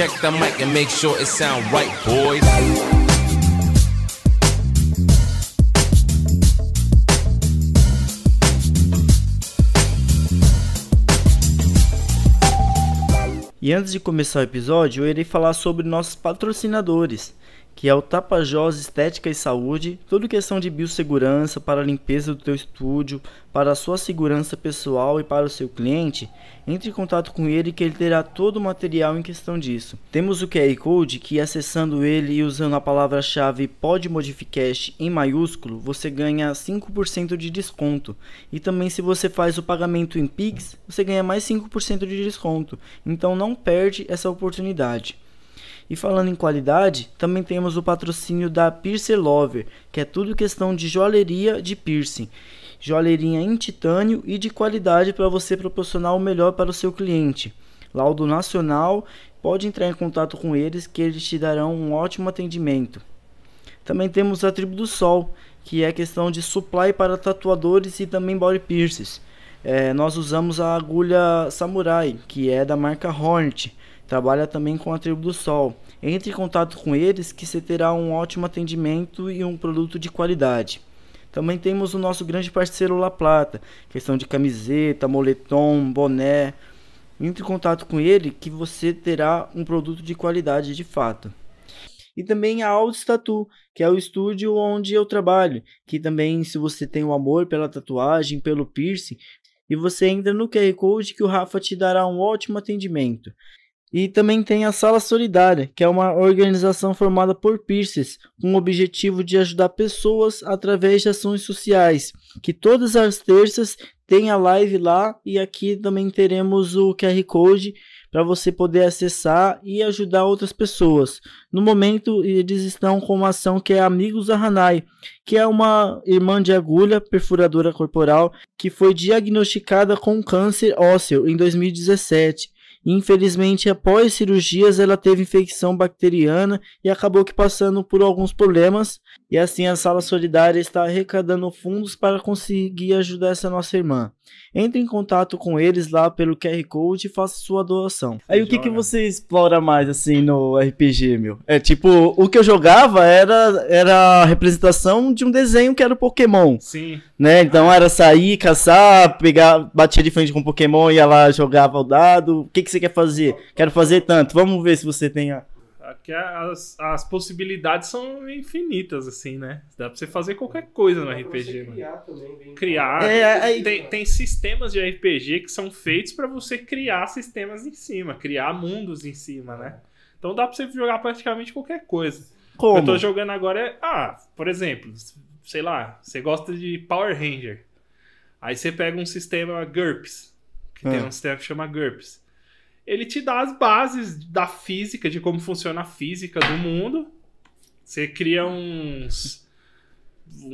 check the mic and make sure it sound right, boys. E antes de começar o episódio, eu irei falar sobre nossos patrocinadores que é o Tapajós Estética e Saúde, tudo questão de biossegurança para a limpeza do teu estúdio, para a sua segurança pessoal e para o seu cliente, entre em contato com ele que ele terá todo o material em questão disso. Temos o QR Code que acessando ele e usando a palavra-chave PodModificast em maiúsculo, você ganha 5% de desconto. E também se você faz o pagamento em Pix, você ganha mais 5% de desconto. Então não perde essa oportunidade. E falando em qualidade, também temos o patrocínio da Piercer Lover, que é tudo questão de joalheria de piercing. Joalheria em titânio e de qualidade para você proporcionar o melhor para o seu cliente. Laudo nacional, pode entrar em contato com eles que eles te darão um ótimo atendimento. Também temos a Tribo do Sol, que é questão de supply para tatuadores e também body piercings. É, nós usamos a agulha Samurai, que é da marca Hornet Trabalha também com a Tribo do Sol. Entre em contato com eles que você terá um ótimo atendimento e um produto de qualidade. Também temos o nosso grande parceiro La Plata, questão de camiseta, moletom, boné. Entre em contato com ele que você terá um produto de qualidade de fato. E também a Aldis Tattoo, que é o estúdio onde eu trabalho, que também se você tem o um amor pela tatuagem, pelo piercing, e você entra no QR Code que o Rafa te dará um ótimo atendimento. E também tem a Sala Solidária, que é uma organização formada por piercers, com o objetivo de ajudar pessoas através de ações sociais. Que todas as terças tem a live lá e aqui também teremos o QR Code para você poder acessar e ajudar outras pessoas. No momento, eles estão com uma ação que é Amigos da Hanai, que é uma irmã de agulha perfuradora corporal que foi diagnosticada com câncer ósseo em 2017 Infelizmente, após cirurgias, ela teve infecção bacteriana e acabou que passando por alguns problemas. E assim a Sala Solidária está arrecadando fundos para conseguir ajudar essa nossa irmã. Entre em contato com eles lá pelo QR Code e faça sua doação. Aí o que, que você explora mais assim no RPG, meu? É tipo, o que eu jogava era, era a representação de um desenho que era o Pokémon. Sim. Né? Então era sair, caçar, pegar, batia de frente com o Pokémon, ia lá, jogava o dado. O que, que você quer fazer? Quero fazer tanto. Vamos ver se você tem a que as, as possibilidades são infinitas, assim, né? Dá pra você fazer qualquer coisa no RPG. criar também. Criar. É, é, tem, tem sistemas de RPG que são feitos para você criar sistemas em cima, criar mundos em cima, né? Então dá pra você jogar praticamente qualquer coisa. Como? Eu tô jogando agora é. Ah, por exemplo, sei lá, você gosta de Power Ranger. Aí você pega um sistema GURPS, que tem ah. um sistema que chama GURPS ele te dá as bases da física, de como funciona a física do mundo. Você cria uns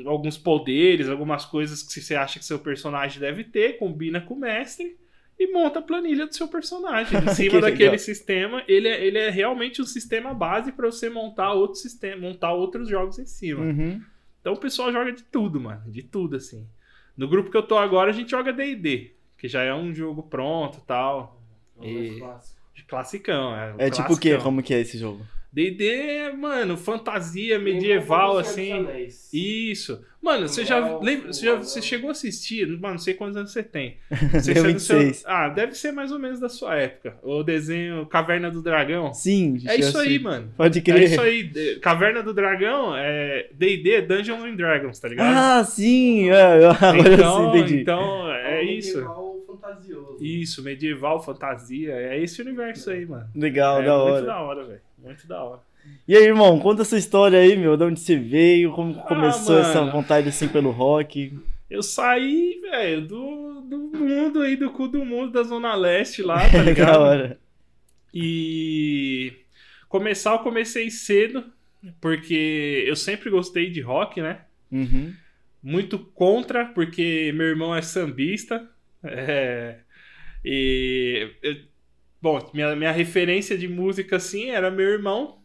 alguns poderes, algumas coisas que você acha que seu personagem deve ter, combina com o mestre e monta a planilha do seu personagem. Em cima daquele legal. sistema, ele é, ele é realmente um sistema base para você montar outro sistema, montar outros jogos em cima. Uhum. Então o pessoal joga de tudo, mano, de tudo assim. No grupo que eu tô agora, a gente joga D&D, que já é um jogo pronto, tal. E... Classicão, é. É tipo o quê? Como que é esse jogo? D&D, mano, fantasia medieval, assim. Isso. Mano, você já lembra, você, já, você chegou a assistir, mano, não sei quantos anos você tem. Você é 26. Seu, ah, deve ser mais ou menos da sua época. O desenho Caverna do Dragão. Sim. É isso aí, mano. Pode crer. É isso aí. Caverna do Dragão é D&D, Dungeons and Dragons, tá ligado? Ah, sim. É, agora então, eu entendi. Então, é, é isso Isso, medieval, fantasia. É esse universo aí, mano. Legal, é da hora. Muito da hora, velho. Muito da hora. E aí, irmão, conta essa história aí, meu. De onde você veio, como ah, começou mano. essa vontade assim pelo rock. Eu saí, velho, do, do mundo aí, do cu do mundo da Zona Leste lá, tá ligado? da hora. E começar eu comecei cedo, porque eu sempre gostei de rock, né? Uhum. Muito contra, porque meu irmão é sambista. É, e. Eu, bom, minha, minha referência de música, assim, era meu irmão.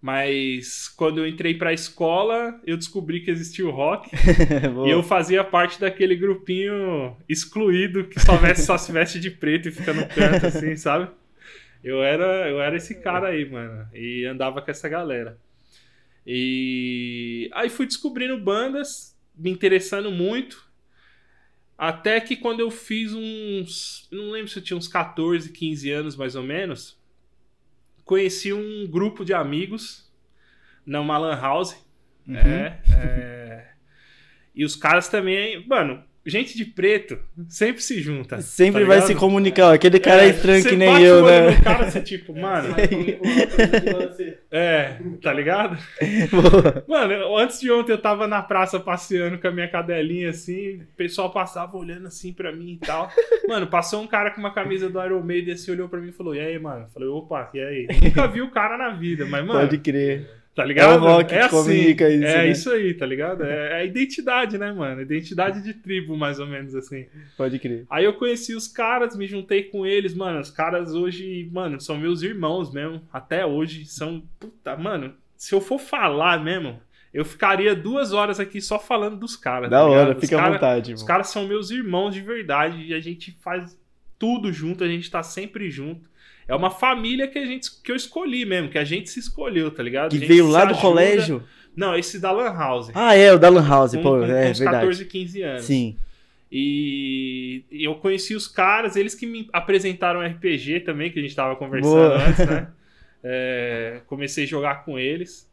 Mas quando eu entrei pra escola, eu descobri que existia o rock. e eu fazia parte daquele grupinho excluído que só, veste, só se veste de preto e fica no canto, assim, sabe? Eu era, eu era esse cara aí, mano. E andava com essa galera. E aí fui descobrindo bandas, me interessando muito. Até que quando eu fiz uns. Não lembro se eu tinha uns 14, 15 anos mais ou menos. Conheci um grupo de amigos numa Lan House. Uhum. É, é, E os caras também. Mano, gente de preto sempre se junta. Sempre tá vai se comunicar. Aquele cara É, estranho você que nem bate eu, o olho né? no cara, você tipo, mano. É, tá ligado? Mano, antes de ontem eu tava na praça passeando com a minha cadelinha assim, o pessoal passava olhando assim pra mim e tal. Mano, passou um cara com uma camisa do Iron Maiden assim, olhou pra mim e falou: E aí, mano? Eu falei: opa, e aí? Nunca vi o cara na vida, mas, mano, Pode crer. Tá ligado? É o rock que comunica isso, É né? isso aí, tá ligado? É, é a identidade, né, mano? Identidade de tribo, mais ou menos assim. Pode crer. Aí eu conheci os caras, me juntei com eles, mano. Os caras hoje, mano, são meus irmãos mesmo. Até hoje são. Puta, mano, se eu for falar mesmo, eu ficaria duas horas aqui só falando dos caras. Da tá hora? Os fica à cara- vontade, Os caras são meus irmãos de verdade e a gente faz tudo junto, a gente tá sempre junto. É uma família que a gente que eu escolhi mesmo, que a gente se escolheu, tá ligado? Que veio lá do ajuda. colégio. Não, esse da Lan House. Ah, é, o da Lan House, com, pô, com- é com uns verdade. 14, 15 anos. Sim. E e eu conheci os caras, eles que me apresentaram RPG também, que a gente tava conversando Boa. antes, né? É, comecei a jogar com eles.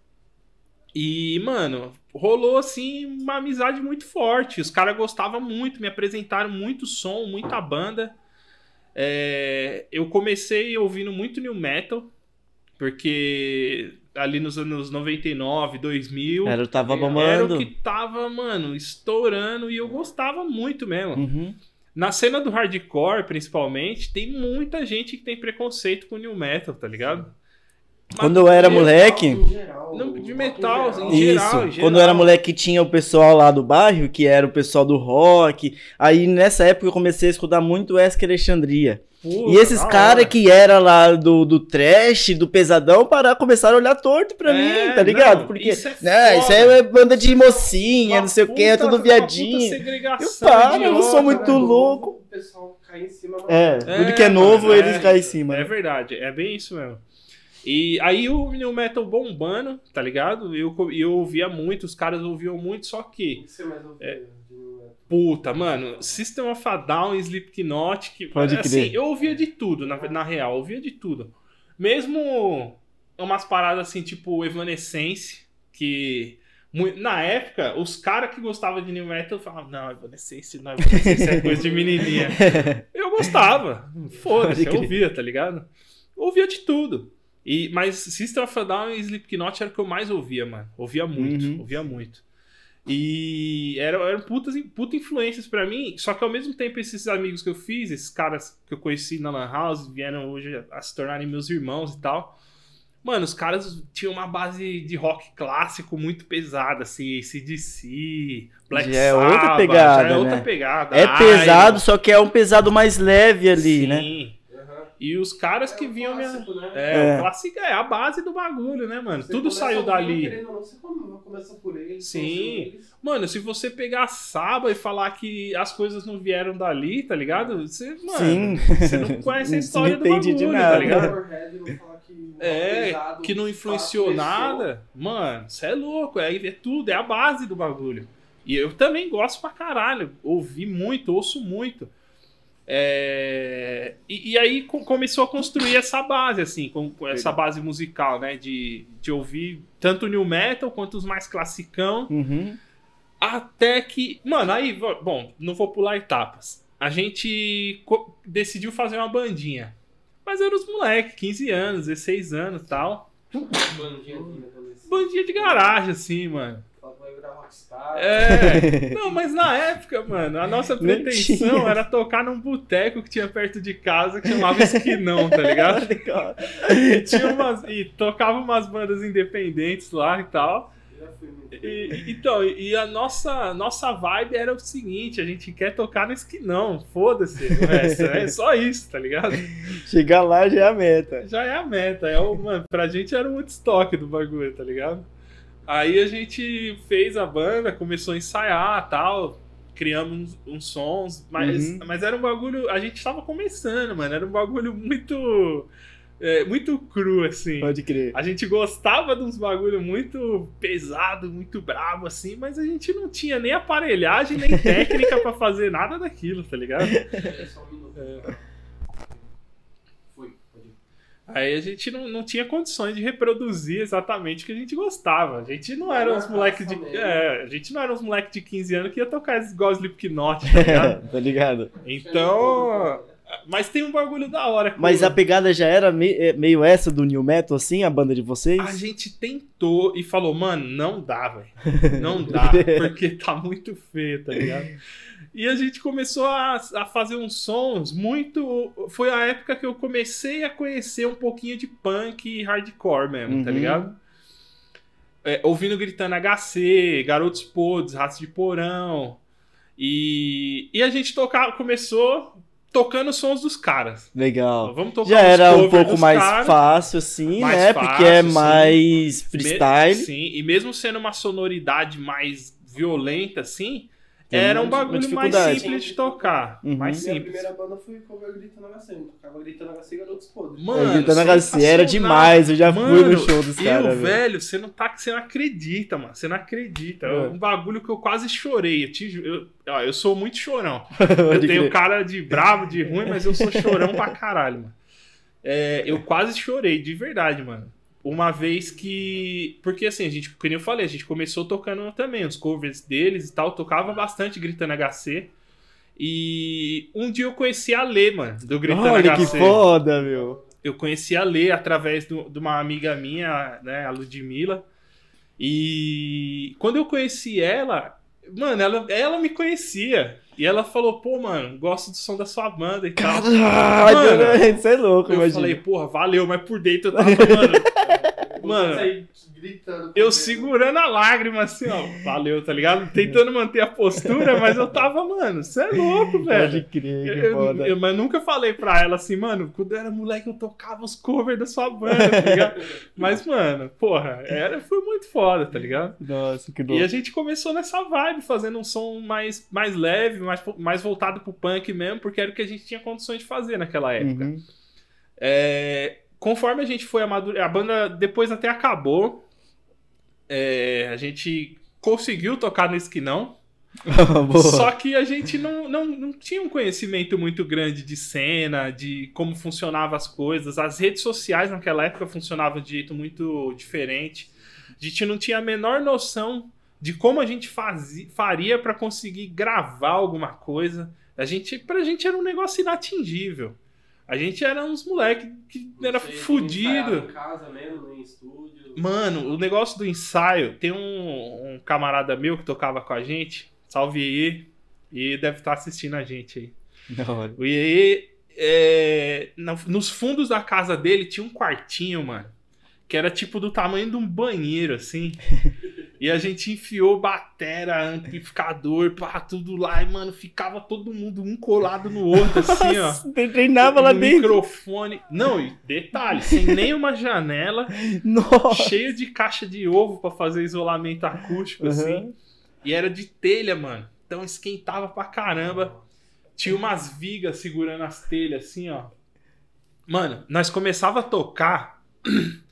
E, mano, rolou assim uma amizade muito forte. Os caras gostavam muito, me apresentaram muito som, muita banda. É, eu comecei ouvindo muito new metal, porque ali nos anos 99, 2000, Era, eu tava era bombando. o que tava, mano, estourando e eu gostava muito mesmo. Uhum. Na cena do hardcore, principalmente, tem muita gente que tem preconceito com new metal, tá ligado? Quando eu era moleque. Não, de metal, assim, em Isso, geral, em geral. quando eu era moleque tinha o pessoal lá do bairro, que era o pessoal do rock. Aí nessa época eu comecei a escutar muito Wesker Alexandria. Puta, E esses caras que era lá do, do trash, do pesadão, para começar a olhar torto pra É, mim, tá ligado? não, Porque isso é né, isso é banda de mocinha, Uma não sei o que, é tudo viadinho. Eu paro, eu não sou muito né? louco. O pessoal cai em cima. É, mas- tudo que é novo, eles caem em cima. É né? verdade, é bem isso mesmo. E aí o New Metal bombando, tá ligado? Eu, co- eu ouvia muito, os caras ouviam muito, só O que, você mais ouvia É. puta, mano, System of a Down, Slipknot, que, Pode assim, crer. eu ouvia de tudo, na, na real, eu ouvia de tudo. Mesmo umas paradas assim, tipo Evanescence, que na época, os caras que gostavam de New Metal falavam, não, Evanescence não, Evanescence é coisa de menininha. Eu gostava. Foda-se, eu ouvia, tá ligado? Eu ouvia de tudo. E, mas System of a Down e Slipknot era o que eu mais ouvia, mano. Ouvia muito, Uhum. ouvia muito. E eram, eram putas, puta influências pra mim. Só que ao mesmo tempo, esses amigos que eu fiz, esses caras que eu conheci na Lan House, vieram hoje a se tornarem meus irmãos e tal. Mano, os caras tinham uma base de rock clássico muito pesada, assim, ACDC, Black Já é outra pegada, já é outra né? pegada. É Iron. pesado, só que é um pesado mais leve ali, Sim. né? Aham. E os caras que É o vinham. Minha... clássico, né? É, É. o clássico é a base do bagulho, né, mano? Você Tudo saiu dali. querendo ou não, Você come- começa por eles. Sim. eles. Mano, se você pegar a Saba e falar que as coisas não vieram dali, tá ligado? Você, mano, Sim. você não conhece a Não história do bagulho, de tá nada. ligado? Motorhead não fala que o É, que não de influenciou nada. Mano, você é louco, é, é tudo, é a base do bagulho. E eu também gosto pra caralho, ouvi muito, ouço muito. É, E, e aí co- começou a construir essa base, assim, com, com essa base musical, né? De, de ouvir tanto new metal quanto os mais classicão. Uhum. Até que. Mano, aí, bom, não vou pular etapas. A gente decidiu fazer uma bandinha. Mas eram os moleques, 15 anos, 16 anos e tal. Bandinha aqui, né, Bandinha de garagem, assim, mano. Fala que vai virar rockstar. É. Não, mas na época, mano, a nossa pretensão era tocar num boteco que tinha perto de casa que chamava Esquinão, tá ligado? Legal. E, tinha umas, e tocava umas bandas independentes lá e tal. E- então, e e a nossa, nossa vibe era o seguinte: a gente quer tocar no esquinão, foda-se o resto, é só isso, tá ligado? Chegar lá já é a meta. Já é a meta, é o, mano, pra gente era o Woodstock do bagulho, tá ligado? Aí a gente fez a banda, começou a ensaiar tal, criamos uns, uns sons, mas, Uhum. mas era um bagulho, a gente tava começando, mano, era um bagulho muito é, muito cru, assim. Pode crer. A gente gostava de uns bagulho muito pesado, muito bravo, assim, mas a gente não tinha nem aparelhagem, nem técnica pra fazer nada daquilo, tá ligado? É só um minuto. Foi, pode ir. Aí a gente não, não tinha condições de reproduzir exatamente o que a gente gostava. A gente não era uns moleques de. mesmo. É, a gente não era uns moleques de 15 anos que ia tocar esses igual Slipknot, tá ligado? tá ligado? Então. Mas tem um bagulho da hora. Mas a pegada já era me- é, meio essa do New Metal, assim, a banda de vocês? A gente tentou e falou, mano, não dá, velho. Não dá, porque tá muito feio, tá ligado? E a gente começou a, a fazer uns sons muito. Foi a época que eu comecei a conhecer um pouquinho de punk e hardcore mesmo, tá Uhum. ligado? É, ouvindo gritando HC, Garotos Podres, Ratos de Porão. E, e a gente tocar, começou tocando os sons dos caras. Legal. Vamos tocar Já era um pouco mais caras. fácil, assim, Mais né? Porque é fácil, sim. mais freestyle. Me- sim, e mesmo sendo uma sonoridade mais violenta, assim, Tem era um bagulho mais simples de tocar. Uhum. Mais Minha simples. primeira banda foi cover Gritando HC. Eu tocava Gritando HC e Garotos Podres. Mano, Gritando HC era sensacional. demais, eu já fui Mano, no show dos eu, caras, velho. velho, você não tá, você não acredita, mano. Você não acredita. É um bagulho que eu quase chorei. Eu, te, eu, ó, eu sou muito chorão. Eu tenho crer. cara de bravo, de ruim, mas eu sou chorão pra caralho, mano. É, eu quase chorei, de verdade, mano. Uma vez que. Porque assim, a gente, como eu falei, a gente começou tocando também os covers deles e tal, tocava bastante gritando HC. E um dia eu conheci a Lê, mano, do Gritando Olha que HC. foda, meu. Eu conheci a Lê através do- de uma amiga minha, né, a Ludmilla. E quando eu conheci ela, mano, ela, ela me conhecia. E ela falou, pô, mano, gosto do som da sua banda e tal. Caralho, Mano, isso é louco, Eu imagina. falei, porra, valeu, mas por dentro eu tava, mano, Mano, gritando. eu segurando a lágrima assim, ó, valeu, tá ligado? Tentando manter a postura, mas eu tava, mano, você é louco, Pode velho. crer, Eu, que eu- eu- mas nunca falei pra ela assim, mano, quando eu era moleque eu tocava os covers da sua banda, tá ligado? Mas, mano, porra, era, foi muito foda, tá ligado? Nossa, que E louco. a gente começou nessa vibe, fazendo um som mais, mais leve, mais, mais voltado pro punk mesmo, porque era o que a gente tinha condições de fazer naquela época. Uhum. É, conforme a gente foi amadurecendo, a banda depois até acabou. É, a gente conseguiu tocar no esquinão, só que a gente não, não, não tinha um conhecimento muito grande de cena, de como funcionavam as coisas. As redes sociais naquela época funcionavam de jeito muito diferente. A gente não tinha a menor noção de como a gente fazia, faria para conseguir gravar alguma coisa. A gente, pra gente era um negócio inatingível. A gente era uns moleque que era Você fudido. casa mesmo, em estúdio. Mano, o negócio do ensaio, tem um, um camarada meu que tocava com a gente, salve Iê, e deve estar assistindo a gente aí. Hora. O Iê, é, no- nos fundos da casa dele tinha um quartinho, mano, que era tipo do tamanho de um banheiro, assim. E a gente enfiou batera, amplificador, pá, tudo lá, e, mano, ficava todo mundo um colado no outro, assim, ó. Treinava lá dentro. microfone. Não, e detalhe, sem nenhuma janela, Nossa. cheio de caixa de ovo pra fazer isolamento acústico, assim. Uhum. E era de telha, mano. Então esquentava pra caramba. Tinha umas vigas segurando as telhas, assim, ó. Mano, nós começava a tocar.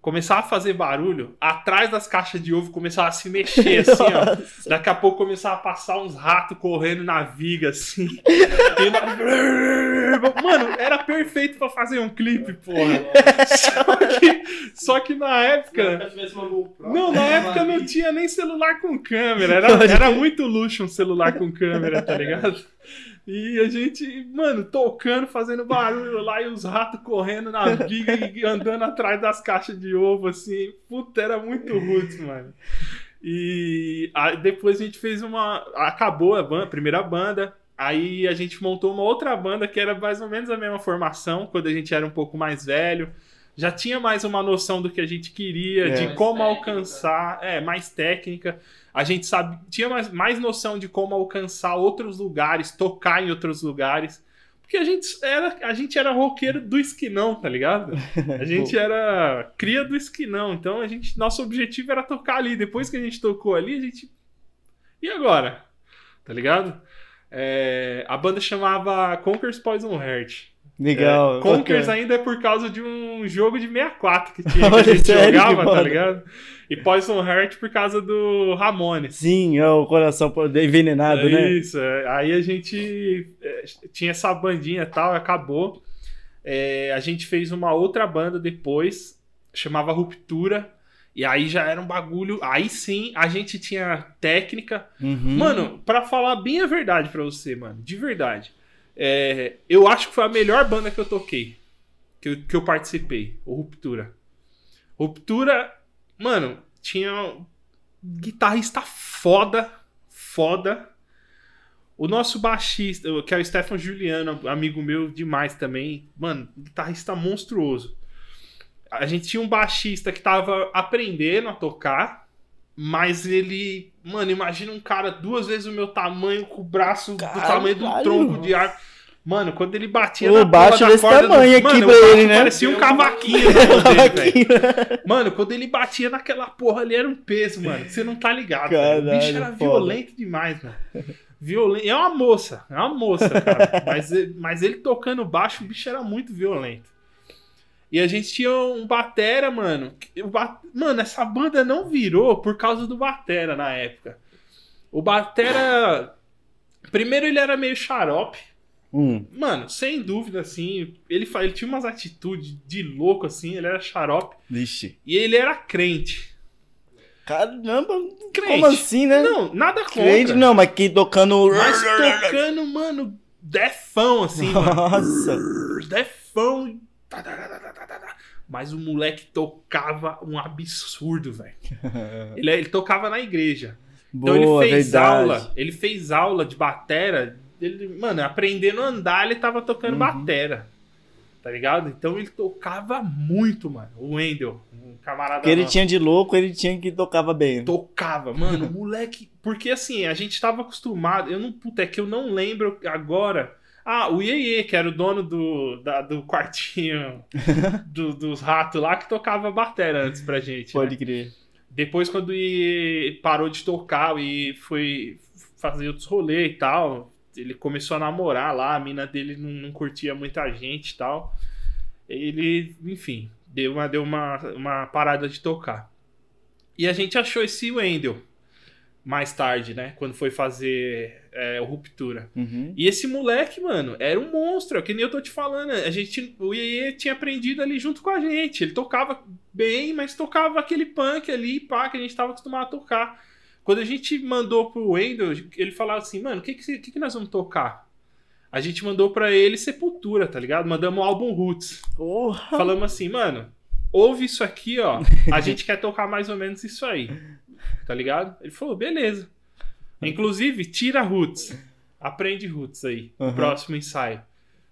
começava a fazer barulho. Atrás das caixas de ovo começava a se mexer, assim, ó. Daqui a pouco começava a passar uns ratos correndo na viga, assim. E na- Mano, era perfeito pra fazer um clipe, porra. Só que, só que na época. Não, na época não tinha nem celular com câmera. Era, era muito luxo um celular com câmera, tá ligado? E a gente, mano, tocando, fazendo barulho lá e os ratos correndo na viga e andando atrás das caixas de ovo, assim. Puta, era muito roots, mano. E aí depois a gente fez uma. Acabou a, banda, a primeira banda. Aí a gente montou uma outra banda que era mais ou menos a mesma formação, quando a gente era um pouco mais velho. Já tinha mais uma noção do que a gente queria, É. de Mais como técnica. alcançar. É, mais técnica. A gente sabe, tinha mais, mais noção de como alcançar outros lugares, tocar em outros lugares. Porque a gente era, a gente era roqueiro do esquinão, tá ligado? A gente era cria do esquinão, então a gente, nosso objetivo era tocar ali. Depois que a gente tocou ali, a gente. E agora? Tá ligado? É, a banda chamava Conquer's Poison Heart. Legal. É, Conkers bacana. ainda é por causa de um jogo de 64 que tinha, que a gente sério, jogava, tá ligado? E Poison Heart por causa do Ramones. Sim, é o coração envenenado, É né? Isso, é. aí a gente é, tinha essa bandinha e tal, acabou. É, a gente fez uma outra banda depois, chamava Ruptura. E aí já era um bagulho. Aí sim a gente tinha técnica. Uhum. Mano, pra falar bem a verdade pra você, mano, de verdade. É, eu acho que foi a melhor banda que eu toquei. Que eu, que eu participei. O Ruptura. Ruptura, mano, tinha um guitarrista foda. Foda. O nosso baixista, que é o Stefan Juliano, amigo meu demais também. Mano, guitarrista monstruoso. A gente tinha um baixista que tava aprendendo a tocar, mas ele. Mano, imagina um cara duas vezes o meu tamanho, com o braço do tamanho do Caralho. tronco de árvore. Mano, quando ele batia O na baixo porra da desse corda do- tamanho aqui Mano, pra ele, né? Parecia um cavaquinho dele. Mano, quando ele batia naquela porra ali era um peso, mano. Você não tá ligado. velho. O bicho Caralho, era foda. violento demais, mano. Violento. É uma moça, é uma moça, cara. mas, ele- mas ele tocando baixo, o bicho era muito violento. E a gente tinha um Batera, mano. que- o Ba- Mano, essa banda não virou por causa do Batera na época. O Batera. Primeiro ele era meio xarope. Hum. Mano, sem dúvida, assim. Ele, fa- ele tinha umas atitudes de louco, assim. Ele era xarope. Vixe. E ele era crente. Caramba, Crente. como assim, né? Não, nada contra. Crente não, mas que tocando. Mas tocando, mano, defão, assim, mano. Nossa. Defão. Tá, tá, tá. Mas o moleque tocava um absurdo, velho. Ele, ele tocava na igreja. Então Boa, ele fez verdade. aula. Ele fez aula de batera. Ele, mano, aprendendo a andar, ele tava tocando Uhum. batera. Tá ligado? Então ele tocava muito, mano. O Wendel, um camarada que ele nosso. tinha de louco, ele tinha que tocava bem. tocava, mano, o moleque. Porque assim, a gente tava acostumado. Eu não. Puta, é que eu não lembro agora. Ah, o Iê, que era o dono do, da- do quartinho do- dos ratos lá, que tocava batera antes pra gente. Pode né? crer. Depois, quando o Iê parou de tocar e foi fazer outros rolês e tal, ele começou a namorar lá, a mina dele não, não curtia muita gente e tal. Ele, enfim, deu uma, deu uma, uma parada de tocar. E a gente achou esse Wendel mais tarde, né? Quando foi fazer é, o Ruptura. Uhum. E esse moleque, mano, era um monstro, é que nem eu tô te falando. A gente, o Iê tinha aprendido ali junto com a gente. Ele tocava bem, mas tocava aquele punk ali, pá, que a gente tava acostumado a tocar. Quando a gente mandou pro Wendel, ele falava assim, mano, o que, que, que que nós vamos tocar? A gente mandou pra ele Sepultura, tá ligado? Mandamos o álbum Roots. Porra. Falamos assim, mano, ouve isso aqui, ó. A gente quer tocar mais ou menos isso aí. Tá ligado? Ele falou, beleza. Inclusive, tira Roots. Aprende Roots aí. Uhum. Próximo ensaio.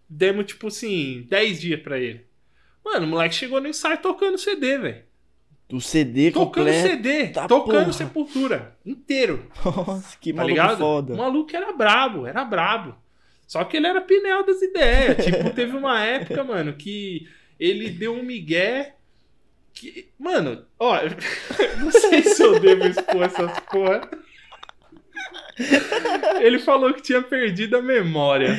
Demos, tipo assim, 10 dias pra ele. Mano, o moleque chegou no ensaio tocando CD, velho. O CD Tocando completo. CD. Tá tocando porra. Sepultura. Inteiro. Nossa, que Tá maluco ligado? foda. O maluco era brabo, era brabo. Só que ele era pinel das ideias. tipo, teve uma época, mano, que ele deu um migué. Que, mano, ó, não sei se eu devo expor essas porra. Ele falou que tinha perdido a memória.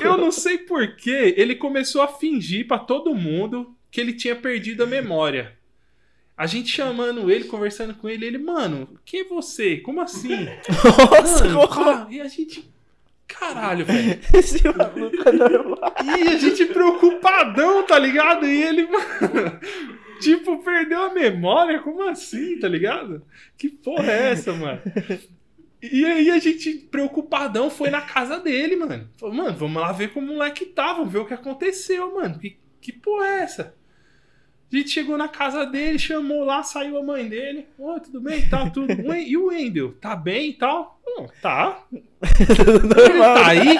Eu não sei porquê. Ele começou a fingir pra todo mundo que ele tinha perdido a memória. A gente chamando ele, conversando com ele, ele, mano, quem é você? Como assim? Nossa, Mano, pá, e a gente. Caralho, velho. esse maluco é normal. E a gente preocupadão, tá ligado? E ele, mano. Tipo, perdeu a memória? Como assim, tá ligado? Que porra é essa, mano? E aí a gente, preocupadão, foi na casa dele, mano. Falou, mano, vamos lá ver como o moleque tá, vamos ver o que aconteceu, mano. Que, que porra é essa? A gente chegou na casa dele, chamou lá, saiu a mãe dele. Oi, tudo bem? Tá tudo. Wen- E o Wendel? Tá bem e tal? Não, tá. Ele tá aí?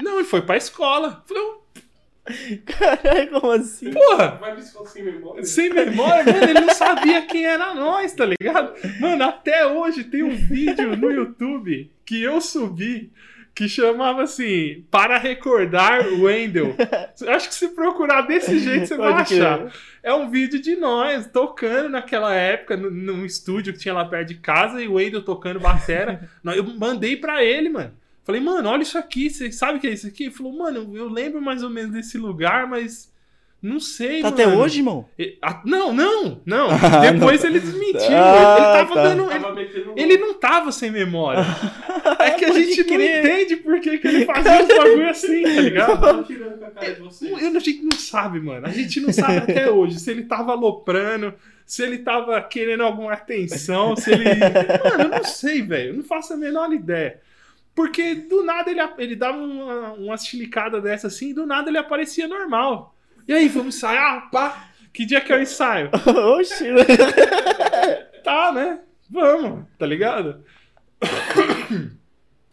Não, ele foi pra escola. Falei, "Ô, Caralho, como assim? porra, Vai sem memória. sem memória, mano, ele não sabia quem era nós, tá ligado? Mano, até hoje tem um vídeo no YouTube que eu subi que chamava assim, para recordar o Wendel. Acho que se procurar desse jeito você vai Pode crer. achar. É um vídeo de nós tocando naquela época no- num estúdio que tinha lá perto de casa e o Wendel tocando batera. Eu mandei pra ele, mano. Falei, mano, olha isso aqui, você sabe o que é isso aqui? Ele falou, mano, eu lembro mais ou menos desse lugar, mas não sei, Tá mano. até hoje, irmão? Não, não, não. Ah, Depois ele desmentiu. Ah, ele, ele tava tá. dando. Ele, ele não tava sem memória. É que a Pode gente crer. não entende por que, que ele fazia os bagulho assim, tá ligado? Vocês. Eu, a gente não sabe, mano. A gente não sabe até hoje se ele tava aloprando, se ele tava querendo alguma atenção, se ele. Mano, eu não sei, velho. Eu não faço a menor ideia. Porque do nada ele, ele dava uma, uma chilicada dessa assim, e do nada ele aparecia normal. E aí, vamos ensaiar? Pá! Que dia que é o ensaio? Oxi, Tá, né? Vamos, tá ligado?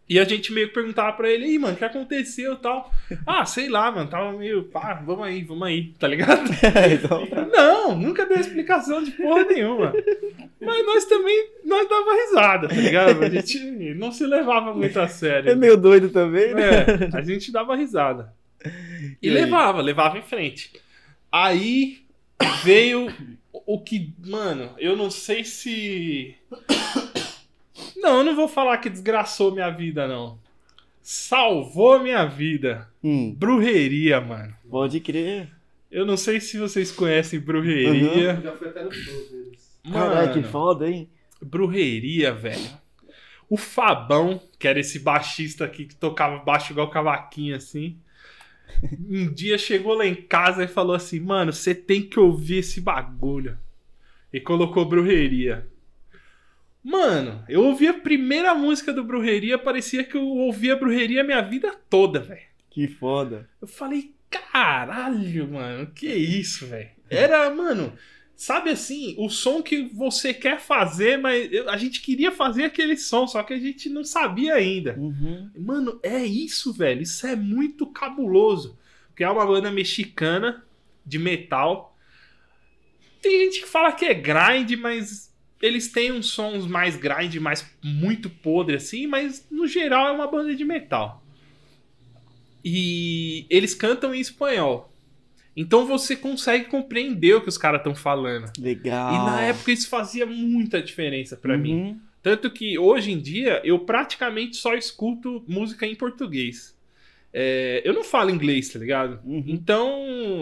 E a gente meio que perguntava pra ele, aí, mano, o que aconteceu e tal? Ah, sei lá, mano, tava meio, pá, vamos aí, vamos aí, tá ligado? então, Não, nunca deu explicação de porra nenhuma. Mas nós também, nós dava risada, tá ligado? A gente não se levava muito a é sério. meio doido também, né? É, a gente dava risada. E, E levava, levava em frente. Aí veio o que, mano, eu não sei se. Não, eu não vou falar que desgraçou minha vida, não. Salvou minha vida. Hum, Brujeria, mano. pode crer. Eu não sei se vocês conhecem brujeria. Eu já fui até no show deles. Caralho, que foda, hein? brujeria, velho. O Fabão, que era esse baixista aqui que tocava baixo igual cavaquinho assim. Um dia chegou lá em casa e falou assim: Mano, você tem que ouvir esse bagulho. E colocou brujeria. Mano, eu ouvi a primeira música do Brujeria, parecia que eu ouvia Brujeria a minha vida toda, velho. Que foda. Eu falei, caralho, mano, que isso, velho? Era, mano, sabe assim, o som que você quer fazer, mas eu- a gente queria fazer aquele som, só que a gente não sabia ainda. Uhum. Mano, é isso, velho. Isso é muito cabuloso. Porque é uma banda mexicana de metal. Tem gente que fala que é grind, mas eles têm uns sons mais grind, mais muito podre assim, mas no geral é uma banda de metal. E eles cantam em espanhol. Então você consegue compreender o que os caras estão falando. Legal. E na época isso fazia muita diferença pra mim. Uhum. Tanto que hoje em dia eu praticamente só escuto música em português. É, eu não falo inglês, tá ligado? Uhum. Então,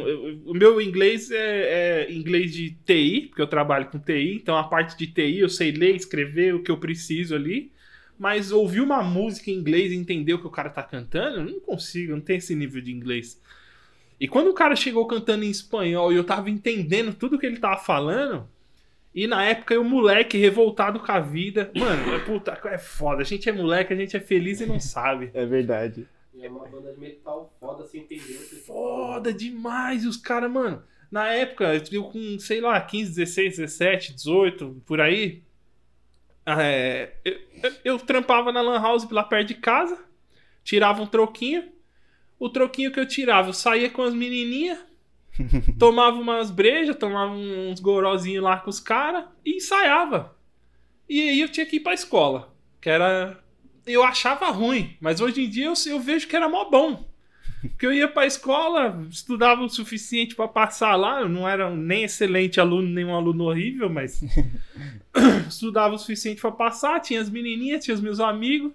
eu- o meu inglês é, é inglês de TI, porque eu trabalho com TI, então a parte de TI eu sei ler, escrever o que eu preciso ali. Mas ouvir uma música em inglês e entender o que o cara tá cantando, eu não consigo, eu não tenho esse nível de inglês. E quando o cara chegou cantando em espanhol e eu tava entendendo tudo que ele tava falando, e na época eu, moleque, revoltado com a vida. Mano, é, puta, é foda. A gente é moleque, a gente é feliz e não sabe. É verdade. E é uma banda de metal foda sem entender o que Foda demais. E os caras, mano, na época, eu com, sei lá, 15, 16, 17, 18, por aí. é, eu, eu- eu trampava na Lan House lá perto de casa, tirava um troquinho. O troquinho que eu tirava, eu saía com as menininhas, tomava umas brejas, tomava uns gorozinhos lá com os caras e ensaiava. E aí eu tinha que ir pra escola, que era. Eu achava ruim, mas hoje em dia eu, eu vejo que era mó bom. Porque eu ia pra escola, estudava o suficiente pra passar lá, eu não era nem excelente aluno, nem um aluno horrível, mas estudava o suficiente pra passar, tinha as menininhas, tinha os meus amigos.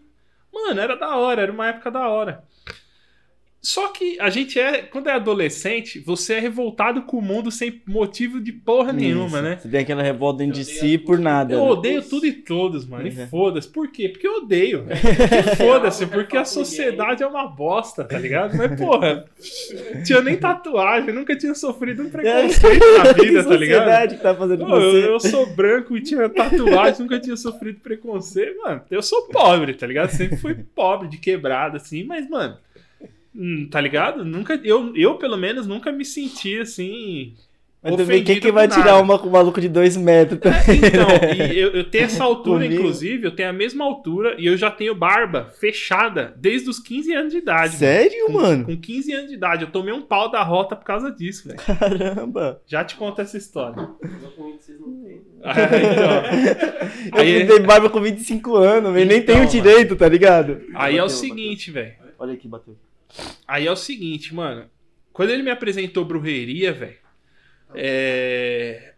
Mano, era da hora, era uma época da hora. Só que a gente é, quando é adolescente, você é revoltado com o mundo sem motivo de porra nenhuma, Isso. né? Você tem aquela revolta dentro de Eu si por nada. Eu né? odeio tudo e todos, mano. E Uhum. foda-se. Por quê? Porque eu odeio. E Foda-se, Eu porque a sociedade é uma bosta, tá ligado? Mas, porra, tinha nem tatuagem, nunca tinha sofrido um preconceito na vida, tá ligado? sociedade que tá fazendo Pô, eu, você. eu sou branco e tinha tatuagem, nunca tinha sofrido preconceito. Mano, eu sou pobre, tá ligado? Sempre fui pobre, de quebrada, assim, mas, mano. Hum, Tá ligado? Nunca, eu, eu, pelo menos, nunca me senti assim. Mas também quem que vai tirar uma com o maluco de dois metros? tá? Então, e eu, eu tenho essa altura, Comigo. inclusive, eu tenho a mesma altura e eu já tenho barba fechada desde os 15 anos de idade. Sério, Com, mano? com 15 anos de idade. Eu tomei um pau da rota por causa disso, velho. Caramba. Já te conto essa história. Eu com não. Aí, ó. Eu Aí- barba com 25 anos, nem Então, tem o mano. direito, tá ligado? aí é o Bateu, seguinte, velho. bateu. Olha aqui, bateu. Aí é o seguinte, mano. Quando ele me apresentou Brujeria, velho. É...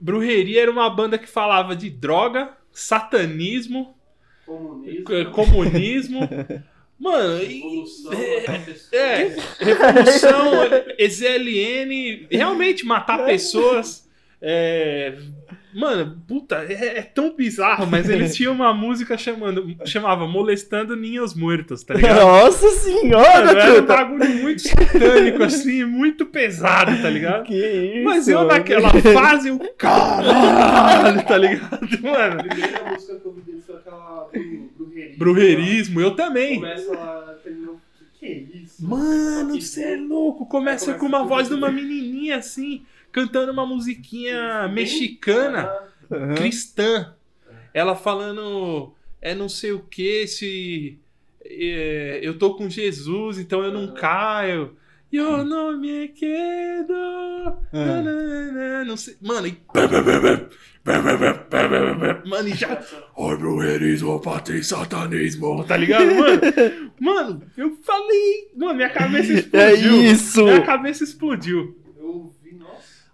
Brujeria era uma banda que falava de droga, satanismo, Comunismo. c- comunismo, Mano, e- Evolução, é, é, revolução, EZLN, realmente matar pessoas. é, mano, puta, é, é tão bizarro, mas eles tinham uma música chamando, chamava Molestando Ninhos Muertos, tá ligado? Nossa Mano, senhora, era um bagulho muito satânico, assim, muito pesado, tá ligado? Que isso? Mas eu mano. naquela fase, eu, caralho, tá ligado, mano? A primeira música que eu vi dele foi aquela do Brujerismo. Brujerismo, eu também. Começa lá, terminou. Que que é isso? Mano, você é ideia. louco. Começa Aí com uma começa voz de uma menininha assim, cantando uma musiquinha mexicana, Aham. cristã. Ela falando, é não sei o que, se é, eu tô com Jesus, então eu não Aham. caio. Eu não me quedo. Ah. nanana, Não sei. Mano, e. Mano, e já. Oi, brujerismo, patri, satanismo. Tá ligado, mano? Mano, eu falei. Mano, minha cabeça É explodiu. isso! Minha cabeça explodiu.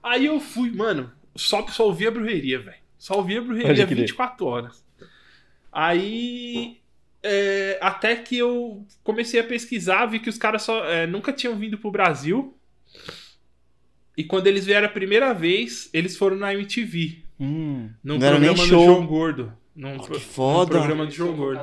Aí eu fui, mano, só, só ouvia brujeria, velho. Só ouvia brujeria Pode crer. 24 horas. Aí. é, até que eu comecei a pesquisar, vi que os caras só é, nunca tinham vindo pro Brasil. E quando eles vieram a primeira vez, eles foram na MTV. Hum, Num não era nem programa do show. João Gordo. Num, Que pro- foda. num programa do João Gordo.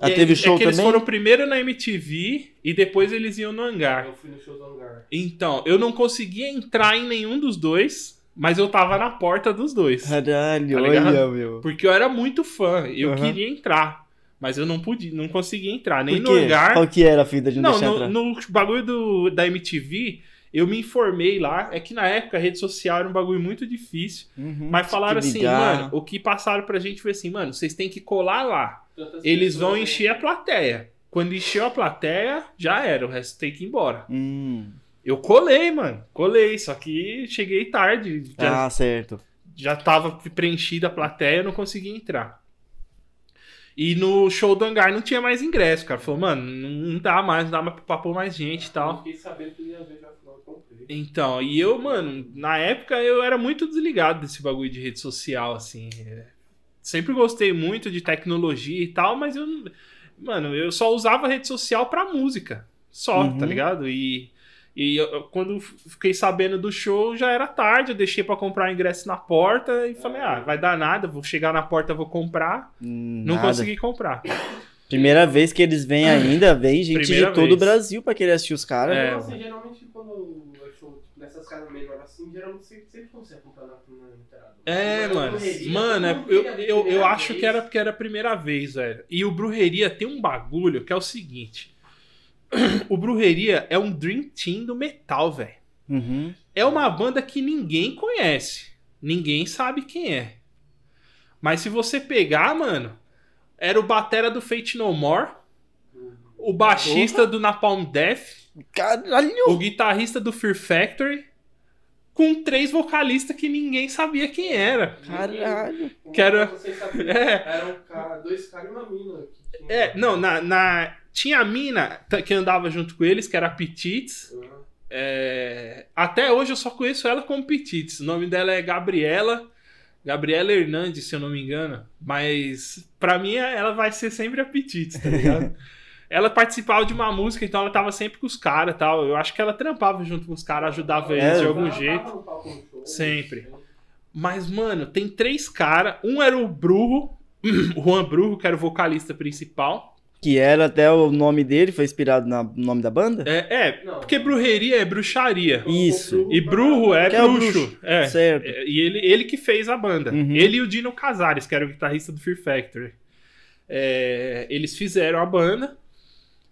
Ah, É- teve é show que eles também? foram primeiro na MTV e depois eles iam no hangar. Eu fui no show do hangar. Então, eu não conseguia entrar em nenhum dos dois, mas eu tava na porta dos dois. Caralho, Tá olha, meu. Porque eu era muito fã, eu Aham. queria entrar. Mas eu não podia, não conseguia entrar, nem Por no hangar. Qual que era a fita de não, Não, deixar no, entrar? no bagulho do, da MTV, eu me informei lá. É que na época a rede social era um bagulho muito difícil. Uhum, Mas falaram assim, mano, o que passaram pra gente foi assim, mano, vocês têm que colar lá. Tantas Eles vão pessoas, encher a plateia. Quando encheu a plateia, já era, o resto tem que ir embora. Hum. Eu colei, mano. Colei, só que cheguei tarde. Já, Ah, certo. já tava preenchida a plateia, eu não conseguia entrar. E no show do hangar não tinha mais ingresso, cara. Falou, mano, não dá mais, não dá mais pra pôr mais gente e Eu tal. fiquei sabendo que ia ver já eu comprei. Então, e eu, mano, na época eu era muito desligado desse bagulho de rede social, assim. Sempre gostei muito de tecnologia e tal, mas eu, mano, eu só usava rede social pra música. Só, Uhum. tá ligado? E, e eu- eu- quando fiquei sabendo do show, já era tarde, eu deixei pra comprar o ingresso na porta e falei, ah, vai dar nada, vou chegar na porta, vou comprar. Hum, Não nada. consegui comprar. Primeira vez que eles vêm ainda, vem gente Primeira de todo vez. o Brasil pra querer assistir os caras. É, assim, geralmente quando é show nessas casas menores assim, geralmente sempre, consegue comprar na, entrada. É, Mas na mano. Mano, é- eu, eu, eu acho que era porque era a primeira vez, velho. E o Brujeria tem um bagulho que é o seguinte. O Brujeria é um Dream Team do metal, velho. Uhum. É uma banda que ninguém conhece. Ninguém sabe quem é. Mas se você pegar, mano, era o batera do Fate No More, o baixista do Napalm Death, Caralho! o guitarrista do Fear Factory, com três vocalistas que ninguém sabia quem era. Caralho! Que era- Você sabia, É. Eram ca- dois caras e uma mina. É, não, na, na- tinha a mina que andava junto com eles, que era a Petites. Uhum. É, até hoje eu só conheço ela como Petites. O nome dela é Gabriela. Gabriela Hernandes, se eu não me engano. Mas pra mim ela vai ser sempre a Petites, tá ligado? ela participava de uma música, então ela tava sempre com os caras e tal. Eu acho que ela trampava junto com os caras, ajudava eles É, de algum jeito. show, Sempre. Mas, mano, tem três caras. Um era o Brujo, o Juan Brujo, que era o vocalista principal. Que era até o nome dele, foi inspirado no nome da banda? É, é Não. porque brujeria é bruxaria. Isso. E Brujo é é bruxo. bruxo. É. Certo. É, E ele, ele que fez a banda. Uhum. Ele e o Dino Casares, que era o guitarrista do Fear Factory. É, eles fizeram a banda.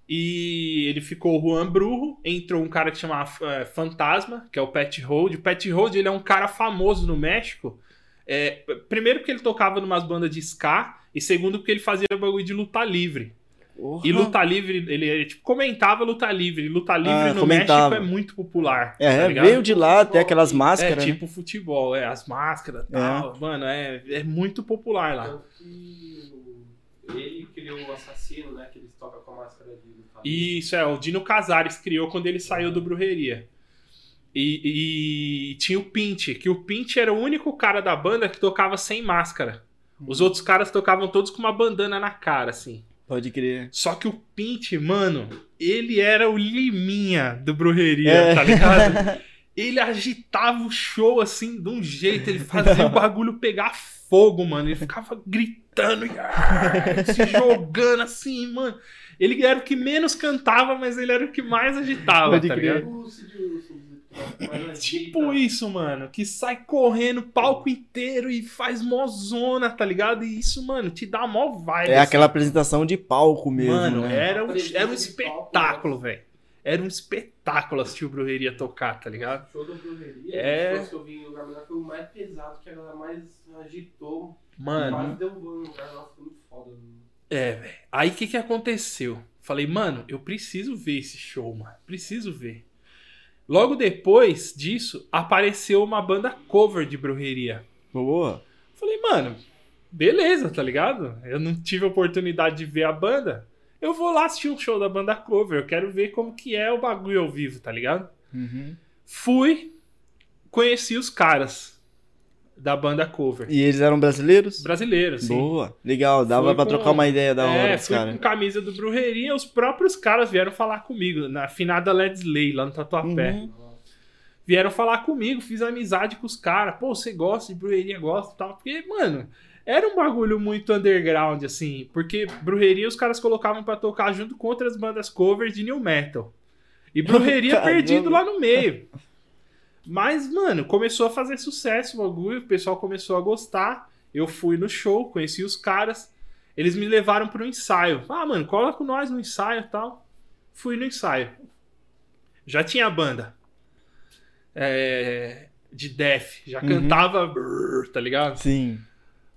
E ele ficou o Juan Brujo. Entrou um cara que chama é, Fantasma, que é o Pat Hold. O Pat Hold ele é um cara famoso no México. É, primeiro porque ele tocava numas bandas de ska. E segundo porque ele fazia bagulho de luta livre. Porra. E luta livre, ele, ele, tipo, comentava luta livre. Luta livre Ah, no comentava. México é muito popular. É, tá ligado? veio de lá até aquelas máscaras, É né? tipo futebol, é, as máscaras e tal. Mano, é, é muito popular lá. Ele criou o assassino, né? Que eles tocam com a máscara de lutar. Isso, é, o Dino Casares criou quando ele saiu do Brujeria. E, e tinha o Pint, que o Pint era o único cara da banda que tocava sem máscara. Os outros caras tocavam todos com uma bandana na cara, assim. Pode crer. Só que o Pint, mano, ele era o liminha do Brujeria, É. tá ligado? Ele agitava o show assim, de um jeito, ele fazia o bagulho pegar fogo, mano. Ele ficava gritando, e, ah, se jogando assim, mano. Ele era o que menos cantava, mas ele era o que mais agitava, Pode tá crer. ligado? Tipo isso, mano. Que sai correndo o palco inteiro e faz mó zona, tá ligado? E isso, mano, te dá mó vibe. É assim. aquela apresentação de palco mesmo, Mano, né? era um, era um espetáculo, velho. Era um espetáculo assistir o Brujeria tocar, tá ligado? O show da brujeria, É. que eu vi em lugar menor foi o mais pesado, que a galera mais agitou. Mano, Quase deu um no lugar, nossa, foi muito foda. mano. é, velho. Aí o que que aconteceu? Falei, mano, eu preciso ver esse show, mano. Preciso ver. Logo depois disso, apareceu uma banda cover de Brujeria. Boa. Falei, mano, beleza, tá ligado? Eu não tive a oportunidade de ver a banda. Eu vou lá assistir um show da banda cover. Eu quero ver como que é o bagulho ao vivo, tá ligado? Uhum. Fui, conheci os caras da banda cover. E eles eram brasileiros? Brasileiros, sim. Boa. Legal, dava Fui pra com- trocar uma ideia da hora é, fui caras. com camisa do Brujeria. Os próprios caras vieram falar comigo na finada Let's Lay, lá no Tatuapé. Uhum. Vieram falar comigo, fiz amizade com os caras. Pô, você gosta de brujeria, gosta e tal. Porque, mano, era um bagulho muito underground, assim. Porque brujeria os caras colocavam pra tocar junto com outras bandas cover de new metal. E brujeria perdido lá no meio. Mas, mano, começou a fazer sucesso o bagulho, o pessoal começou a gostar. Eu fui no show, conheci os caras. Eles me levaram pro ensaio. Ah, mano, cola com nós no ensaio e tal. Fui no ensaio. Já tinha a banda. É, de death. Já Uhum. cantava, brrr, tá ligado? Sim.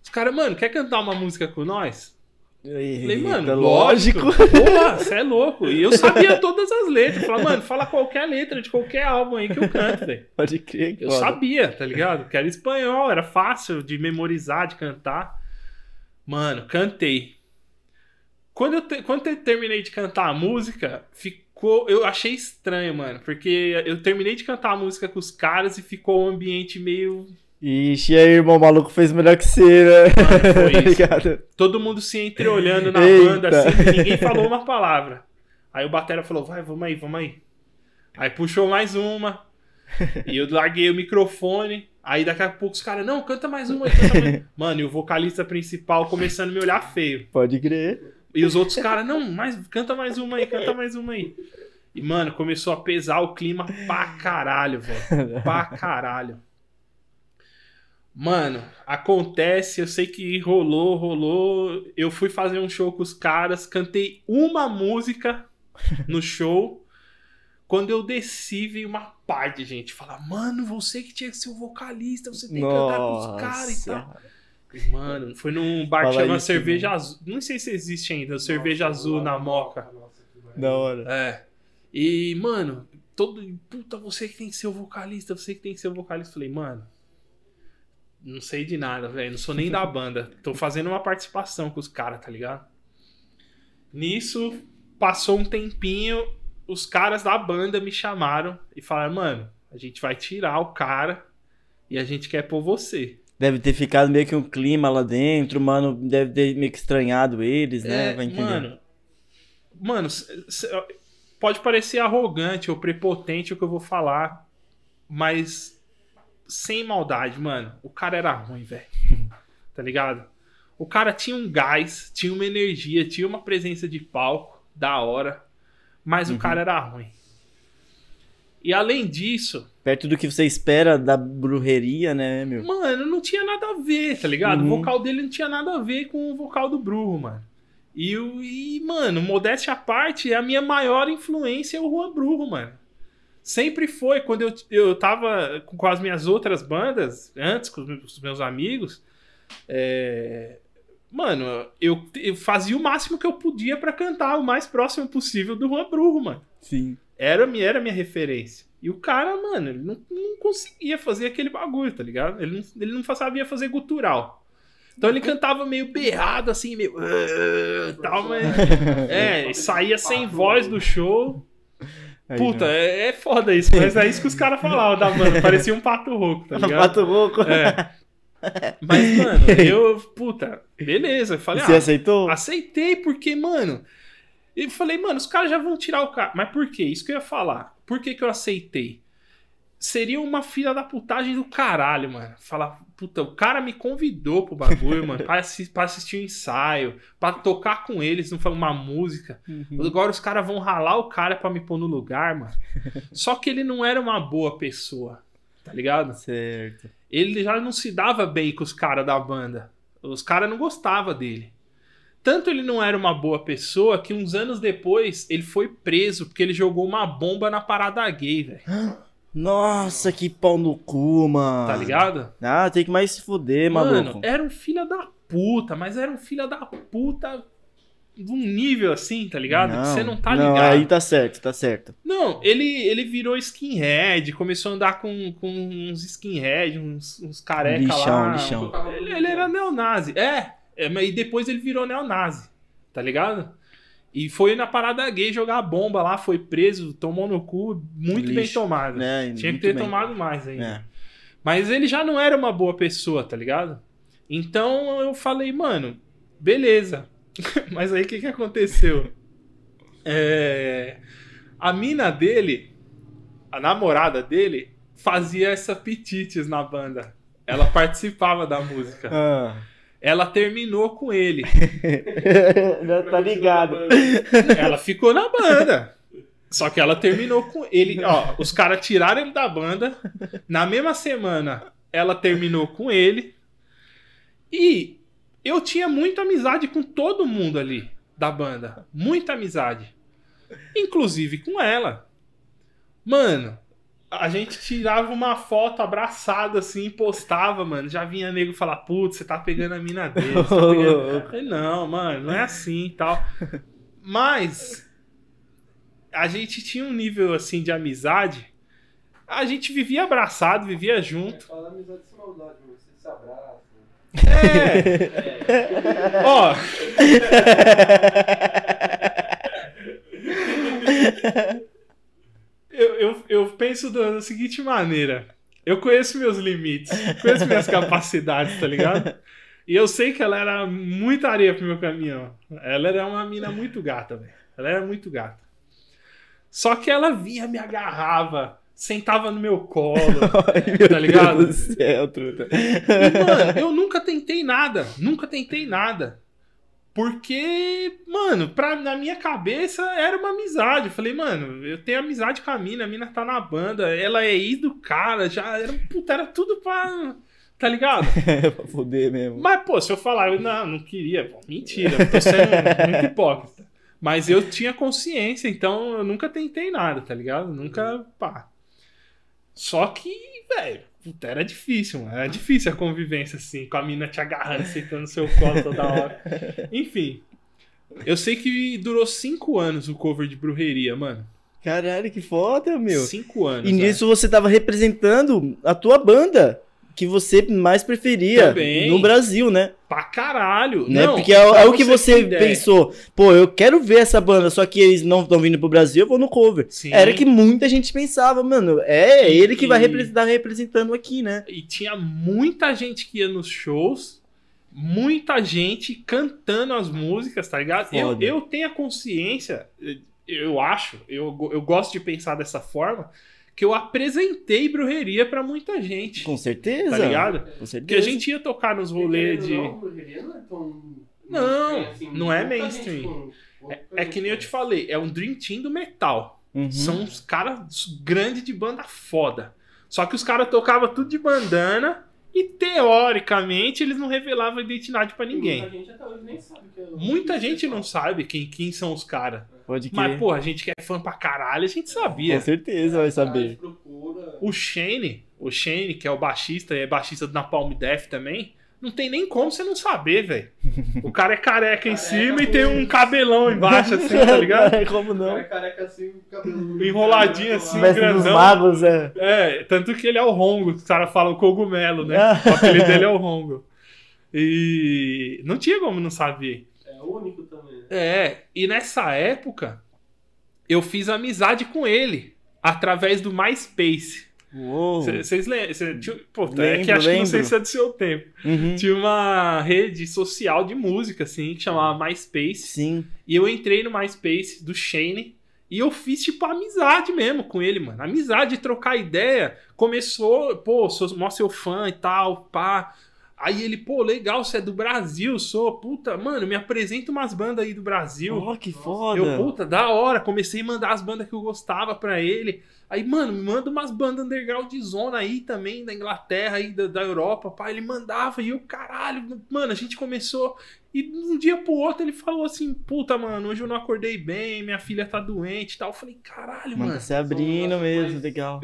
Os caras, mano, quer cantar uma música com nós? Falei, mano, lógico. Porra, você é louco. E eu sabia todas as letras. Falei, mano, fala qualquer letra de qualquer álbum aí que eu canto, velho. Pode crer. Eu foda. sabia, tá ligado? Que era espanhol, era fácil de memorizar, de cantar. Mano, cantei. Quando eu, te- quando eu terminei de cantar a música, ficou. Eu achei estranho, mano. Porque eu terminei de cantar a música com os caras e ficou um ambiente meio. Ixi, aí, irmão, o maluco fez melhor que você, né? Mano, foi isso. Todo mundo se entreolhando na Eita. banda, assim, e ninguém falou uma palavra. Aí o Batera falou: vai, vamos aí, vamos aí. Aí puxou mais uma. E eu larguei o microfone. Aí daqui a pouco os caras, não, canta mais uma aí, canta mais. Mano, e o vocalista principal começando a me olhar feio. Pode crer. E os outros caras, não, mais, canta mais uma aí, canta mais uma aí. E, mano, começou a pesar o clima pra caralho, velho. Pra caralho. Mano, acontece, eu sei que rolou, rolou. Eu fui fazer um show com os caras, cantei uma música no show. Quando eu desci, veio uma parte de gente falar: Mano, você que tinha que ser o vocalista, você tem que cantar com os caras e tal. Mano, foi num bar que Fala chama isso, Cerveja Azul. Não sei se existe ainda, Cerveja Azul na Moca. Nossa, que. Da hora. É. E, mano, todo. Puta, você que tem que ser o vocalista, você que tem que ser o vocalista. Falei, mano. Não sei de nada, velho. Não sou nem da banda. Tô fazendo uma participação com os caras, tá ligado? Nisso, passou um tempinho, os caras da banda me chamaram e falaram, mano, a gente vai tirar o cara e a gente quer pôr você. Deve ter ficado meio que um clima lá dentro, mano. Deve ter meio que estranhado eles, né? É, Vai entender. mano, mano, pode parecer arrogante ou prepotente o que eu vou falar, mas sem maldade, mano, o cara era ruim, velho. Tá ligado? O cara tinha um gás, tinha uma energia, tinha uma presença de palco da hora, mas o cara era ruim. E além disso, Perto do que você espera da brujeria, né, meu? Mano, não tinha nada a ver, tá ligado? Uhum. O vocal dele não tinha nada a ver com o vocal do Bruno, mano. E, o- e, mano, modéstia à parte, a minha maior influência é o Juan Bruno, mano. Sempre foi, quando eu, eu tava com as minhas outras bandas, antes, com os meus, os meus amigos, é, Mano, eu, eu fazia o máximo que eu podia pra cantar o mais próximo possível do Juan Bruno, mano Sim. era, era a minha referência. E o cara, mano, ele não, não conseguia fazer aquele bagulho, tá ligado? Ele não, ele não sabia fazer gutural. Então ele cantava meio berrado, assim, meio. "Ah", tal, mas. É, e saía sem voz do show. Aí, Puta, meu. é, é foda isso, mas é isso que os caras falavam da banda. Parecia um pato rouco, tá ligado? Pato rouco. É. Mas, mano, eu, puta, Beleza, eu falei, Você ah, aceitou? aceitei, porque, mano. Eu falei, mano, os caras já vão tirar o cara. Mas por quê? Isso que eu ia falar. Por que, que eu aceitei? Seria uma filha da putagem do caralho, mano. Falar, puta, o cara me convidou pro bagulho, mano, pra, assi- pra assistir o ensaio, pra tocar com eles, não foi uma música. Uhum. Agora os caras vão ralar o cara pra me pôr no lugar, mano. Só que ele não era uma boa pessoa, tá ligado? Certo. ele já não se dava bem com os caras da banda. Os caras não gostavam dele. Tanto ele não era uma boa pessoa que uns anos depois ele foi preso porque ele jogou uma bomba na parada gay, velho. Nossa, que pau no cu, mano. Tá ligado? Ah, tem que mais se fuder, Mano, maluco. era um filho da puta, mas era um filho da puta de um nível assim, tá ligado? que você não tá ligado. Não, aí tá certo, tá certo. Não, ele, ele virou skinhead, começou a andar com, com uns skinhead, uns, uns careca Lixão, lá. lixão. Ele, ele era neonazi. É, é, e depois ele virou neonazi, tá ligado? E foi na parada gay jogar bomba lá, foi preso, tomou no cu, muito bem Lixo, tomado. né? Tinha que ter bem. tomado mais ainda. É. Mas ele já não era uma boa pessoa, tá ligado? Então eu falei, mano, beleza. Mas aí o que, que aconteceu? É, A mina dele, a namorada dele, fazia essa petites na banda. Ela participava da música. Ah. Ela terminou com ele. Já tá ligado. Ela ficou na banda. Só que ela terminou com ele. Ó, os caras tiraram ele da banda. Na mesma semana, ela terminou com ele. E eu tinha muita amizade com todo mundo ali da banda. Muita amizade. Inclusive com ela. Mano, a gente tirava uma foto abraçada assim e postava, mano. Já vinha nego falar, putz, você tá pegando a mina dele. Tá pegando... Falei, não, mano, não é assim e tal. Mas a gente tinha um nível assim de amizade. A gente vivia abraçado, vivia junto. Fala amizade sem maldade, mano. Você se abraça. É. Ó. Eu, eu, eu penso da seguinte maneira. Eu conheço meus limites, conheço minhas capacidades, tá ligado? E eu sei que ela era muita areia pro meu caminhão. Ela era uma mina muito gata, velho. Ela era muito gata. Só que ela vinha, me agarrava, sentava no meu colo. Ai, meu Tá ligado? Deus do céu, truta. E, mano, eu nunca tentei nada. Nunca tentei nada. Porque, mano, pra, na minha cabeça era uma amizade. Eu falei, mano, eu tenho amizade com a mina, a mina tá na banda, ela é ex do cara, já era, puta, era tudo pra. Tá ligado? É pra fuder mesmo. Mas, pô, se eu falar, eu não, não queria, pô, mentira, eu tô sendo muito hipócrita. Mas eu tinha consciência, então eu nunca tentei nada, tá ligado? Nunca, pá. Só que, velho, puta, era difícil, mano. Era difícil a convivência, assim, com a mina te agarrando, sentando no seu colo toda hora. Enfim. Eu sei que durou cinco anos o cover de brujeria, mano. Caralho, que foda, meu. Cinco anos. E é. nisso você tava representando a tua banda, que você mais preferia Também. no Brasil, né? Pra caralho. né? Não, Porque é, é o que você pensou. Pô, eu quero ver essa banda, só que eles não estão vindo pro Brasil, eu vou no cover. Sim. Era que muita gente pensava, mano, é E- ele que vai e- representar representando aqui, né? E tinha muita gente que ia nos shows, muita gente cantando as músicas, tá ligado? Eu, Foda. eu tenho a consciência, eu acho, eu, eu gosto de pensar dessa forma, que eu apresentei brujeria pra muita gente, Com certeza. tá ligado? Com Porque certeza. a gente ia tocar nos rolês de. Não, brujeria não é tão. Não, mainstream, assim, não é mainstream. com- pouca É que nem eu te falei, é um Dream Team do metal. Uhum. São uns caras grandes de banda foda. Só que os caras tocavam tudo de bandana e teoricamente eles não revelavam a identidade pra né? ninguém. Muita gente até hoje nem sabe que é Muita gente pessoal. não sabe quem, quem são os caras. Pode Mas, crer. pô, a gente que é fã pra caralho, a gente Com sabia. certeza vai saber. O Shane, o Shane, que é o baixista e é baixista do Napalm Death também, não tem nem como você não saber, velho. O cara é careca em cima e tem um cabelão embaixo, assim, tá ligado? Como O não? cara é careca assim, com cabelo Enroladinho assim, Mestre dos grandão. magos, é. É, tanto que ele é o Rongo, os caras falam cogumelo, né? Ah. O apelido dele é o Rongo. E não tinha como não saber. É único também. É, e nessa época eu fiz amizade com ele através do MySpace. Vocês lembram? cê tinha- Pô, é Lembro, que acho que não sei lembro. se é do seu tempo. Uhum. Tinha uma rede social de música, assim, que chamava MySpace. Sim. E eu entrei no MySpace do Shane e eu fiz, tipo, amizade mesmo com ele, mano. Amizade, trocar ideia. Começou, pô, sou mó seu fã e tal, pá. Aí ele, pô, legal, você é do Brasil, sou. Puta, mano, me apresenta umas bandas aí do Brasil. Oh, que foda. Eu, puta, da hora. Comecei a mandar as bandas que eu gostava pra ele. Aí, mano, me manda umas bandas underground de zona aí também, da Inglaterra aí, da, da Europa, pá. Ele mandava e eu, caralho, mano, a gente começou. E de um dia pro outro ele falou assim: puta, mano, hoje eu não acordei bem, minha filha tá doente e tal. Eu falei, caralho, Mano, mano. tá se abrindo mesmo, mais- legal.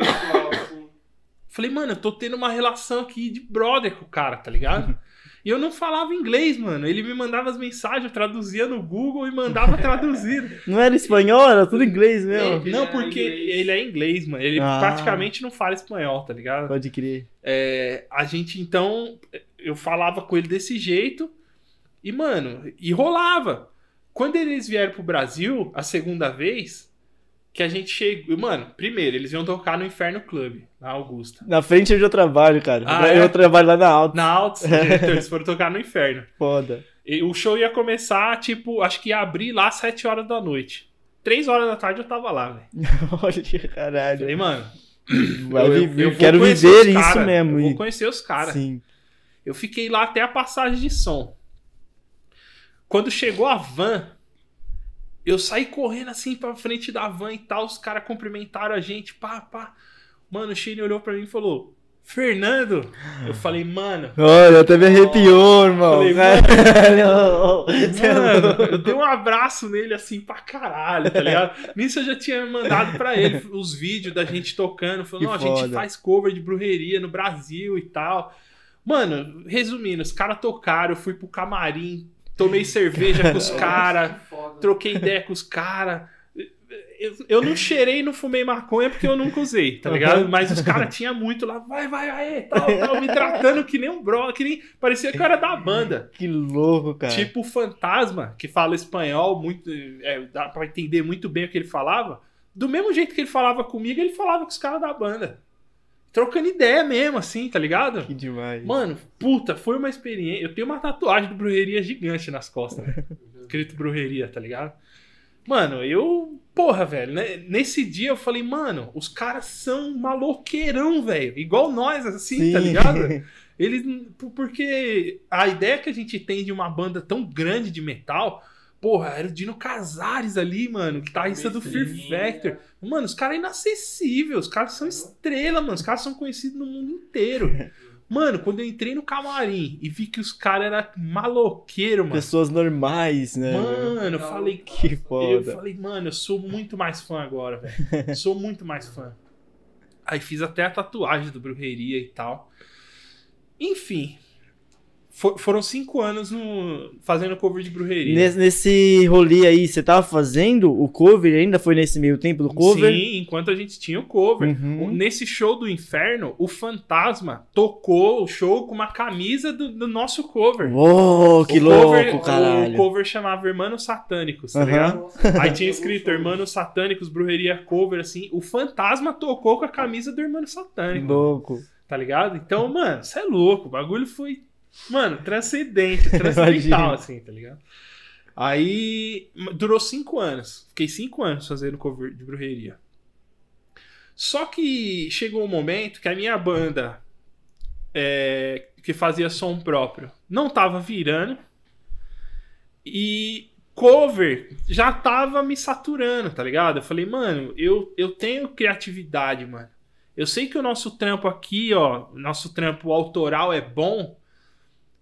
Falei, mano, eu tô tendo uma relação aqui de brother com o cara, tá ligado? E eu não falava inglês, mano. Ele me mandava as mensagens, eu traduzia no Google e mandava traduzido. Não era espanhol, era tudo inglês mesmo. Ele não, é porque inglês. ele é inglês, mano. Ele Ah. praticamente não fala espanhol, tá ligado? Pode crer. É, a gente, então, eu falava com ele desse jeito e, mano, e rolava. Quando eles vieram pro Brasil, a segunda vez, que a gente chegou. Mano, primeiro, eles iam tocar no Inferno Club, na Augusta. Na frente onde eu trabalho, cara. Ah, eu é? trabalho lá na alta. Na Altos, então, eles foram tocar no Inferno. Foda. E o show ia começar, tipo, acho que ia abrir lá às 7 horas da noite. 3 horas da tarde eu tava lá, velho. Olha, caralho. Falei, mano. Vai eu- eu- viver, eu vou quero viver isso cara, mesmo. Eu vou conhecer os caras. Sim. Eu fiquei lá até a passagem de som. Quando chegou a van, eu saí correndo assim pra frente da van e tal. Os caras cumprimentaram a gente, pá, pá. Mano, o Shane olhou pra mim e falou: Fernando. Eu falei, mano. Olha, até me arrepiou, irmão. Falei, Caralho. Mano, eu dei um abraço nele assim pra caralho, tá ligado? Nisso eu já tinha mandado pra ele os vídeos da gente tocando, falando, não, a gente faz cover de brujeria no Brasil e tal. Mano, resumindo, os caras tocaram, eu fui pro camarim, tomei cerveja com os caras, troquei ideia com os caras. Eu, eu não cheirei e não fumei maconha porque eu nunca usei, tá ligado? Mas os caras tinham muito lá, vai, vai, vai, tal, tal, me tratando que nem um bro, que nem. Parecia que eu era da banda. Que louco, cara. Tipo o fantasma, que fala espanhol, muito, é, dá pra entender muito bem o que ele falava. Do mesmo jeito que ele falava comigo, ele falava com os caras da banda. Trocando ideia mesmo, assim, tá ligado? Que demais. Mano, puta, foi uma experiência. Eu tenho uma tatuagem do Brujeria gigante nas costas, velho. Escrito Brujeria, tá ligado? Mano, eu. Porra, velho, né? nesse dia eu falei, mano, os caras são maloqueirão, velho. Igual nós, assim, tá ligado? Eles. por- Porque a ideia que a gente tem de uma banda tão grande de metal. Porra, era o Dino Casares ali, mano, guitarrista do Fear Factor. Mano, os caras é inacessível, os caras são estrela, mano. Os caras são conhecidos no mundo inteiro. Mano, quando eu entrei no camarim e vi que os caras eram maloqueiro, mano. Pessoas normais, né? Mano, eu falei, Que eu foda. falei, mano, eu sou muito mais fã agora, velho. sou muito mais fã. Aí fiz até a tatuagem do Brujeria e tal. Enfim. Fo- foram cinco anos no, fazendo cover de Brujeria. Nesse, nesse rolê aí, você tava fazendo o cover ainda? Foi nesse meio tempo do cover? Sim, enquanto a gente tinha o cover. Uhum. Nesse show do inferno, o Fantasma tocou o show com uma camisa do, do nosso cover. Uou, que o louco, cover, caralho. O cover chamava Hermanos Satânicos, tá Aham. ligado? Aí tinha escrito. Hermanos Satânicos, Brujeria Cover, assim. O Fantasma tocou com a camisa do Hermano Satânico, Louco. tá ligado? Então, mano, você é louco. O bagulho foi, mano, transcendente, transcendental, assim, tá ligado? Aí durou cinco anos. Fiquei cinco anos fazendo cover de brujeria. Só que chegou um momento que a minha banda, é, que fazia som próprio, não tava virando. E cover já tava me saturando, tá ligado? Eu falei, mano, eu, eu tenho criatividade, mano. Eu sei que o nosso trampo aqui, ó, nosso trampo autoral é bom,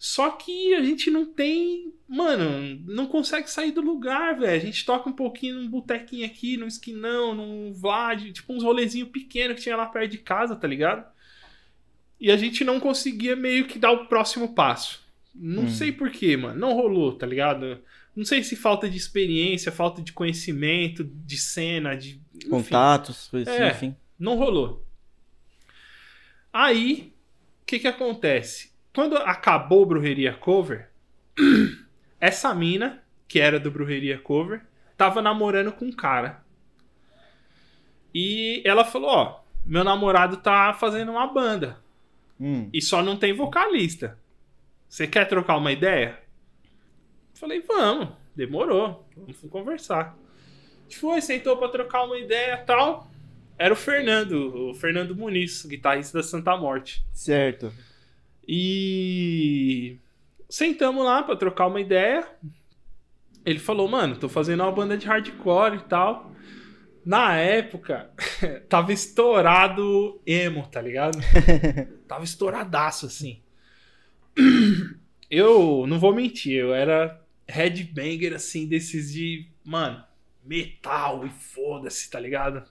só que a gente não tem. Mano, não consegue sair do lugar, velho. A gente toca um pouquinho num botequinho aqui, num esquinão, num Vlad, tipo uns rolezinhos pequenos que tinha lá perto de casa, tá ligado? E a gente não conseguia meio que dar o próximo passo. Não Hum. sei porquê, mano. Não rolou, tá ligado? Não sei se falta de experiência, falta de conhecimento, de cena, de. enfim. Contatos, coisas assim, É. enfim. Não rolou. Aí, o que que acontece? Quando acabou o Brujeria Cover, essa mina, que era do Brujeria Cover, tava namorando com um cara. E ela falou, ó, meu namorado tá fazendo uma banda Hum. e só não tem vocalista. Você quer trocar uma ideia? Falei, vamos, demorou, vamos conversar. Foi, sentou pra trocar uma ideia e tal. Era o Fernando, o Fernando Muniz, guitarrista da Santa Morte. Certo. E sentamos lá pra trocar uma ideia. Ele falou, mano, tô fazendo uma banda de hardcore e tal. Na época, tava estourado emo, tá ligado? tava estouradaço, assim. Eu não vou mentir, eu era headbanger, assim, desses de, mano, metal e foda-se, tá ligado?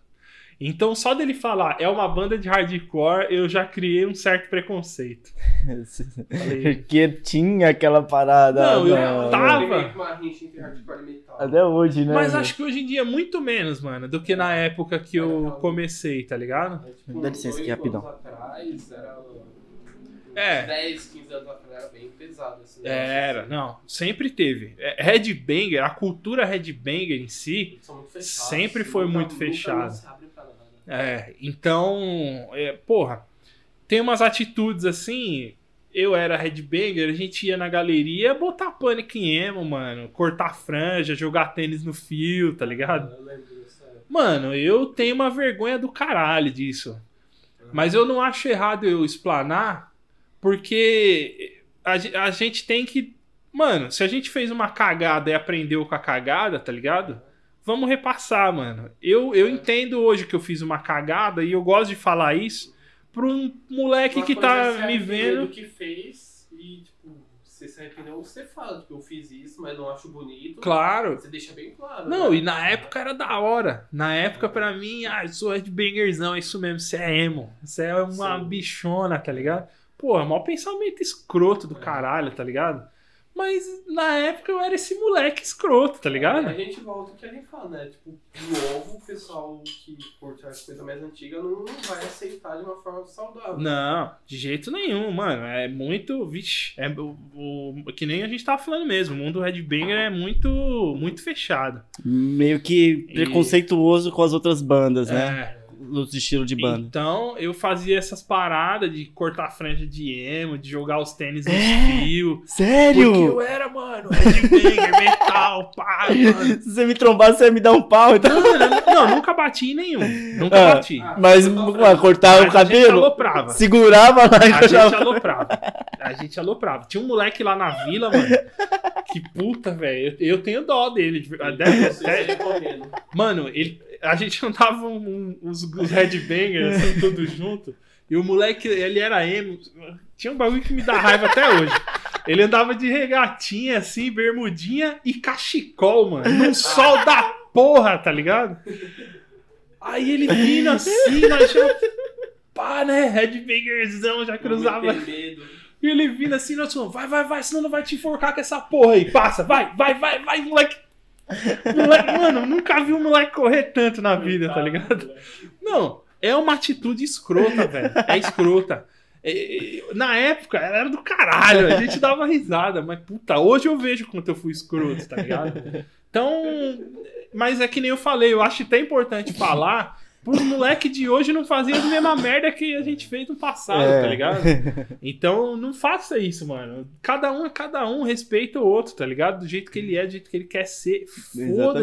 Então, só dele falar é uma banda de hardcore, eu já criei um certo preconceito. Falei, Porque tinha aquela parada. Não, eu não, tava- não. Meio que uma rixa entre hardcore e metal. Até hoje, né? Mas acho que hoje em dia é muito menos, mano, do que na época que eu comecei, tá ligado? É, tipo, Dá licença aqui, rapidão. atrás, era... É. 10, 15 anos atrás era bem pesado esse negócio, Era, assim. não, sempre teve. É, Headbanger, a cultura headbanger em si. Sempre foi muito nunca é, então, é, porra, tem umas atitudes assim. Eu era headbanger, a gente ia na galeria botar pânico em emo, mano. Cortar franja, jogar tênis no fio, tá ligado? Mano, eu tenho uma vergonha do caralho disso. Mas eu não acho errado eu explanar, porque a, a gente tem que. Mano, se a gente fez uma cagada e aprendeu com a cagada, tá ligado? Vamos repassar, mano. Eu, eu entendo hoje que eu fiz uma cagada e eu gosto de falar isso pra um moleque Uma que é tá me vendo. do que fez e, tipo, você se arrependeu, você fala, tipo, eu fiz isso, mas não acho bonito. Claro. Você deixa bem claro. Não, né? e na época era da hora. Na época, pra mim, ah, eu sou headbangerzão, é isso mesmo, você é emo. Você é uma Sim. bichona, tá ligado? Pô, é o maior pensamento escroto do caralho, tá ligado? Mas na época eu era esse moleque escroto, tá ligado? A gente volta ao que a gente fala, né? Tipo, de novo, o pessoal que curte as coisas mais antigas não, vai aceitar de uma forma saudável. Não, de jeito nenhum, mano. É muito. Vixe, é o, o- que nem a gente tava falando mesmo. O mundo headbanger é muito, muito fechado. Meio que E- preconceituoso com as outras bandas, né? É. Os estilos de banda. Então, eu fazia essas paradas de cortar franja de emo, de jogar os tênis nos É? Porque Sério? eu era, mano, headbanger, metal, pá, mano. Se você me trombar, você ia me dar um pau, então. Não, não, não, nunca bati em nenhum. Nunca Ah, bati. Mas ué, cortava Mas o a gente cabelo, aloprava. segurava lá e A gente já... aloprava. A gente aloprava. Tinha um moleque lá na vila, mano. Que puta, velho. Eu, eu tenho dó dele. até- Você até-. Mano, ele, a gente andava um- um- os, os headbangers, assim, tudo junto. E o moleque, ele era emo. Tinha um bagulho que me dá raiva até hoje. Ele andava de regatinha, assim, bermudinha e cachecol, mano. Num sol da porra, tá ligado? Aí ele vindo assim, nós já... Pá, né? Headbangerzão, já cruzava. E ele vindo assim, nós falamos, vai, vai, vai, senão não vai te enforcar com essa porra aí. Passa, vai, vai, vai, vai, moleque. Moleque, mano, nunca vi um moleque correr tanto na vida, tá ligado? Não, é uma atitude escrota, velho. É escrota. É, é, Na época era do caralho, a gente dava risada, mas puta, hoje eu vejo quanto eu fui escroto, tá ligado? Então, mas é que nem eu falei, eu acho até importante falar pro moleque de hoje não fazer a mesma merda que a gente fez no passado, É. tá ligado? Então não faça isso, mano. Cada um é cada um, respeita o outro, tá ligado? Do jeito que ele é, do jeito que ele quer ser. Foda-se.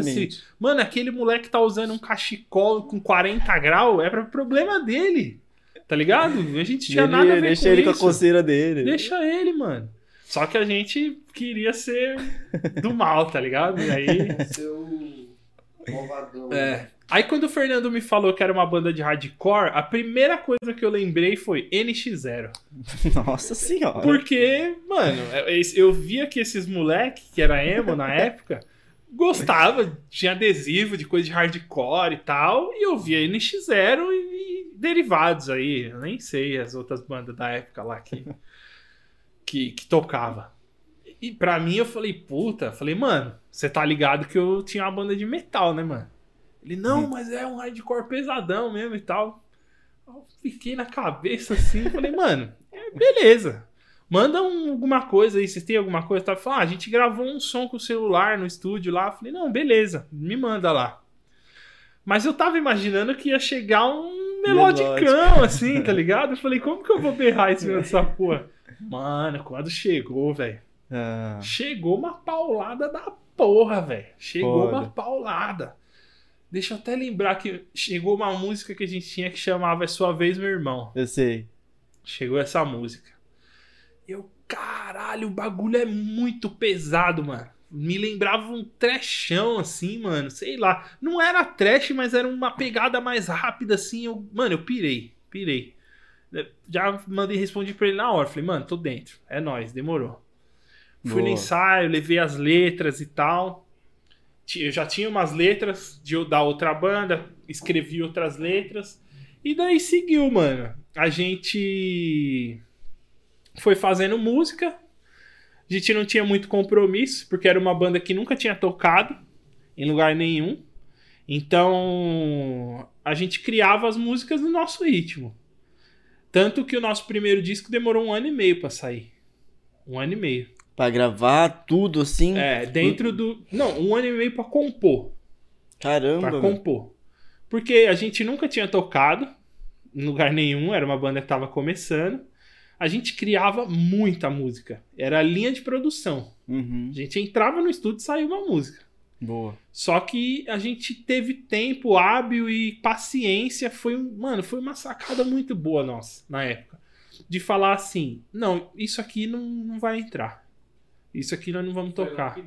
Exatamente. Mano, aquele moleque tá usando um cachecol com 40 graus, é pra problema dele. Tá ligado? A gente tinha Ele- nada a ver deixa com ele com a coceira dele. Deixa ele, mano. Só que a gente queria ser do mal, tá ligado? E aí. Seu malvadão. É. Aí quando o Fernando me falou que era uma banda de hardcore, a primeira coisa que eu lembrei foi NX0. Nossa senhora. Porque, mano, eu via que esses moleque que era emo na época gostava, tinha adesivo de coisa de hardcore e tal, e eu via NX0 e, e derivados aí, eu nem sei as outras bandas da época lá que que, que tocava. E pra mim eu falei, puta, falei, mano, você tá ligado que eu tinha uma banda de metal, né, mano? Ele, não, mas é um hardcore pesadão mesmo e tal. Eu fiquei na cabeça assim, falei, mano, é, beleza. Manda um- alguma coisa aí, vocês têm alguma coisa? Tá? Falei, ah, a gente gravou um som com o celular no estúdio lá. Falei, não, beleza, me manda lá. Mas eu tava imaginando que ia chegar um melodicão, assim, tá ligado? Eu falei, como que eu vou berrar cima dessa porra? Mano, quando chegou, velho. Ah, Chegou uma paulada da porra, velho. Chegou Foda. uma paulada. Deixa eu até lembrar que chegou uma música que a gente tinha que chamava É Sua Vez, Meu Irmão. eu sei. Chegou essa música. Eu, caralho, o bagulho é muito pesado, mano. Me lembrava um trechão, assim, mano. Sei lá. Não era trash, mas era uma pegada mais rápida, assim. Eu, mano, eu pirei. Pirei. Já mandei respondi pra ele na hora. Falei, mano, tô dentro. É nóis, demorou. Fui no Boa. ensaio, levei as letras e tal. Eu já tinha umas letras de, da outra banda, escrevi outras letras. E daí seguiu, mano. A gente foi fazendo música. A gente não tinha muito compromisso, porque era uma banda que nunca tinha tocado em lugar nenhum. Então a gente criava as músicas no nosso ritmo. Tanto que o nosso primeiro disco demorou um ano e meio pra sair. Um ano e meio. Pra gravar tudo assim. É, dentro do. Não, um ano e meio pra compor. Caramba. Pra compor. Porque a gente nunca tinha tocado em lugar nenhum, era uma banda que tava começando. A gente criava muita música. Era a linha de produção. Uhum. A gente entrava no estúdio e saía uma música. Boa. Só que a gente teve tempo hábil e paciência. Foi, um- mano, foi uma sacada muito boa nossa na época. De falar assim: não, isso aqui não, não vai entrar. Isso aqui nós não vamos Foi tocar.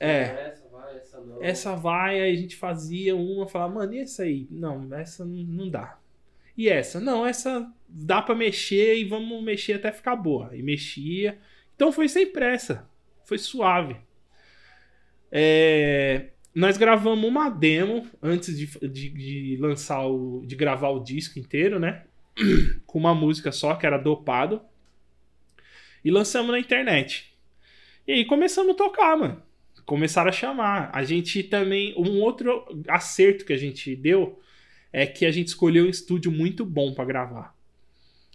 É. Essa vai, essa não. Essa vai, aí a gente fazia uma, falava, mano, e essa aí? Não, essa não- dá. E essa? Não, essa dá pra mexer e vamos mexer até ficar boa. E mexia. Então foi sem pressa. Foi suave. É, nós gravamos uma demo antes de, de, de lançar o. de gravar o disco inteiro, né? Com uma música só, que era dopado. E lançamos na internet. E aí começamos a tocar, mano começaram a chamar. A gente também. Um outro acerto que a gente deu é que a gente escolheu um estúdio muito bom pra gravar.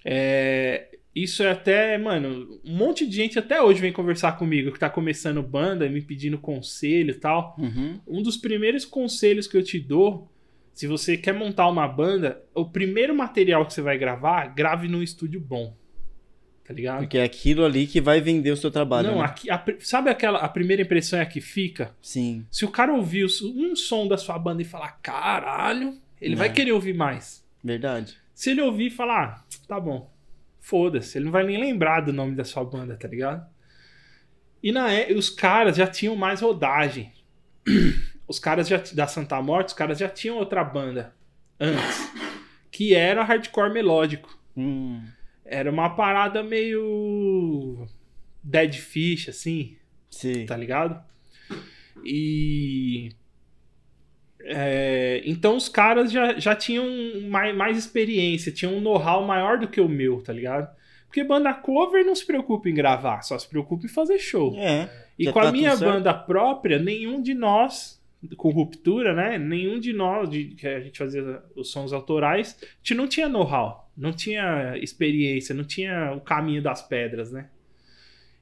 É, isso é até, mano, um monte de gente até hoje vem conversar comigo que tá começando banda, me pedindo conselho e tal. Uhum. Um dos primeiros conselhos que eu te dou, se você quer montar uma banda, o primeiro material que você vai gravar, grave num estúdio bom. Tá ligado? Porque é aquilo ali que vai vender o seu trabalho. Não, né? aqui, a sabe aquela a primeira impressão é a que fica? Sim. Se o cara ouvir um som da sua banda e falar, caralho, ele É. vai querer ouvir mais. Verdade. Se ele ouvir e falar, ah, tá bom, foda-se, ele não vai nem lembrar do nome da sua banda, tá ligado? E na, é- os caras já tinham mais rodagem. Os caras já, da Santa Morte, os caras já tinham outra banda antes, que era hardcore melódico. Hum. Era uma parada meio Dead Fish, assim, Sim. tá ligado? E. é, então os caras já, já tinham mais, mais experiência, tinham um know-how maior do que o meu, tá ligado? Porque banda cover não se preocupa em gravar, só se preocupa em fazer show. É. E com tá a minha certo. banda própria, nenhum de nós, com ruptura, né? Nenhum de nós, de, que a gente fazia os sons autorais, a gente não tinha know-how, não tinha experiência, não tinha o caminho das pedras, né?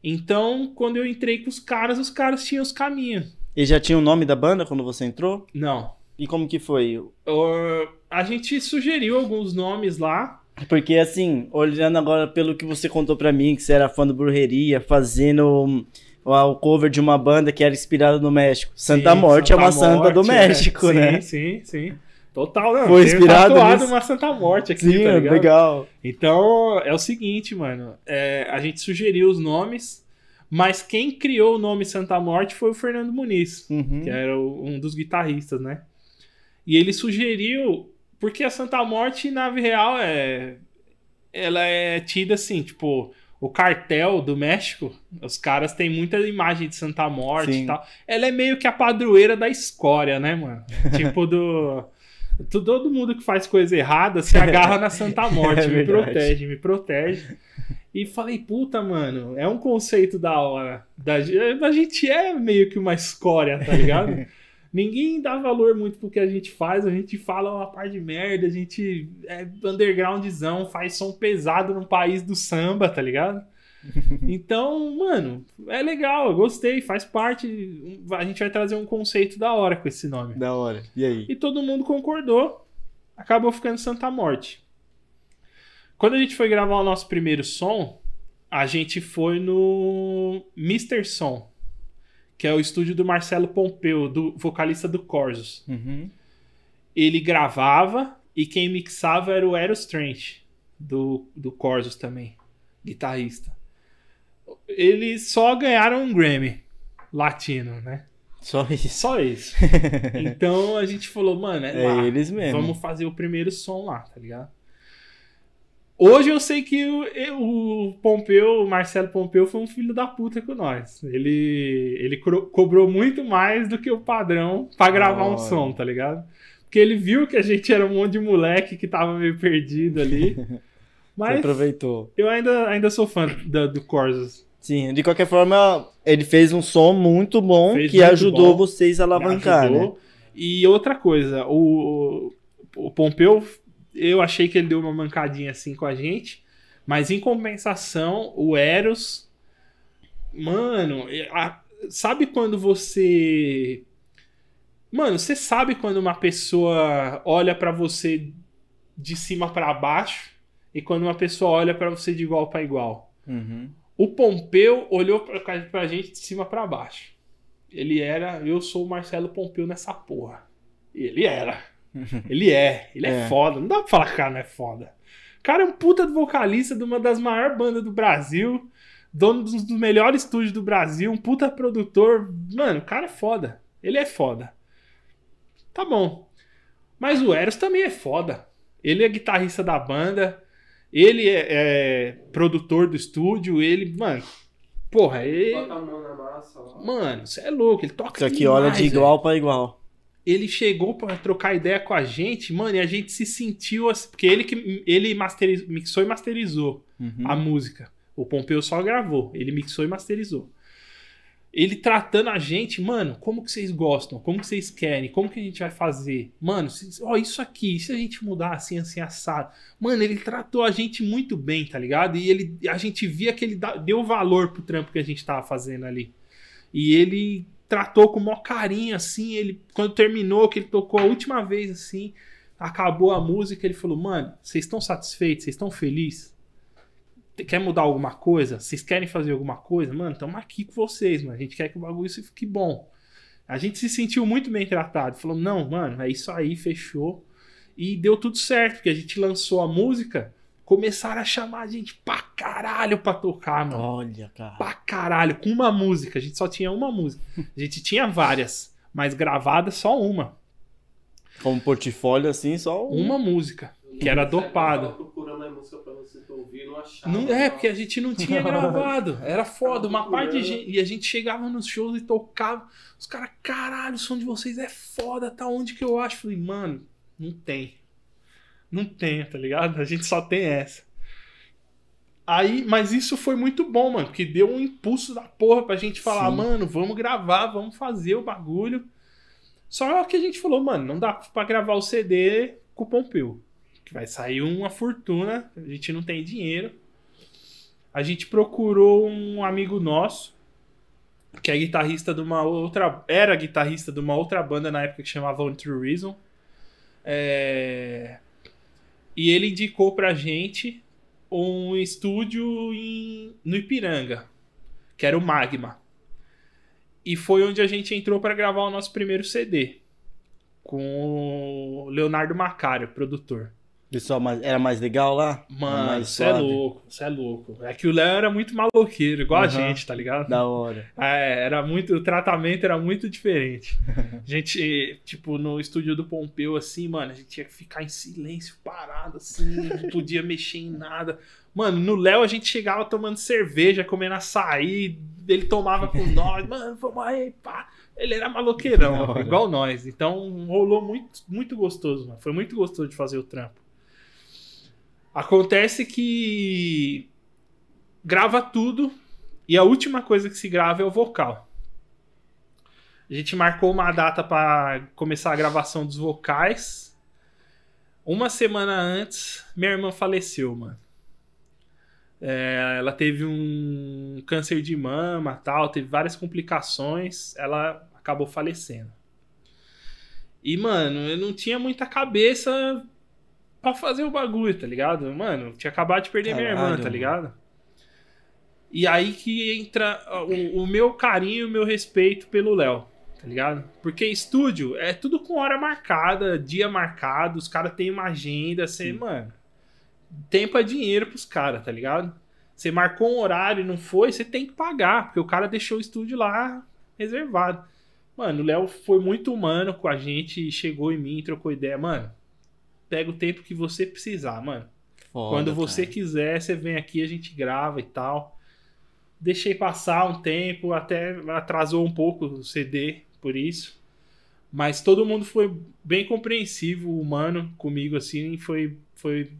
Então, quando eu entrei com os caras, os caras tinham os caminhos. E já tinha o nome da banda quando você entrou? Não. E como que foi? Uh, a gente sugeriu alguns nomes lá. Porque assim, olhando agora pelo que você contou pra mim, que você era fã do Brujeria, fazendo um, o cover de uma banda que era inspirada no México. Santa Sim, Morte é uma Santa santa do Morte, México, é. né? Sim, sim, sim. Total, não. Foi inspirado tatuado nisso? uma Santa Morte aqui, Sim, tá ligado? legal. Então, é o seguinte, mano. é, a gente sugeriu os nomes, mas quem criou o nome Santa Morte foi o Fernando Muniz, Uhum. que era o- um dos guitarristas, né? E ele sugeriu, porque a Santa Morte, na real, é. Ela é tida assim, tipo, o cartel do México, os caras têm muita imagem de Santa Morte Sim. e tal. Ela é meio que a padroeira da escória, né, mano? tipo do. Todo mundo que faz coisa errada se agarra na Santa Morte. É me protege, me protege. E falei, puta, mano, é um conceito da hora. Da, a gente é meio que uma escória, tá ligado? Ninguém dá valor muito pro que a gente faz, a gente fala uma par de merda, a gente é undergroundzão, faz som pesado no país do samba, tá ligado? Então, mano, é legal, eu gostei, faz parte. A gente vai trazer um conceito da hora com esse nome. Da hora. E aí? E todo mundo concordou. acabou ficando Santa Morte. Quando a gente foi gravar o nosso primeiro som, a gente foi no Mr. Som, que é o estúdio do Marcelo Pompeu, do vocalista do Corsos. Uhum. Ele gravava e quem mixava era o Eros Trent, do, do Corsos também, guitarrista. Eles só ganharam um Grammy latino, né? Só isso. Só isso. Então a gente falou, mano, é, É lá, eles mesmo. vamos fazer o primeiro som lá, tá ligado? Hoje eu sei que o, eu- o Pompeu, o Marcelo Pompeu, foi um filho da puta com nós. Ele, ele cobrou muito mais do que o padrão pra gravar um Olha. som, tá ligado? Porque ele viu que a gente era um monte de moleque que tava meio perdido ali. Você Mas aproveitou. eu ainda, ainda sou fã da- do Corsos. Sim, de qualquer forma, ele fez um som muito bom Fez que muito ajudou bom. vocês a alavancar, né? ajudou. E outra coisa, o, o Pompeu, eu achei que ele deu uma mancadinha assim com a gente, mas em compensação, o Eros, mano, a- sabe quando você. Mano, você sabe quando uma pessoa olha pra você de cima pra baixo e quando uma pessoa olha pra você de igual pra igual. Uhum. O Pompeu olhou pra, pra gente de cima pra baixo. Ele era, eu sou o Marcelo Pompeu nessa porra. E ele era. Ele é. Ele é, É. foda. Não dá pra falar que o cara não é foda. O cara é um puta de vocalista de uma das maiores bandas do Brasil. Dono dos, dos melhores estúdios do Brasil. Um puta produtor. Mano, o cara é foda. Ele é foda. Tá bom. Mas o Eros também é foda. Ele é guitarrista da banda. Ele é, é produtor do estúdio. Ele, mano. Porra, ele. Bota a mão na massa, ó. Mano, você é louco. Ele toca Isso aqui olha demais, de velho igual pra igual. ele chegou pra trocar ideia com a gente, mano, e a gente se sentiu assim, porque ele que ele masteriz- mixou e masterizou Uhum. a música. O Pompeu só gravou, ele mixou e masterizou. Ele tratando a gente, mano, como que vocês gostam? Como que vocês querem? Como que a gente vai fazer? Mano, ó, isso aqui, e se a gente mudar assim, assim, assado? Mano, ele tratou a gente muito bem, tá ligado? E ele, a gente via que ele deu valor pro trampo que a gente tava fazendo ali. E ele tratou com o maior carinho, assim. Ele, quando terminou, que ele tocou a última vez, assim, acabou a música, ele falou: Mano, vocês estão satisfeitos? Vocês estão felizes? Quer mudar alguma coisa? Vocês querem fazer alguma coisa? Mano, estamos aqui com vocês, mano. A gente quer que o bagulho fique bom. A gente se sentiu muito bem tratado. Falou: Não, mano, é isso aí, fechou. E deu tudo certo, porque a gente lançou a música. Começaram a chamar a gente pra caralho pra tocar, mano Olha, cara. pra caralho, com uma música. A gente só tinha uma música. A gente tinha várias, mas gravada só uma. Como portfólio, assim, só um. Uma música, que era dopado. procurando a música pra você ouvir, não achava. Não, é, porque a gente não tinha gravado. Era foda. Uma parte de gente. E a gente chegava nos shows e tocava. Os caras, caralho, o som de vocês é foda, tá onde que eu acho? Falei, mano, não tem. Não tem, tá ligado? A gente só tem essa. Aí, mas isso foi muito bom, mano, porque deu um impulso da porra pra gente falar, Sim. mano, vamos gravar, vamos fazer o bagulho. Só que a gente falou, mano, não dá pra gravar o CD com o Pompeu. Que vai sair uma fortuna, a gente não tem dinheiro. A gente procurou um amigo nosso, que é guitarrista de uma outra. Era guitarrista de uma outra banda na época que chamava On True Reason. É, E ele indicou pra gente um estúdio em... no Ipiranga, que era o Magma. E foi onde a gente entrou pra gravar o nosso primeiro CD. Com o Leonardo Macário, produtor. Pessoal, mas era mais legal lá? Mano, mais você é louco, você é louco. É que o Léo era muito maloqueiro, igual a Aham. gente, tá ligado? Da hora. É, era muito, o tratamento era muito diferente. A gente, tipo, no estúdio do Pompeu, assim, mano, a gente tinha que ficar em silêncio, parado, assim, não podia mexer em nada. Mano, no Léo a gente chegava tomando cerveja, comendo açaí, ele tomava com nós, mano, vamos aí, pá. Ele era maloqueirão, igual nós. Então rolou muito, muito gostoso, mano. Foi muito gostoso de fazer o trampo. Acontece que grava tudo e a última coisa que se grava é o vocal. A gente marcou uma data para começar a gravação dos vocais. Uma semana antes, minha irmã faleceu, mano. É, ela teve um câncer de mama, tal, teve várias complicações, ela acabou falecendo. E mano, eu não tinha muita cabeça pra fazer o bagulho, tá ligado? Mano, tinha acabado de perder minha irmã, Caralho, tá ligado? E aí que entra o, o meu carinho e o meu respeito pelo Léo, tá ligado? Porque estúdio é tudo com hora marcada, dia marcado, os caras têm uma agenda, você, mano, tempo é dinheiro pros caras, tá ligado? Você marcou um horário e não foi, você tem que pagar, porque o cara deixou o estúdio lá reservado. Mano, o Léo foi muito humano com a gente, chegou em mim, trocou ideia. Mano, pega o tempo que você precisar, mano. Foda, Quando você cara. quiser, você vem aqui, a gente grava e tal. Deixei passar um tempo, até atrasou um pouco o CD por isso. Mas todo mundo foi bem compreensivo, humano comigo, assim, e foi, foi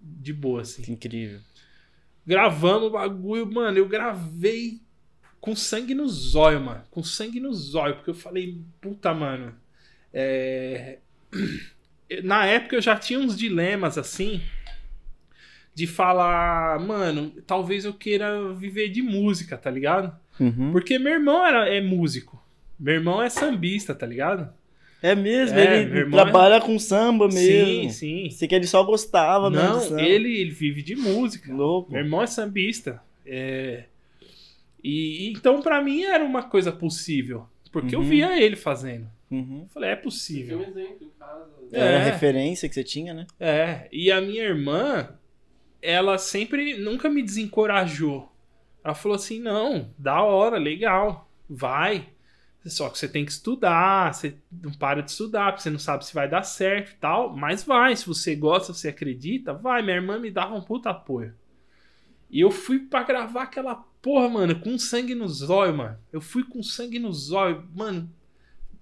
de boa, assim. Que incrível. Gravamos o bagulho, mano. Eu gravei com sangue no zóio, mano. Com sangue no zóio, porque eu falei, puta, mano. É... Na época eu já tinha uns dilemas assim. De falar, mano, talvez eu queira viver de música, tá ligado? Uhum. Porque meu irmão era, é músico. Meu irmão é sambista, tá ligado? É mesmo, É, ele irmão trabalha com samba mesmo. Sim, sim. Sei que ele só gostava mesmo Não, ele, ele vive de música. Louco. Meu irmão é sambista. É... E então, pra mim, era uma coisa possível. Porque eu Uhum. via ele fazendo. Uhum. Eu falei, é Tem um possível. exemplo em casa. Era a É. referência que você tinha, né? É. E a minha irmã, ela sempre nunca me desencorajou. Ela falou assim: não, da hora, legal, vai. Só que você tem que estudar, você não para de estudar, porque você não sabe se vai dar certo e tal. Mas vai, se você gosta, se você acredita, vai. Minha irmã me dava um puta apoio. E eu fui pra gravar aquela porra, mano, com sangue no zóio, mano. Eu fui com sangue no zóio, mano.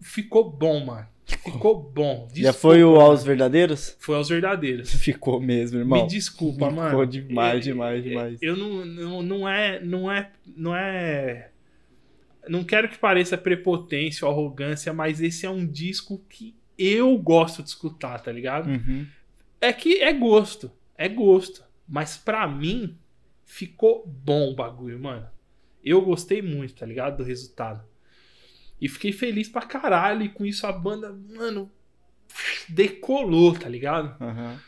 Ficou bom, mano. Ficou bom. Já Desculpa, foi o aos verdadeiros? Foi aos verdadeiros. Ficou mesmo, irmão. Me desculpa, Ficou mano. demais, É, demais, é, demais. Eu não, não, não é. Não é. Não é. Não quero que pareça prepotência ou arrogância, mas esse é um disco que eu gosto de escutar, tá ligado? Uhum. É que é gosto. É gosto. Mas pra mim, ficou bom o bagulho, mano. Eu gostei muito, tá ligado? Do resultado. E fiquei feliz pra caralho. E com isso a banda, mano, decolou, tá ligado? Aham.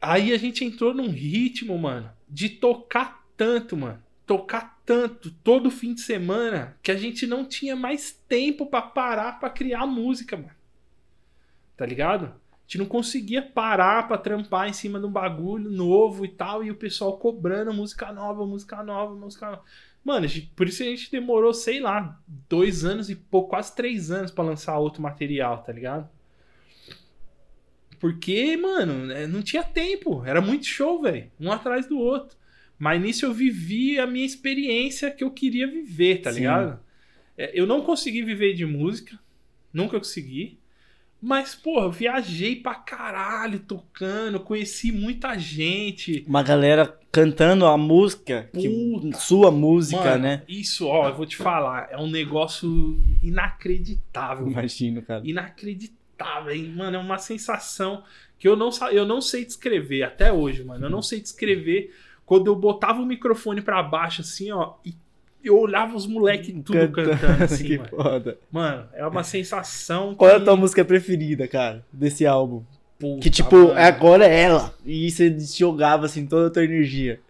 Aí a gente entrou num ritmo, mano, de tocar tanto, mano. Tocar tanto todo fim de semana que a gente não tinha mais tempo pra parar pra criar música, mano. Tá ligado? A gente não conseguia parar pra trampar em cima de um bagulho novo e tal, e o pessoal cobrando música nova, música nova, música nova. Mano, gente- por isso a gente demorou, sei lá, dois anos e pouco, quase três anos pra lançar outro material, tá ligado? Porque, mano, é, não tinha tempo. Era muito show, velho. Um atrás do outro. Mas nisso eu vivi a minha experiência que eu queria viver, tá Sim. ligado? É, eu não consegui viver de música. Nunca consegui. Mas, porra, eu viajei pra caralho tocando. Conheci muita gente. Uma galera cantando a música, que- sua música, Mano, né? Isso, ó, eu vou te falar. É um negócio inacreditável. Imagino, cara. inacreditável, hein? Mano, é uma sensação que eu não, eu não sei descrever até hoje, mano. Eu não sei descrever quando eu botava o microfone pra baixo, assim, ó, e eu olhava os moleques tudo cantando, assim, que mano. foda. Mano, é uma sensação. Qual é a que- tua música preferida, cara, desse álbum? Puta, Que tipo, mano. é agora é ela. E você jogava assim toda a tua energia.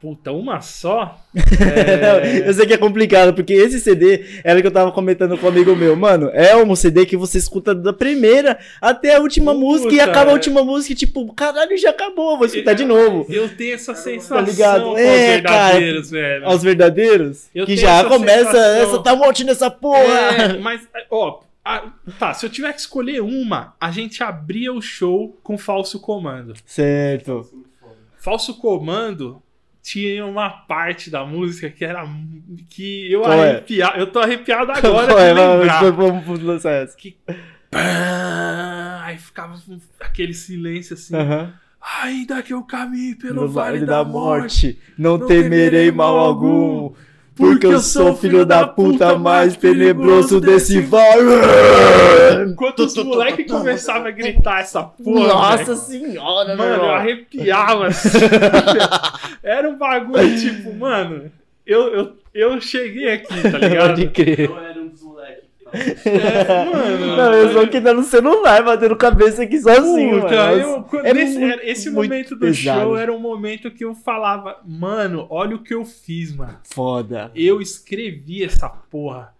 Puta, uma só? É, eu sei que é complicado, porque esse CD era o que eu tava comentando com um amigo meu. Mano, é um CD que você escuta da primeira até a última Puta, música e acaba a é. última música e tipo, caralho, já acabou, vou escutar de novo. Eu tenho essa sensação ligado? com É, os verdadeiros, velho. Aos verdadeiros, Eu que já essa começa, sensação. essa tá morte nessa porra. É, mas, ó, a- tá, se eu tiver que escolher uma, a gente abria o show com falso comando. Certo. Falso comando tinha uma parte da música que era que eu Qual é? arrepiava. Eu tô arrepiado agora Qual é? de lembrar. Vamos, vamos, lançar essa. Pã, Aí ficava aquele silêncio assim. Ainda que eu caminhe pelo No vale da, morte, não, não temerei mal algum, porque eu sou filho da puta mais tenebroso desse vale. Enquanto os moleques começavam a gritar essa porra. Nossa senhora, Mano, eu meu. arrepiava assim. Era um bagulho tipo, mano, eu, eu, eu cheguei aqui, tá ligado? Pode crer. Eu era um dos moleques. É, mano. Não, eu sou que tá no celular, batendo cabeça aqui sozinho, Puta, mano. eu- é nesse- muito- esse momento do pesado. show era um momento que eu falava, mano, olha o que eu fiz, mano. Foda. Eu escrevi essa porra.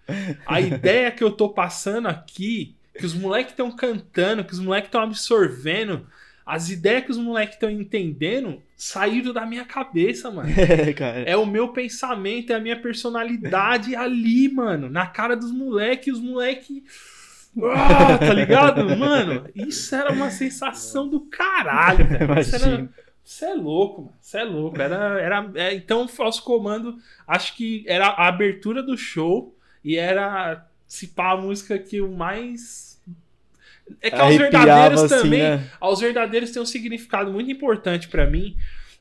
A ideia que eu tô passando aqui, que os moleques estão cantando, que os moleques estão absorvendo, as ideias que os moleques estão entendendo saíram da minha cabeça, mano. É, cara. É o meu pensamento, é a minha personalidade ali, mano, na cara dos moleques, os moleques. Ah, tá ligado? Mano, isso era uma sensação do caralho, velho. Isso era, você é louco, mano. Você é louco. Era, era, é, então, o falso comando, acho que era a abertura do show e era se pá a música que o mais. É que aos verdadeiros assim, também. né? Aos verdadeiros tem um significado muito importante pra mim,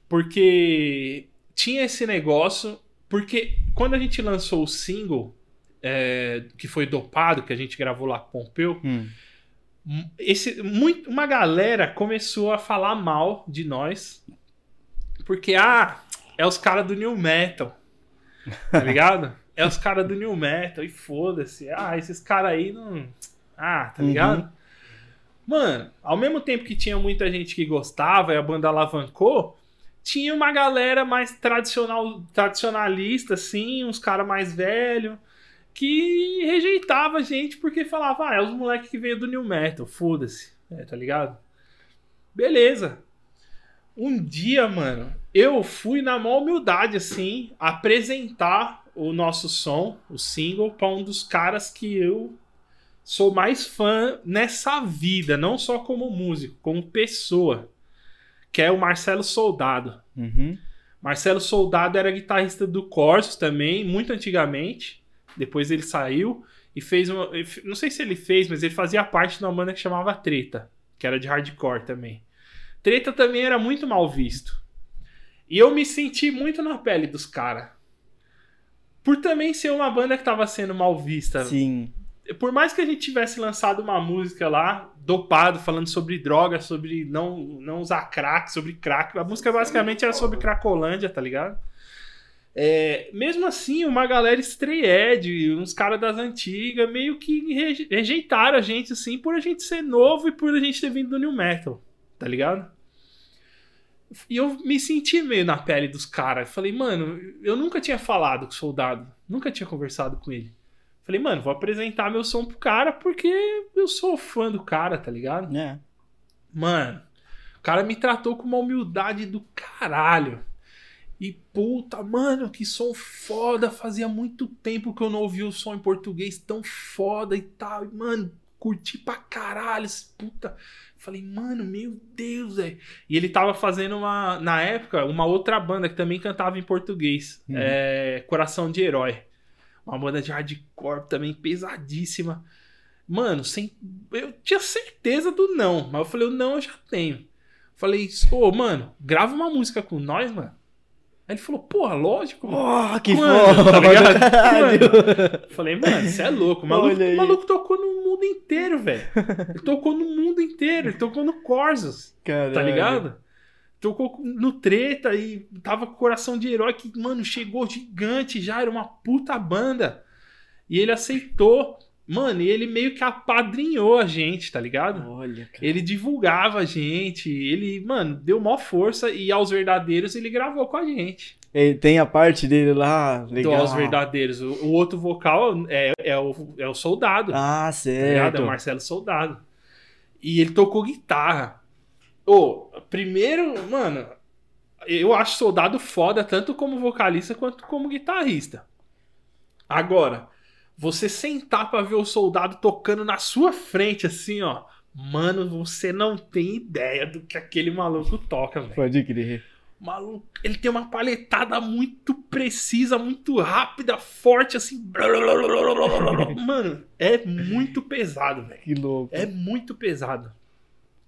porque tinha esse negócio. Porque quando a gente lançou o single, é, que foi dopado, que a gente gravou lá com o Pompeu, Hum. esse, muito, uma galera começou a falar mal de nós. Porque, ah, é os caras do New Metal. Tá ligado? é os caras do New Metal e foda-se. Ah, esses caras aí não. Ah, tá Uhum. Mano, ao mesmo tempo que tinha muita gente que gostava e a banda alavancou, tinha uma galera mais tradicional, tradicionalista, assim, uns caras mais velhos, que rejeitava a gente porque falava, ah, é os moleques que veio do New Metal, foda-se, é, tá ligado? Beleza. Um dia, mano, eu fui na maior humildade, assim, apresentar o nosso som, o single, pra um dos caras que eu sou mais fã nessa vida, não só como músico, como pessoa, que é o Marcelo Soldado. Uhum. Marcelo Soldado era guitarrista do Corsos também, muito antigamente. Depois ele saiu e fez uma. Não sei se ele fez, mas ele fazia parte de uma banda que chamava Treta, que era de hardcore também. Treta também era muito mal visto. E eu me senti muito na pele dos caras. Por também ser uma banda que tava sendo mal vista. Sim. Por mais que a gente tivesse lançado uma música lá, dopado, falando sobre droga, sobre não, não usar crack, sobre crack. A música basicamente era sobre Cracolândia, tá ligado? É, mesmo assim, uma galera estreed, uns caras das antigas, meio que reje- rejeitaram a gente, assim, por a gente ser novo e por a gente ter vindo do New Metal, tá ligado? E eu me senti meio na pele dos caras. Falei, mano, eu nunca tinha falado com o soldado, nunca tinha conversado com ele. Falei, mano, vou apresentar meu som pro cara porque eu sou fã do cara, tá ligado? É. Mano, o cara me tratou com uma humildade do caralho. E puta, mano, que som foda. Fazia muito tempo que eu não ouvia o som em português tão foda e tal. E, mano, curti pra caralho. Puta. Falei, mano, meu Deus, velho. E ele tava fazendo uma, na época, uma outra banda que também cantava em português. Uhum. É, Coração de Herói. Uma banda de hardcore também pesadíssima. Mano, sem... eu tinha certeza do não, mas eu falei, o não eu já tenho. Falei, ô, mano, grava uma música com nós, mano. Aí ele falou, porra, lógico. Oh, que Mano, foda, tá ligado? Falei, mano, você é louco. O maluco, o maluco tocou no mundo inteiro, velho. Ele tocou no mundo inteiro. Ele tocou no Corsos, Caralho. tá ligado? Tocou no treta e tava com coração de herói que, mano, chegou gigante já. Era uma puta banda. E ele aceitou. Mano, e ele meio que apadrinhou a gente, tá ligado? Olha, cara. Ele divulgava a gente, ele, mano, deu maior força e aos verdadeiros ele gravou com a gente. Ele tem a parte dele lá, Do legal. aos verdadeiros. O, o outro vocal é, é, o, é o soldado. Ah, tá ligado? É certo. o Marcelo Soldado. E ele tocou guitarra. Ô, primeiro, mano, eu acho soldado foda tanto como vocalista quanto como guitarrista. Agora, você sentar pra ver o soldado tocando na sua frente, assim, ó. Mano, você não tem ideia do que aquele maluco toca, velho. Pode crer. Maluco, ele tem uma paletada muito precisa, muito rápida, forte, assim. Mano, é muito pesado, velho. Que louco. É muito pesado.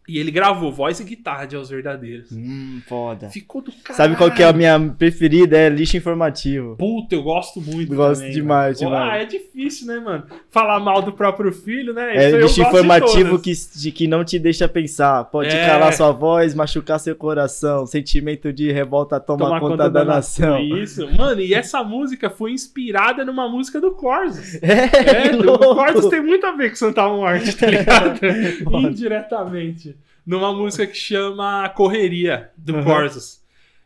E ele gravou voz e guitarra de Aos Verdadeiros. Hum, foda. Ficou do caralho. Sabe qual que é a minha preferida? É lixo informativo. Puta, eu gosto muito. Gosto também, demais, mano. demais. Ah, é difícil, né, mano? Falar mal do próprio filho, né? É Isso eu lixo de informativo todas. que, de que não te deixa pensar. Pode É. calar sua voz, machucar seu coração. Sentimento de revolta toma, Tomar conta, da, nação. Isso. Mano, e essa música foi inspirada numa música do Corsos. É, É, que o. Corsos tem muito a ver com Santa Morte, tá ligado? Indiretamente. Numa música que chama Correria, do Uhum.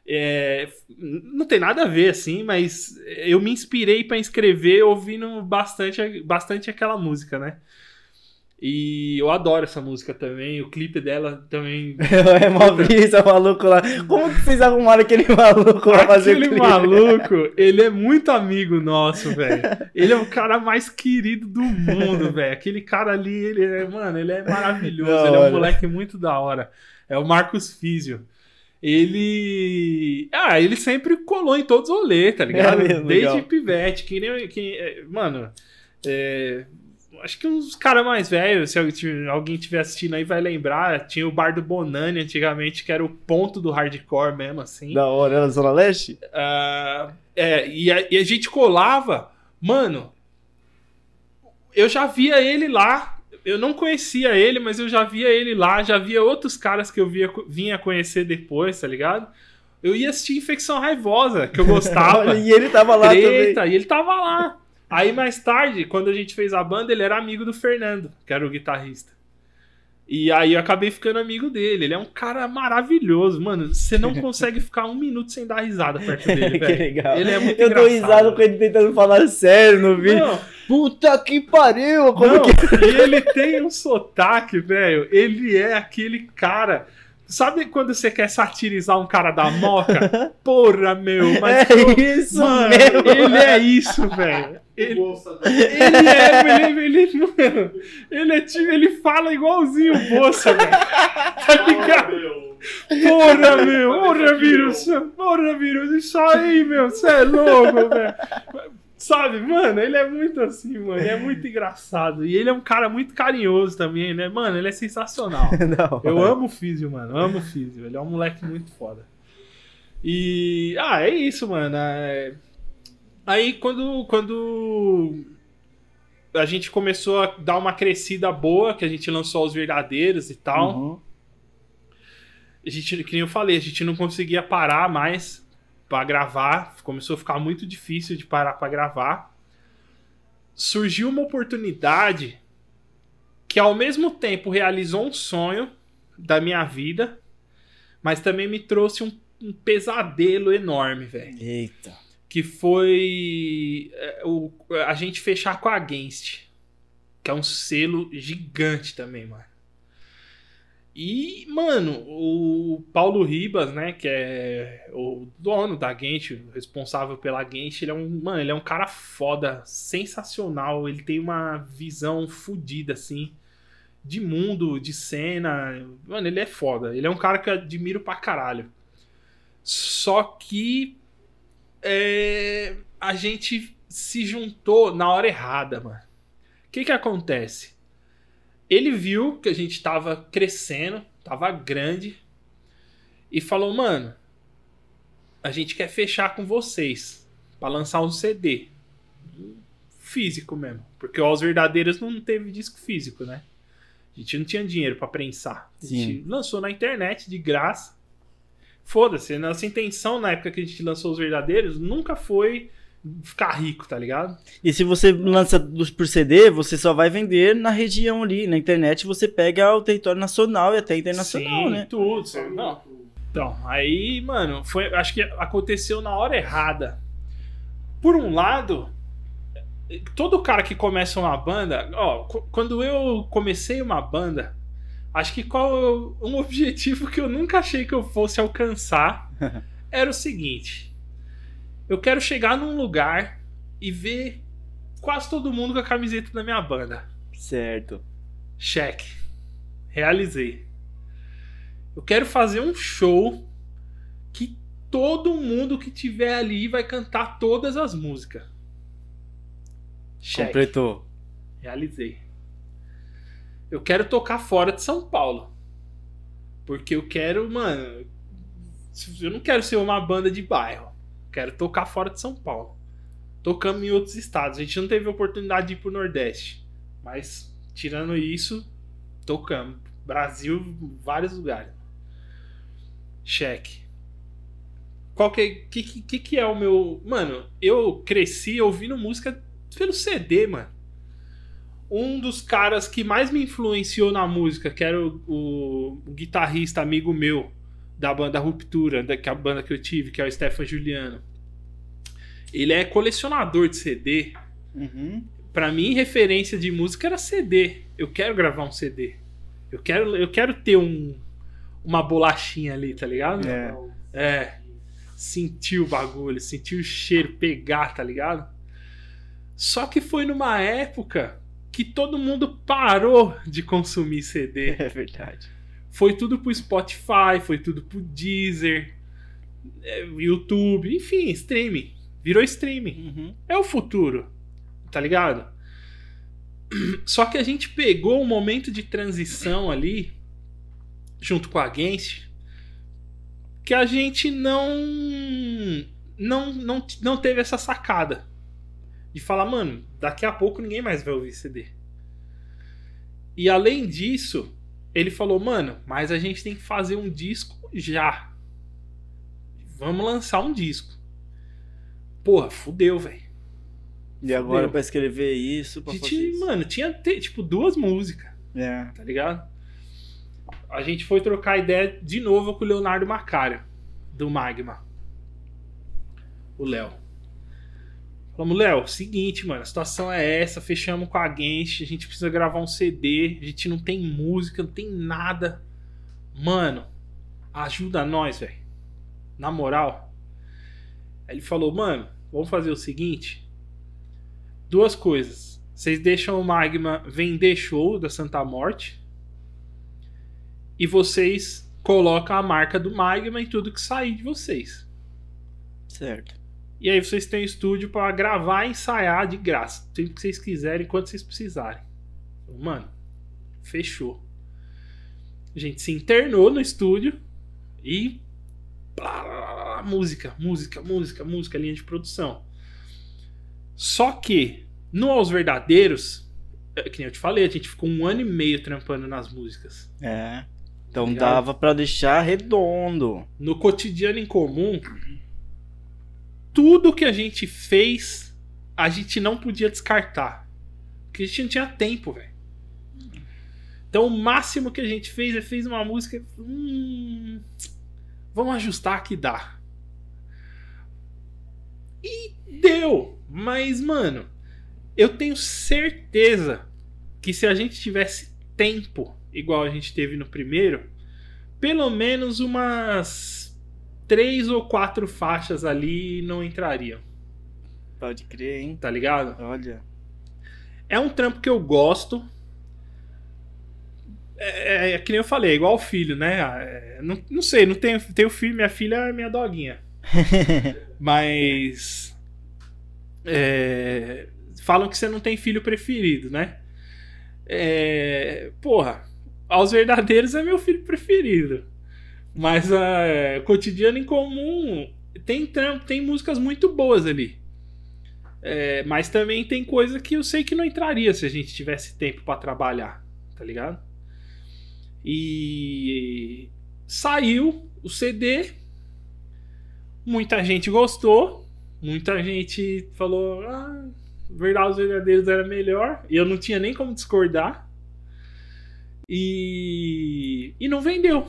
É, não tem nada a ver, assim, mas eu me inspirei pra escrever ouvindo bastante, bastante aquela música, né? E eu adoro essa música também, o clipe dela também. É mó brisa, maluco lá. Como que vocês arrumaram aquele maluco pra fazer Aquele clipe? maluco, ele é muito amigo nosso, velho. Ele é o cara mais querido do mundo, velho. Aquele cara ali, ele é, mano, ele é maravilhoso. Ele é um moleque muito da hora. É o Marcos Físio. Ele. Ah, ele sempre colou em todos os rolês, tá ligado? É mesmo, Desde legal. pivete. Que nem. Que, é, mano, é, Acho que uns caras mais velhos, se alguém- estiver assistindo aí, vai lembrar. Tinha o bar do Bonani antigamente, que era o ponto do hardcore mesmo, assim. Da hora, era Zona Leste? Ah, é, e a, e a gente colava, mano. Eu já via ele lá. Eu não conhecia ele, mas eu já via ele lá. Já via outros caras que eu via, vinha conhecer depois, tá ligado? Eu ia assistir Infecção Raivosa, que eu gostava. e ele tava lá Treta, também. e ele tava lá. Aí mais tarde, quando a gente fez a banda, ele era amigo do Fernando, que era o guitarrista. E aí eu acabei ficando amigo dele. Ele é um cara maravilhoso, mano. Você não consegue ficar um minuto sem dar risada perto dele, que velho. legal. Ele é muito Eu dou risada com ele tentando falar sério no vídeo. Não, Puta que pariu! Como não, que. e ele tem um sotaque, velho. Ele é aquele cara. Sabe quando você quer satirizar um cara da moca? Porra, meu, mas. é isso Mano, mesmo! ele é isso, velho. Ele, Ele é, ele, ele, mano, ele é tipo, ele fala igualzinho o Bolsa, velho. Tá ligado? Porra, meu, porra, vírus, porra, vírus, isso aí, meu, você é louco, velho. Sabe, mano, ele é muito assim, mano, ele é muito engraçado. E ele é um cara muito carinhoso também, né? Mano, ele é sensacional. Não, Eu amo o Físio, mano. Amo o Físio. Ele é um moleque muito foda. E. Ah, é isso, mano. É... Aí quando, quando a gente começou a dar uma crescida boa, que a gente lançou os verdadeiros e tal, Uhum. a gente, que nem eu falei, a gente não conseguia parar mais pra gravar. Começou a ficar muito difícil de parar pra gravar. Surgiu uma oportunidade que ao mesmo tempo realizou um sonho da minha vida, mas também me trouxe um, um pesadelo enorme, velho. Eita. Que foi é, o, a gente fechar com a Against, que é um selo gigante também, mano. E, mano, o Paulo Ribas, né, que é o dono da Gente, responsável pela Gente, ele é um, mano, ele é um cara foda, sensacional, ele tem uma visão fodida, assim, de mundo, de cena, mano, ele é foda, ele é um cara que eu admiro pra caralho. Só que é, a gente se juntou na hora errada, mano. O que que acontece? Ele viu que a gente tava crescendo, tava grande, e falou: Mano, a gente quer fechar com vocês pra lançar um CD físico mesmo. Porque o Aos Verdadeiros não teve disco físico, né? A gente não tinha dinheiro pra prensar. A gente lançou na internet de graça. Foda-se, nossa intenção na época que a gente lançou os verdadeiros nunca foi ficar rico, tá ligado? E se você lança dos- por CD, você só vai vender na região ali. Na internet você pega o território nacional e até internacional, Sim, né? Tudo. sim. Não. Então, aí, mano, foi, acho que aconteceu na hora errada. Por um lado, todo cara que começa uma banda, ó, qu- quando eu comecei uma banda, acho que qual um objetivo que eu nunca achei que eu fosse alcançar era o seguinte: eu quero chegar num lugar e ver quase todo mundo com a camiseta da minha banda. Certo. Cheque. Realizei. Eu quero fazer um show que todo mundo que tiver ali vai cantar todas as músicas. Cheque. Completou. Realizei. Eu quero tocar fora de São Paulo. Porque eu quero, mano. Eu não quero ser uma banda de bairro. Quero tocar fora de São Paulo. Tocamos em outros estados. A gente não teve oportunidade de ir pro Nordeste. Mas, tirando isso, tocamos. Brasil, vários lugares. Cheque. Qual que, que, que, que é o meu. Mano, eu cresci ouvindo música pelo CD, mano. Um dos caras que mais me influenciou na música, que era o, o, o guitarrista amigo meu da banda Ruptura, da, que é a banda que eu tive, que é o Stefan Juliano. Ele é colecionador de CD. Uhum. Pra mim, referência de música era CD. Eu quero gravar um CD. Eu quero, eu quero ter um, uma bolachinha ali, tá ligado? É. É. Sentir o bagulho, sentir o cheiro, pegar, tá ligado? Só que foi numa época que todo mundo parou de consumir CD. É verdade. Foi tudo pro Spotify, foi tudo pro Deezer, é, YouTube, enfim, streaming. Virou streaming. Uhum. É o futuro, tá ligado? Só que a gente pegou um momento de transição ali, junto com a Genshin, que a gente não, não, não, não teve essa sacada de falar, mano, daqui a pouco ninguém mais vai ouvir CD. E além disso, ele falou, mano, mas a gente tem que fazer um disco já. Vamos lançar um disco. Porra, fudeu, velho. E agora pra escrever isso, pra A fazer gente, isso. mano, tinha tipo duas músicas, É. tá ligado? A gente foi trocar ideia de novo com o Leonardo Macário, do Magma. O Léo. Falamos, Léo, seguinte, mano, a situação é essa, fechamos com a Genshin, a gente precisa gravar um CD, a gente não tem música, não tem nada. Mano, ajuda nós, velho. Na moral. Aí ele falou, mano, vamos fazer o seguinte. Duas coisas. Vocês deixam o Magma vender show da Santa Morte. E vocês colocam a marca do Magma em tudo que sair de vocês. Certo. E aí vocês têm estúdio pra gravar e ensaiar de graça. Sempre que vocês quiserem, quando vocês precisarem. Mano, fechou. A gente se internou no estúdio e. blá, blá, blá, blá, música, música, música, música, linha de produção. Só que, no Aos Verdadeiros, é, que nem eu te falei, a gente ficou um ano e meio trampando nas músicas. É. Então ligado? dava pra deixar redondo. no cotidiano em comum, tudo que a gente fez, a gente não podia descartar. Porque a gente não tinha tempo, velho. Então o máximo que a gente fez é fez uma música. Hum, vamos ajustar que dá. E deu. Mas, mano, eu tenho certeza que se a gente tivesse tempo, igual a gente teve no primeiro, pelo menos umas três ou quatro faixas ali não entrariam, Pode crer, hein? tá ligado? Olha. É um trampo que eu gosto. É, é, é que nem eu falei, é igual o filho, né? É, não, não sei, não tenho, tenho filho, minha filha é minha doguinha. Mas. é, falam que você não tem filho preferido, né? É, porra, aos verdadeiros é meu filho preferido. Mas é, cotidiano em comum tem tem músicas muito boas ali. É, mas também tem coisa que eu sei que não entraria se a gente tivesse tempo pra trabalhar, tá ligado? E saiu o CD, muita gente gostou, muita gente falou, ah, Verdade os Verdadeiros era melhor, e eu não tinha nem como discordar. E, e não vendeu,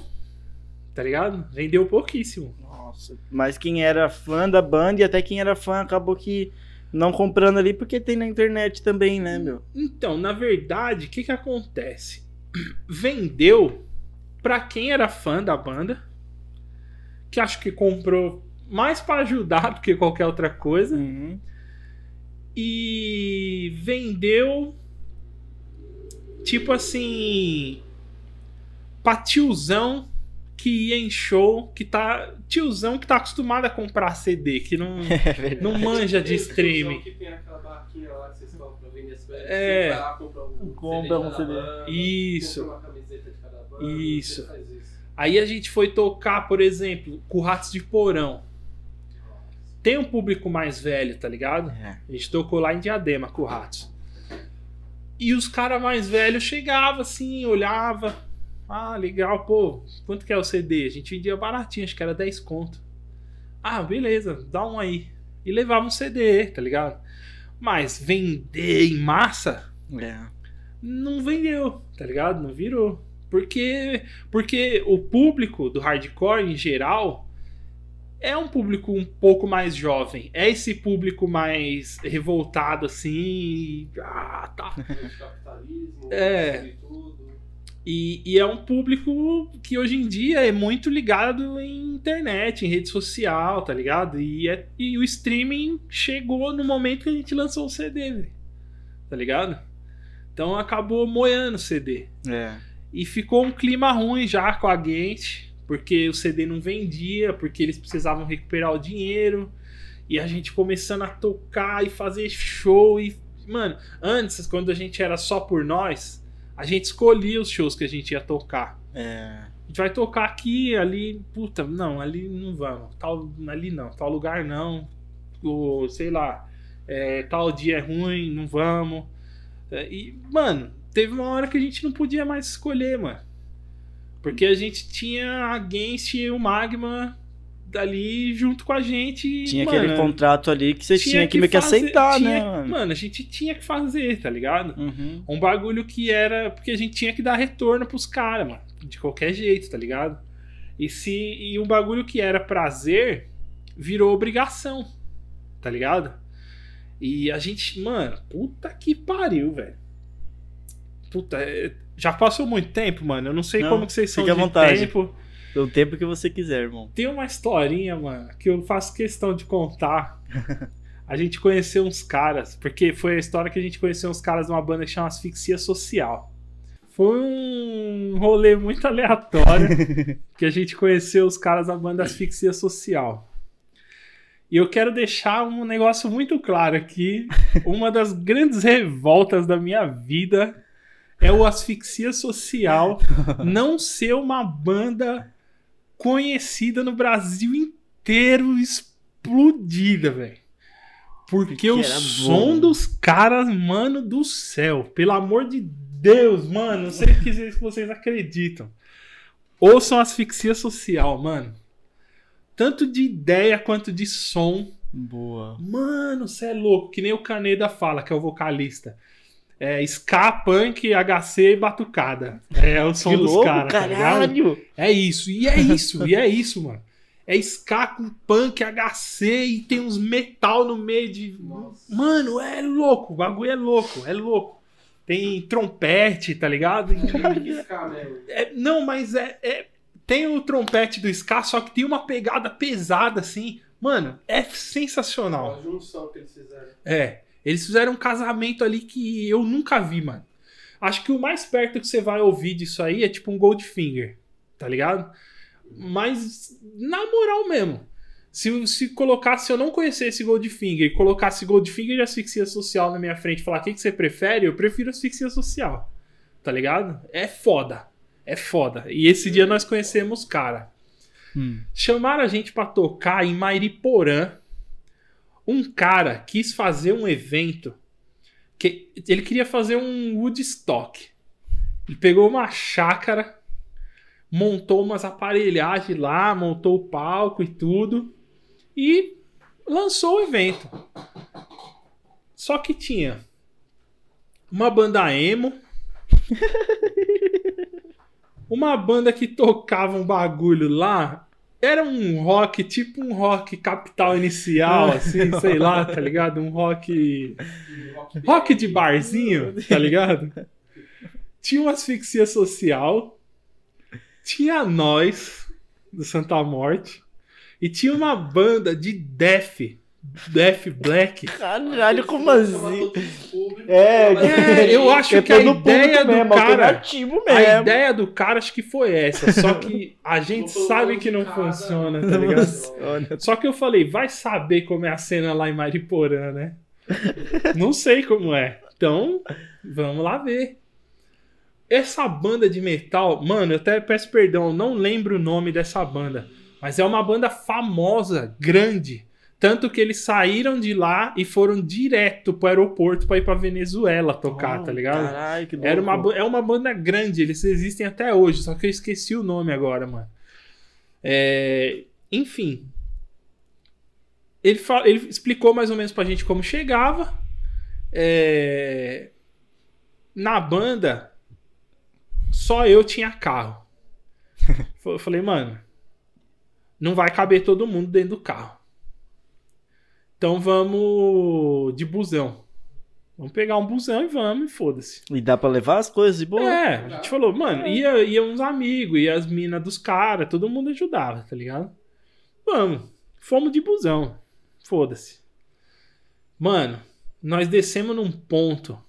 tá ligado? Vendeu pouquíssimo. Nossa. Mas quem era fã da banda e até quem era fã acabou que não comprando ali porque tem na internet também, né, meu? Então, na verdade, o que que acontece? Vendeu pra quem era fã da banda, que acho que comprou mais pra ajudar do que qualquer outra coisa, Uhum. e vendeu tipo assim pra tiozão que ia em show, que tá tiozão que tá acostumado a comprar CD, que não É não manja de streaming. tiozão Que tem aquela barraquinha lá que vocês compram pra vender as coisas. É. Você vai lá, compra um Compra CD um banda, Isso. compra uma camiseta de cada banda, Isso. Aí a gente foi tocar, por exemplo, com Ratos de Porão. Tem um público mais velho, tá ligado? É. A gente tocou lá em Diadema com o Ratos. E os caras mais velhos chegavam assim, olhava. Ah, legal, pô, quanto que é o CD? A gente vendia baratinho, acho que era 10 conto. Ah, beleza, dá um aí. E levava um CD, tá ligado? Mas vender em massa, É. não vendeu, tá ligado? Não virou. Porque, porque o público do hardcore em geral é um público um pouco mais jovem. É esse público mais revoltado assim. Ah, tá. Capitalismo, É. e. E, é um público que hoje em dia é muito ligado em internet, em rede social, tá ligado? E, é- e o streaming chegou no momento que a gente lançou o CD. Tá ligado? Então acabou moendo o CD. É. E ficou um clima ruim já com a Gente, porque o CD não vendia, porque eles precisavam recuperar o dinheiro. E a gente começando a tocar e fazer show. E, mano, antes, quando a gente era só por nós, a gente escolhia os shows que a gente ia tocar. É. A gente vai tocar aqui, ali, puta, não, ali não vamos. Tal, ali não, tal lugar não. O, sei lá, é, tal dia é ruim, não vamos. É, e, mano, teve uma hora que a gente não podia mais escolher, mano. Porque a gente tinha a Genshin e o Magma dali junto com a gente. Tinha mano, aquele contrato ali que você tinha, que meio que aceitar, tinha- né, mano? Mano, a gente tinha que fazer, tá ligado? Uhum. Um bagulho que era. Porque a gente tinha que dar retorno pros caras, mano. De qualquer jeito, tá ligado? E se. E um bagulho que era prazer virou obrigação. Tá ligado? E a gente. Mano, puta que pariu, velho. Puta, é- já passou muito tempo, mano. Eu não sei Não, como que vocês são fique à de vontade. tempo. O tempo que você quiser, irmão. Tem uma historinha, mano, que eu faço questão de contar. A gente conheceu uns caras, porque foi a história que a gente conheceu uns caras de uma banda que chama Asfixia Social. Foi um rolê muito aleatório que a gente conheceu os caras da banda Asfixia Social. E eu quero deixar um negócio muito claro aqui. Uma das grandes revoltas da minha vida é o Asfixia Social não ser uma banda conhecida no Brasil inteiro, explodida, velho. Porque o som dos caras, mano do céu, pelo amor de Deus, mano, não sei se vocês acreditam. Ouçam asfixia social, mano. Tanto de ideia quanto de som. Boa. Mano, você é louco, que nem o Caneda fala, que é o vocalista. É ska, punk, HC e batucada. É o som Que dos louco, caras, tá ligado? caralho! É isso, e é isso, e é isso, mano. É ska com punk, HC e tem uns metal no meio de. Nossa. Mano, é louco, o bagulho é louco, é louco. Tem trompete, tá ligado? É, não, mas é, é- Tem o trompete do ska, só que tem uma pegada pesada assim. Mano, é sensacional. A junção que eles fizeram. É. Eles fizeram um casamento ali que eu nunca vi, mano. Acho que o mais perto que você vai ouvir disso aí é tipo um Goldfinger, tá ligado? Mas, na moral mesmo, se, se colocasse, se eu não conhecesse Goldfinger e colocasse Goldfinger e asfixia social na minha frente e falar o que, que você prefere, eu prefiro asfixia social, tá ligado? É foda, é foda. E esse dia nós conhecemos cara. Hum. Chamaram a gente pra tocar em Mairiporã. Um cara quis fazer um evento que ele queria fazer um Woodstock. Ele pegou uma chácara, montou umas aparelhagens lá, montou o palco e tudo e lançou o evento. Só que tinha uma banda emo, uma banda que tocava um bagulho lá. Era um rock, tipo um rock capital inicial, assim, sei lá, tá ligado? Um rock. Rock de barzinho, tá ligado? Tinha uma asfixia social, tinha nós, do Santa Morte, e tinha uma banda de death, death black. Caralho, como assim? É, É, eu acho que a ideia do cara. alternativo A mesmo. ideia do cara acho que foi essa, só que a gente sabe que não funciona, tá ligado? Funciona. Só que eu falei, vai saber como é a cena lá em Mariporã, né? Não sei como é. Então, vamos lá ver. essa banda de metal, mano, eu até peço perdão, não lembro o nome dessa banda, mas é uma banda famosa, grande. Tanto que eles saíram de lá e foram direto pro aeroporto pra ir pra Venezuela tocar, tá ligado? Caralho, que Era uma, louco. é uma banda grande, eles existem até hoje, só que eu esqueci o nome agora, mano. É, enfim. Ele, fa- ele explicou mais ou menos pra gente como chegava. É, na banda, só eu tinha carro. Eu falei, mano, não vai caber todo mundo dentro do carro. Então vamos de busão. Vamos pegar um busão e vamos, e foda-se. E dá pra levar as coisas de boa? É, a gente falou, mano, ia, ia uns amigos, ia as minas dos caras, todo mundo ajudava, tá ligado? Vamos, fomos de busão. Foda-se. Mano, nós descemos num ponto,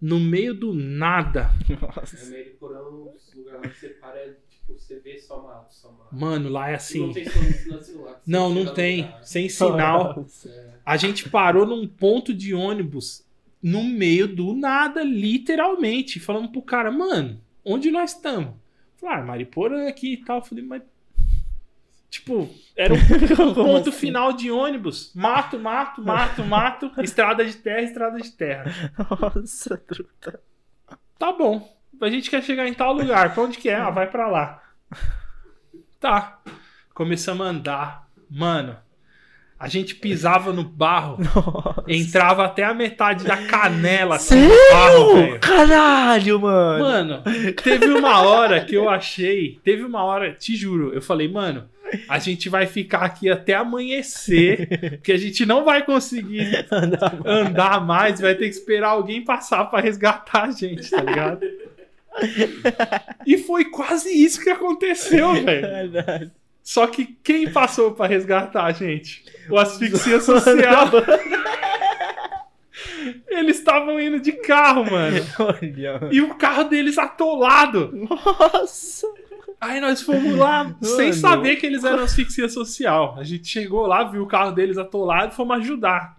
no meio do nada. É Nossa. meio porão, os lugares que você para, é, tipo, você vê só mato, só mato. Mano, lá é Não assim. tem som no celular. Não, não tem. lugar. Sem sinal. Nossa. A gente parou num ponto de ônibus no meio do nada, literalmente. Falando pro cara, mano, onde nós estamos? Falei, ah, Mariporã aqui e tal. Falei, mas. Tipo, era um ponto assim? final de ônibus. Mato, mato, mato, mato. estrada de terra, estrada de terra. Nossa, truta. Tá bom. A gente quer chegar em tal lugar. Pra onde que é? Ah, vai pra lá. Tá. Começamos a andar. Mano, a gente pisava no barro. Entrava até a metade da canela assim, no barro, Sério? velho. Caralho, mano. Mano, teve uma hora que eu achei. Teve uma hora, te juro, eu falei, mano, a gente vai ficar aqui até amanhecer, porque a gente não vai conseguir andar mais, vai ter que esperar alguém passar pra resgatar a gente, tá ligado? E foi quase isso que aconteceu, velho. Caralho. Só que quem passou pra resgatar a gente? O asfixia social. Eles estavam indo de carro, mano. Olha. E o carro deles atolado. Nossa. Aí nós fomos lá sem Mano. saber que eles eram asfixia social. A gente chegou lá, viu o carro deles atolado e fomos ajudar.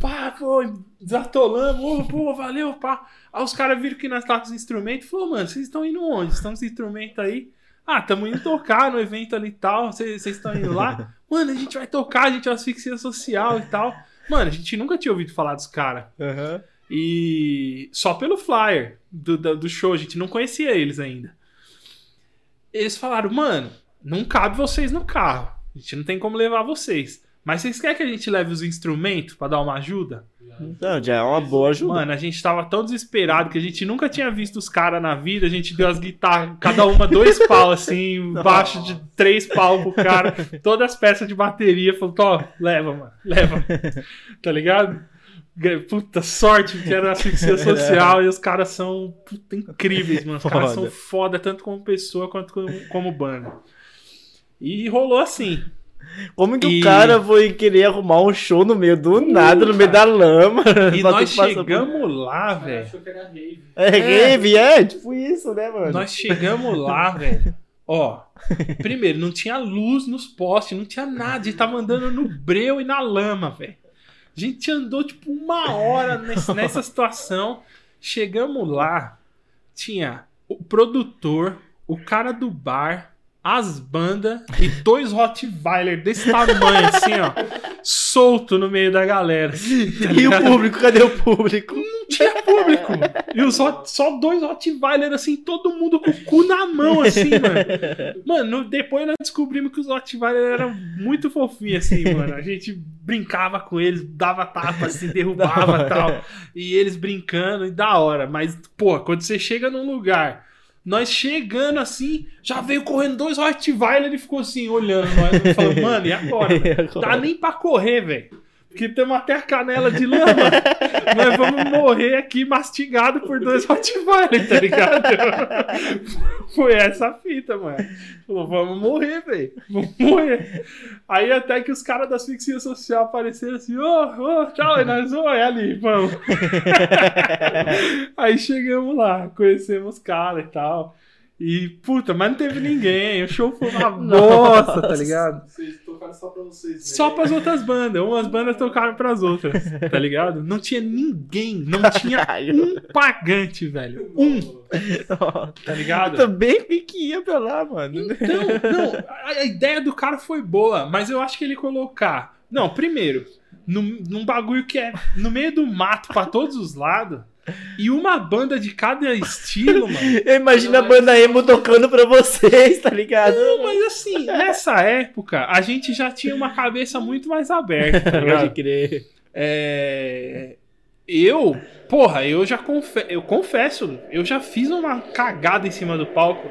Pá, pô, desatolamos, pô, valeu, pá. Aí os caras viram que nós tava com os instrumentos e falou, mano, vocês estão indo onde? Estão os instrumentos aí? Ah, tamo indo tocar no evento ali e tal. Vocês estão indo lá? Mano, a gente vai tocar, a gente é asfixia social e tal. Mano, a gente nunca tinha ouvido falar dos caras. Aham. E só pelo flyer do, do, do show, a gente não conhecia eles ainda. Eles falaram, mano, não cabe vocês no carro. A gente não tem como levar vocês. Mas vocês querem que a gente leve os instrumentos pra dar uma ajuda? Não, já é uma boa ajuda. Mano, a gente tava tão desesperado que a gente nunca tinha visto os caras na vida. A gente deu as guitarras, cada uma dois pau, assim, baixo de três pau pro cara. Todas as peças de bateria. Falou, ó, leva, mano, leva. Tá ligado? Puta sorte que era asfixia social e os caras são puta, incríveis, mano. Os caras são foda tanto como pessoa quanto como, como banda. E rolou assim. Como que E- o cara foi querer arrumar um show no meio do nada, no meio da lama? E nós passar por- chegamos lá, Cara, velho. achou que era rave. É, rave, é, tipo isso, né, mano? Nós chegamos lá, velho. Ó, primeiro, não tinha luz nos postes, não tinha nada. A gente tava andando no breu e na lama, velho. A gente andou tipo uma hora nesse- nessa situação. Chegamos lá, tinha o produtor, o cara do bar, as bandas e dois Rottweiler desse tamanho, assim, ó, solto no meio da galera. tá E o público, cadê o público? Não tinha público. E os só dois Rottweiler, assim, todo mundo com o cu na mão, assim, mano. Mano, depois nós descobrimos que os Rottweiler eram muito fofinhos, assim, mano. A gente brincava com eles, dava tapa, assim, derrubava e tal. E eles brincando, e da hora. Mas, pô, quando você chega num lugar. Nós chegando assim, já veio correndo dois Rottweiler e ficou assim, olhando nós. Falando, mano, e agora? Dá nem pra correr, velho. Porque temos até a canela de lama. Nós vamos morrer aqui mastigado por dois Rottweiler, tá ligado? Foi essa a fita, mano. Falou, vamos morrer, velho. Vamos morrer. Aí até que os caras da asfixia social apareceram assim, ô, ô, tchau, e nós, ô, é ali, vamos. Aí chegamos lá, conhecemos os caras e tal. E, puta, mas não teve ninguém. O show foi uma bosta, tá ligado? Vocês tocaram só pra vocês. Só pras outras bandas. Umas bandas tocaram pras outras, tá ligado? Não tinha ninguém. Não tinha um pagante, velho. Um, tá ligado? Também que que ia pra lá, mano. Então, não, a, a ideia do cara foi boa, mas eu acho que ele colocar. Não, primeiro, num, num bagulho que é no meio do mato pra todos os lados, e uma banda de cada estilo, mano. Eu imagino a banda emo tocando pra vocês, tá ligado? Não, mas assim, nessa época, a gente já tinha uma cabeça muito mais aberta, tá Pode crer. É, Eu, porra, eu já confe... eu confesso, eu já fiz uma cagada em cima do palco.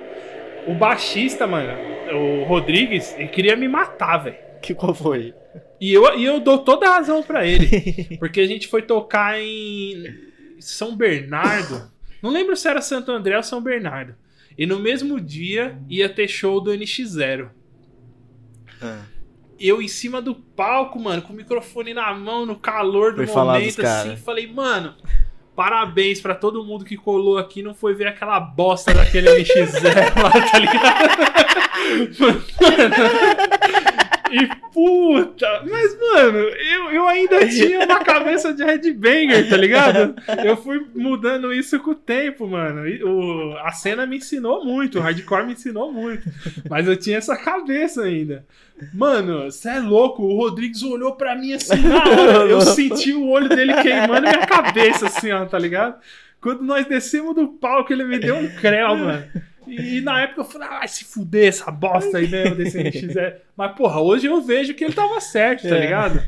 O baixista, mano, o Rodrigues, ele queria me matar, velho. Que qual foi? E eu, e eu dou toda a razão pra ele. Porque a gente foi tocar em São Bernardo. Não lembro se era Santo André ou São Bernardo. E no mesmo dia ia ter show do NX0. Ah. Eu em cima do palco, mano, com o microfone na mão, no calor do Foi momento, assim, falei, mano, parabéns pra todo mundo que colou aqui, não foi ver aquela bosta daquele NX0 lá, tá ligado? E puta, mas mano, eu, eu ainda tinha uma cabeça de headbanger, tá ligado? Eu fui mudando isso com o tempo, mano. E o, a cena me ensinou muito, o hardcore me ensinou muito. Mas eu tinha essa cabeça ainda. Mano, você é louco, o Rodrigues olhou pra mim assim na hora. Eu senti o olho dele queimando minha cabeça, assim, ó, tá ligado? Quando nós descemos do palco, ele me deu um creu, mano. E na época eu falei, ah, vai se fuder essa bosta aí mesmo desse NX0. Mas, porra, hoje eu vejo que ele tava certo, tá É. ligado?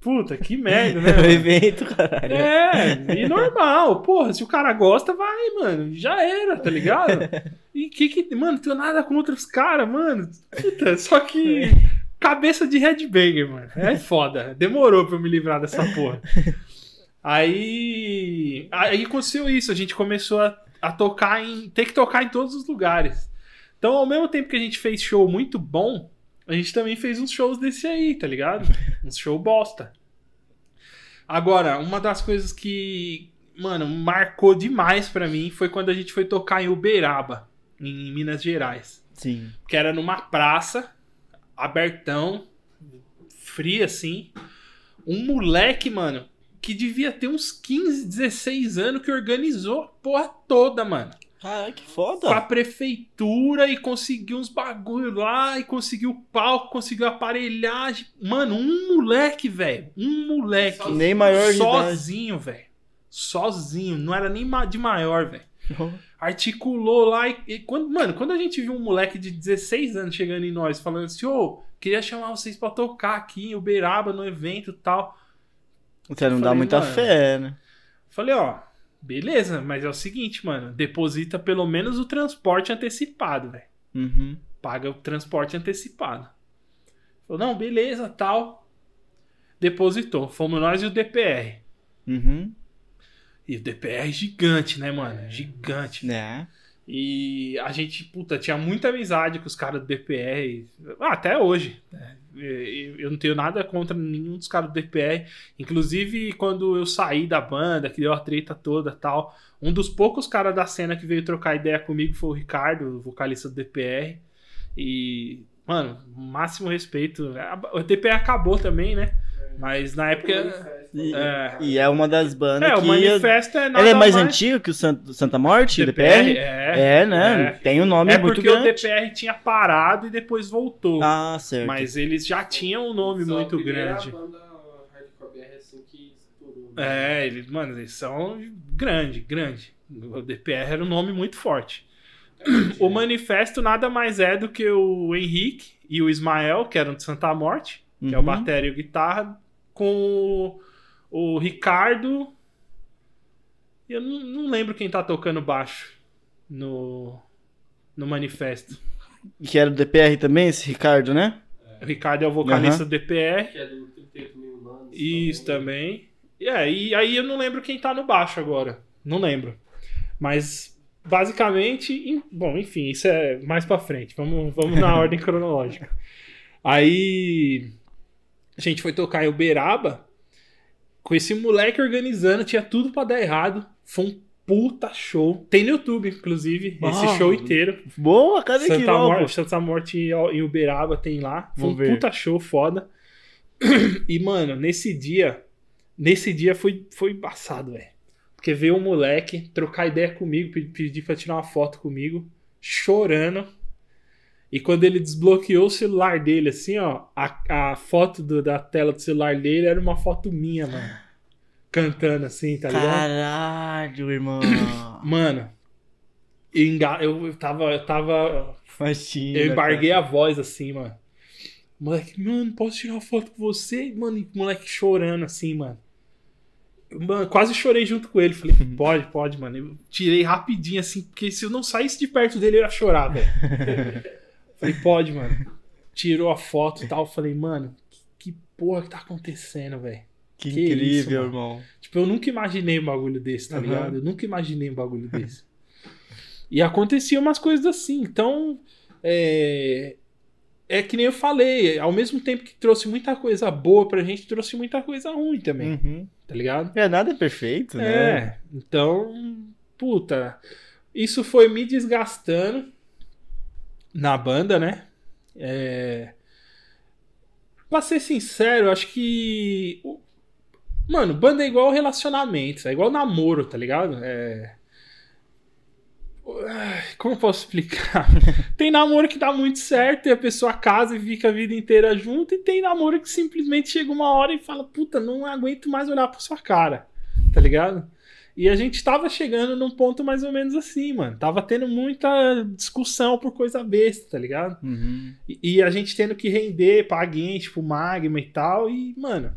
Puta, que merda, né? O mano? evento, caralho. É, e normal. Porra, se o cara gosta, vai, mano. Já era, tá ligado? E que que. Mano, não tenho nada contra os caras, mano. Puta, só que. Cabeça de headbanger, mano. É foda. Demorou pra eu me livrar dessa porra. Aí. Aí aconteceu isso. A gente começou a, a tocar em. ter que tocar em todos os lugares. Então, ao mesmo tempo que a gente fez show muito bom, a gente também fez uns shows desse aí, tá ligado? Uns show bosta. Agora, uma das coisas que, mano, marcou demais pra mim foi quando a gente foi tocar em Uberaba, em Minas Gerais. Sim. Que era numa praça, abertão, fria assim. Um moleque, mano, que devia ter uns 15, 16 anos que organizou a porra toda, mano Caralho, que com a foda. prefeitura e conseguiu uns bagulho lá e conseguiu palco, conseguiu aparelhagem. Mano, um moleque, velho. Um moleque. Nem maior. Sozinho, velho. Sozinho. Não era nem de maior, velho. Articulou lá e, e quando, mano, quando a gente viu um moleque de 16 anos chegando em nós, falando assim, ô, queria chamar vocês pra tocar aqui em Uberaba no evento e tal. Você não dá Falei, muita mano. fé, né? Falei, ó, beleza, mas é o seguinte, mano, deposita pelo menos o transporte antecipado, velho. Uhum. paga o transporte antecipado. Falou, não, beleza, tal. Depositou. Fomos nós e o DPR. Uhum. E o DPR é gigante, né, mano? Gigante. Né? E a gente, puta, tinha muita amizade com os caras do DPR. Ah, até hoje. né? Eu não tenho nada contra nenhum dos caras do DPR. Inclusive, quando eu saí da banda, que deu a treta toda tal, um dos poucos caras da cena que veio trocar ideia comigo foi o Ricardo, vocalista do DPR. E, mano, máximo respeito. O DPR acabou também, né? Mas na época. E É. e é uma das bandas É, o que... manifesto é nada Ela é mais antiga que o Santa, Santa Morte, o DPR? É, É, né? é. Tem um nome É muito porque o grande. DPR tinha parado e depois voltou. Ah, certo. Mas eles já tinham um nome Só muito grande. banda né? É, eles, mano, eles são grande, grande. O DPR era um nome muito forte. O manifesto nada mais é do que o Henrique e o Ismael, que eram de Santa Morte, que é o Uhum. bateria e o guitarra, com o, o Ricardo. Eu não, não lembro quem tá tocando baixo no, no manifesto. Que era do DPR também, esse Ricardo, né? O Ricardo é o vocalista Aham. do DPR. Que é do 38 mil anos. Isso também. E aí, eu não lembro quem tá no baixo agora. Não lembro. Mas basicamente, em- bom, enfim, isso é mais pra frente. Vamos, vamos na ordem cronológica. Aí a gente foi tocar em Uberaba com esse moleque organizando, tinha tudo pra dar errado. Foi um puta show. Tem no YouTube, inclusive, esse Ah, show inteiro. Boa, cadê Santa logo? Morte, Santa Morte em Uberaba tem lá. Foi Vamos um ver. puta show foda. E, mano, nesse dia, nesse dia foi, foi embaçado, velho. Porque veio um moleque trocar ideia comigo, pe- pedir pra tirar uma foto comigo, chorando. E quando ele desbloqueou o celular dele, assim, ó, a, a foto do- da tela do celular dele era uma foto minha, mano. Cantando assim, tá ligado? Caralho, irmão. Mano, eu, enga- eu, eu tava. Eu tava Imagina. eu embarguei a voz assim, mano. Moleque, mano, posso tirar uma foto com você? Mano, e o moleque chorando assim, mano. Mano, quase chorei junto com ele. Falei, pode, pode, mano. Eu tirei rapidinho assim, porque se eu não saísse de perto dele, eu ia chorar, velho. Falei, pode, mano. Tirou a foto e tal. Falei, mano, que, que porra que tá acontecendo, velho? Que, Que incrível, isso, irmão. Tipo, eu nunca imaginei um bagulho desse, tá Aham. ligado? Eu nunca imaginei um bagulho desse. e acontecia umas coisas assim. Então, é... é que nem eu falei, ao mesmo tempo que trouxe muita coisa boa pra gente, trouxe muita coisa ruim também, Uhum. tá ligado? É, nada é perfeito, né? É, então, puta, isso foi me desgastando na banda, né? É... Pra ser sincero, acho que. Mano, banda é igual relacionamento, é igual namoro, tá ligado? É. Como eu posso explicar? tem namoro que dá muito certo e a pessoa casa e fica a vida inteira junto, e tem namoro que simplesmente chega uma hora e fala: Puta, não aguento mais olhar pra sua cara, tá ligado? E a gente tava chegando num ponto mais ou menos assim, mano. Tava tendo muita discussão por coisa besta, tá ligado? Uhum. E, e a gente tendo que render pra alguém, tipo, Magma e tal. E, mano,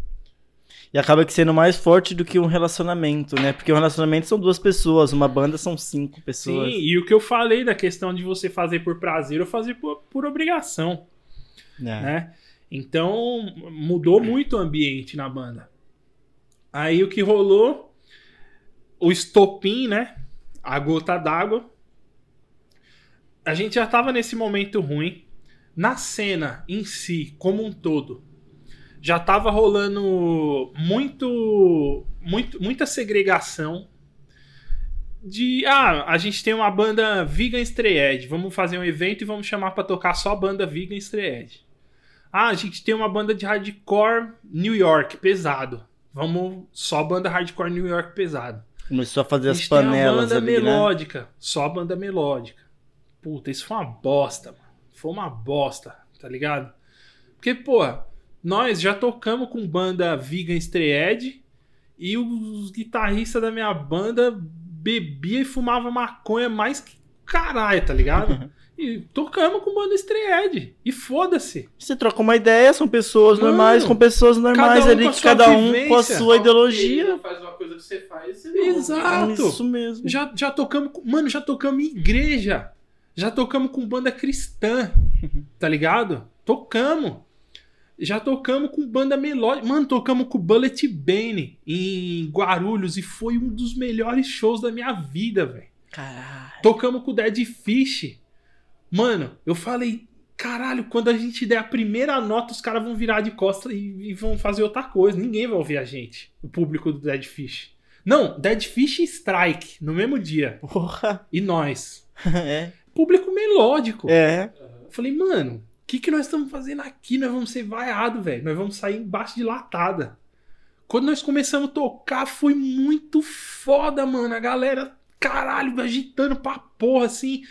E acaba que sendo mais forte do que um relacionamento, né? Porque um relacionamento são duas pessoas, uma banda são cinco pessoas. sim. E o que eu falei da questão de você fazer por prazer ou fazer por, por obrigação, É. né? Então, mudou muito o ambiente na banda. Aí o que rolou? O estopim, né? A gota d'água. A gente já tava nesse momento ruim. Na cena em si, como um todo, já tava rolando muito, muito muita segregação de ah, a gente tem uma banda Vegan Strayed, vamos fazer um evento e vamos chamar pra tocar só banda Vegan Strayed. Ah, a gente tem uma banda de hardcore New York pesado. Vamos só banda hardcore New York pesado. Começou a fazer A as gente tem panelas banda ali, né? melódica, só banda melódica. Puta, isso foi uma bosta, mano. Foi uma bosta, tá ligado? Porque, pô, nós já tocamos com banda Vegan Strayed e os guitarristas da minha banda bebia e fumava maconha mais que caralho, tá ligado? e tocamos com banda Strayed. E foda-se. Você troca uma ideia, são pessoas Mano, normais com pessoas normais cada um ali, com a que sua cada um com a sua ideologia. não faz uma coisa que você faz, você não. Exato. Isso mesmo. Já, já tocamos. com- Mano, já tocamos em igreja. Já tocamos com banda cristã. Tá ligado? Tocamos. Já tocamos com banda melódica. Mano, tocamos com Bullet Bane em Guarulhos e foi um dos melhores shows da minha vida, velho. Caralho. Tocamos com o Dead Fish. Mano, eu falei, caralho, quando a gente der a primeira nota, os caras vão virar de costas e, e vão fazer outra coisa. Ninguém vai ouvir a gente, o público do Dead Fish. Não, Dead Fish e Strike, no mesmo dia. Porra. E nós. É. Público melódico. É. Eu falei, mano, o que, que nós estamos fazendo aqui? Nós vamos ser vaiados, velho. Nós vamos sair embaixo de latada. Quando nós começamos a tocar, foi muito foda, mano. A galera, caralho, agitando pra porra, assim.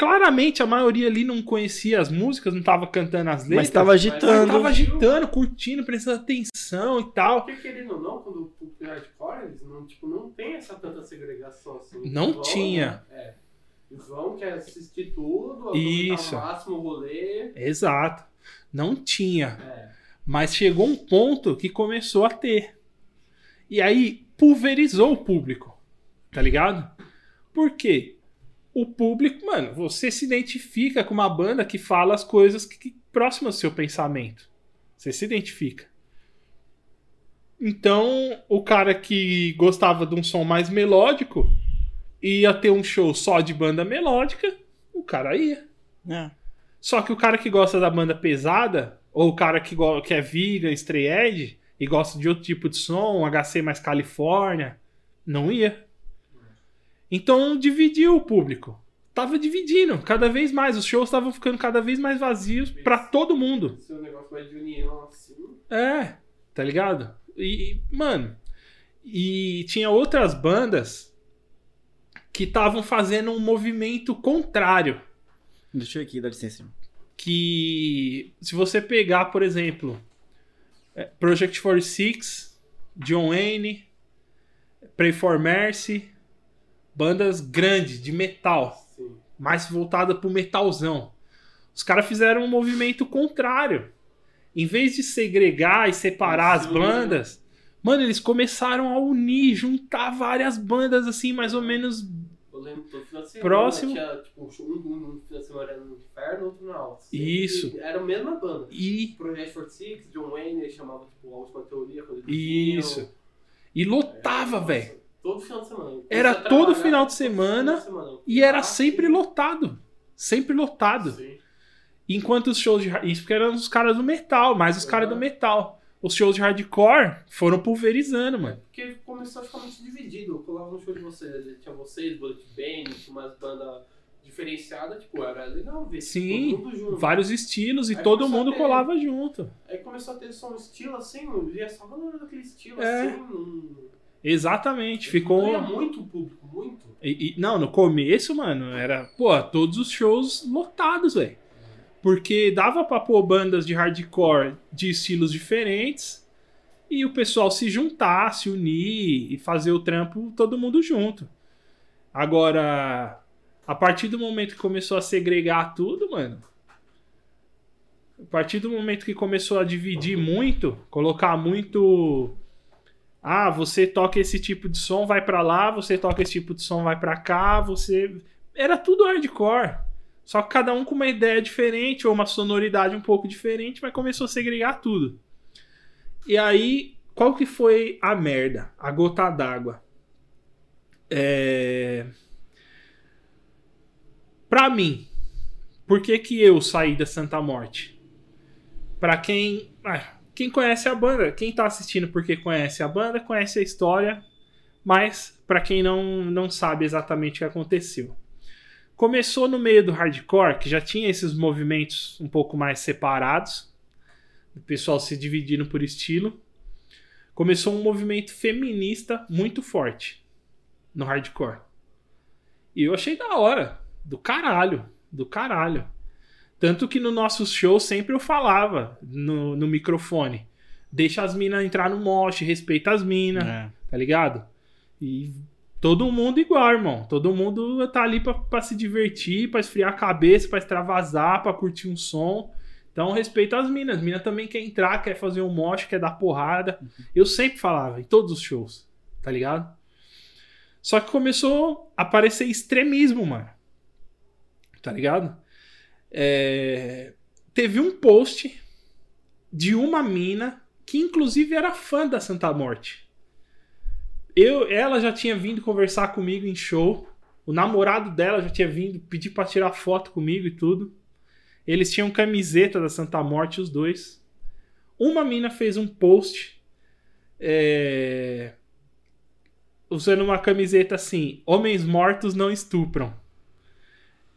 Claramente a maioria ali não conhecia as músicas, não tava cantando as letras. Mas tava mas agitando. tava agitando, curtindo, prestando atenção e tal. Porque querendo ou não, quando o hardcore, eles não, tipo, não tem essa tanta segregação assim. Não vão, tinha. É. Eles vão, quer assistir tudo, Isso. o máximo o rolê. Exato. Não tinha. É. Mas chegou um ponto que começou a ter. E aí pulverizou o público. Tá ligado? Por quê? O público, mano, você se identifica com uma banda que fala as coisas que, que próximas ao seu pensamento. Você se identifica. Então, o cara que gostava de um som mais melódico ia ter um show só de banda melódica, o cara ia. É. Só que o cara que gosta da banda pesada, ou o cara que, que é vegan, stray edge, e gosta de outro tipo de som, um HC mais Califórnia, não ia. Então dividiu o público. Tava dividindo cada vez mais. Os shows estavam ficando cada vez mais vazios pra todo mundo. Ser um negócio mais de união assim. É, tá ligado? E, e, mano, e tinha outras bandas que estavam fazendo um movimento contrário. Deixa eu aqui, dá licença. Que se você pegar, por exemplo, é, Project 46, John Wayne, Pray for Mercy, bandas grandes de metal, Sim. mais voltada pro metalzão. Os caras fizeram um movimento contrário. Em vez de segregar e separar as bandas, mano, eles começaram a unir, juntar várias bandas assim, mais ou menos. Eu lembro todo final de semana. Próximo. Tinha, tipo, um, show- um, um, um final de semana era no inferno, outro no alto. Isso. Era a mesma banda. E Project 46, John Wayne, ele chamava tipo a última teoria quando isso. vinham. E lotava, Nossa, velho. Todo final de semana. Era Comecei a todo final de todo semana, final de semana. E era sempre sim. lotado. Sempre lotado. Sim. Enquanto os shows de. Isso porque eram os caras do metal, mais os caras do metal. Os shows de hardcore foram pulverizando, mano. Porque começou a ficar muito dividido. Eu colava no show de vocês, tinha vocês, Bullet Band, tinha umas bandas diferenciadas, tipo, era legal ver Sim, todo mundo junto. Vários estilos e Aí todo mundo ter- colava junto. Aí começou a ter só um estilo assim, eu via só valor daquele estilo É. assim. Não... Exatamente. Ficou. Não ia muito o público, muito. E- e- não, no começo, mano, era, pô, todos os shows lotados, velho. Porque dava pra pôr bandas de hardcore de estilos diferentes e o pessoal se juntar, se unir e fazer o trampo todo mundo junto. Agora, a partir do momento que começou a segregar tudo, mano. A partir do momento que começou a dividir muito, colocar muito ah, você toca esse tipo de som, vai pra lá, você toca esse tipo de som, vai pra cá, você era tudo hardcore. Só que cada um com uma ideia diferente ou uma sonoridade um pouco diferente, mas começou a segregar tudo. E aí, qual que foi a merda? A gota d'água. É... Pra mim, por que que eu saí da Santa Morte? Pra quem... ah, quem conhece a banda, quem tá assistindo porque conhece a banda, conhece a história, mas pra quem não, não sabe exatamente o que aconteceu. Começou no meio do hardcore, que já tinha esses movimentos um pouco mais separados, o pessoal se dividindo por estilo. Começou um movimento feminista muito forte no hardcore. E eu achei da hora, do caralho, do caralho. Tanto que no nosso show sempre eu falava no, no microfone: deixa as minas entrar no moche, respeita as minas, É. tá ligado? E todo mundo igual, irmão. Todo mundo tá ali pra, pra se divertir, pra esfriar a cabeça, pra extravasar, pra curtir um som. Então respeita as minas. As minas também quer entrar, quer fazer um moche, quer dar porrada. Eu sempre falava, em todos os shows, tá ligado? Só que começou a aparecer extremismo, mano. Tá ligado? É, Teve um post de uma mina que inclusive era fã da Santa Morte. Eu, ela já tinha vindo conversar comigo em show. O namorado dela já tinha vindo pedir pra tirar foto comigo e tudo. Eles tinham camiseta da Santa Morte, os dois. Uma mina fez um post é, usando uma camiseta assim: Homens mortos não estupram.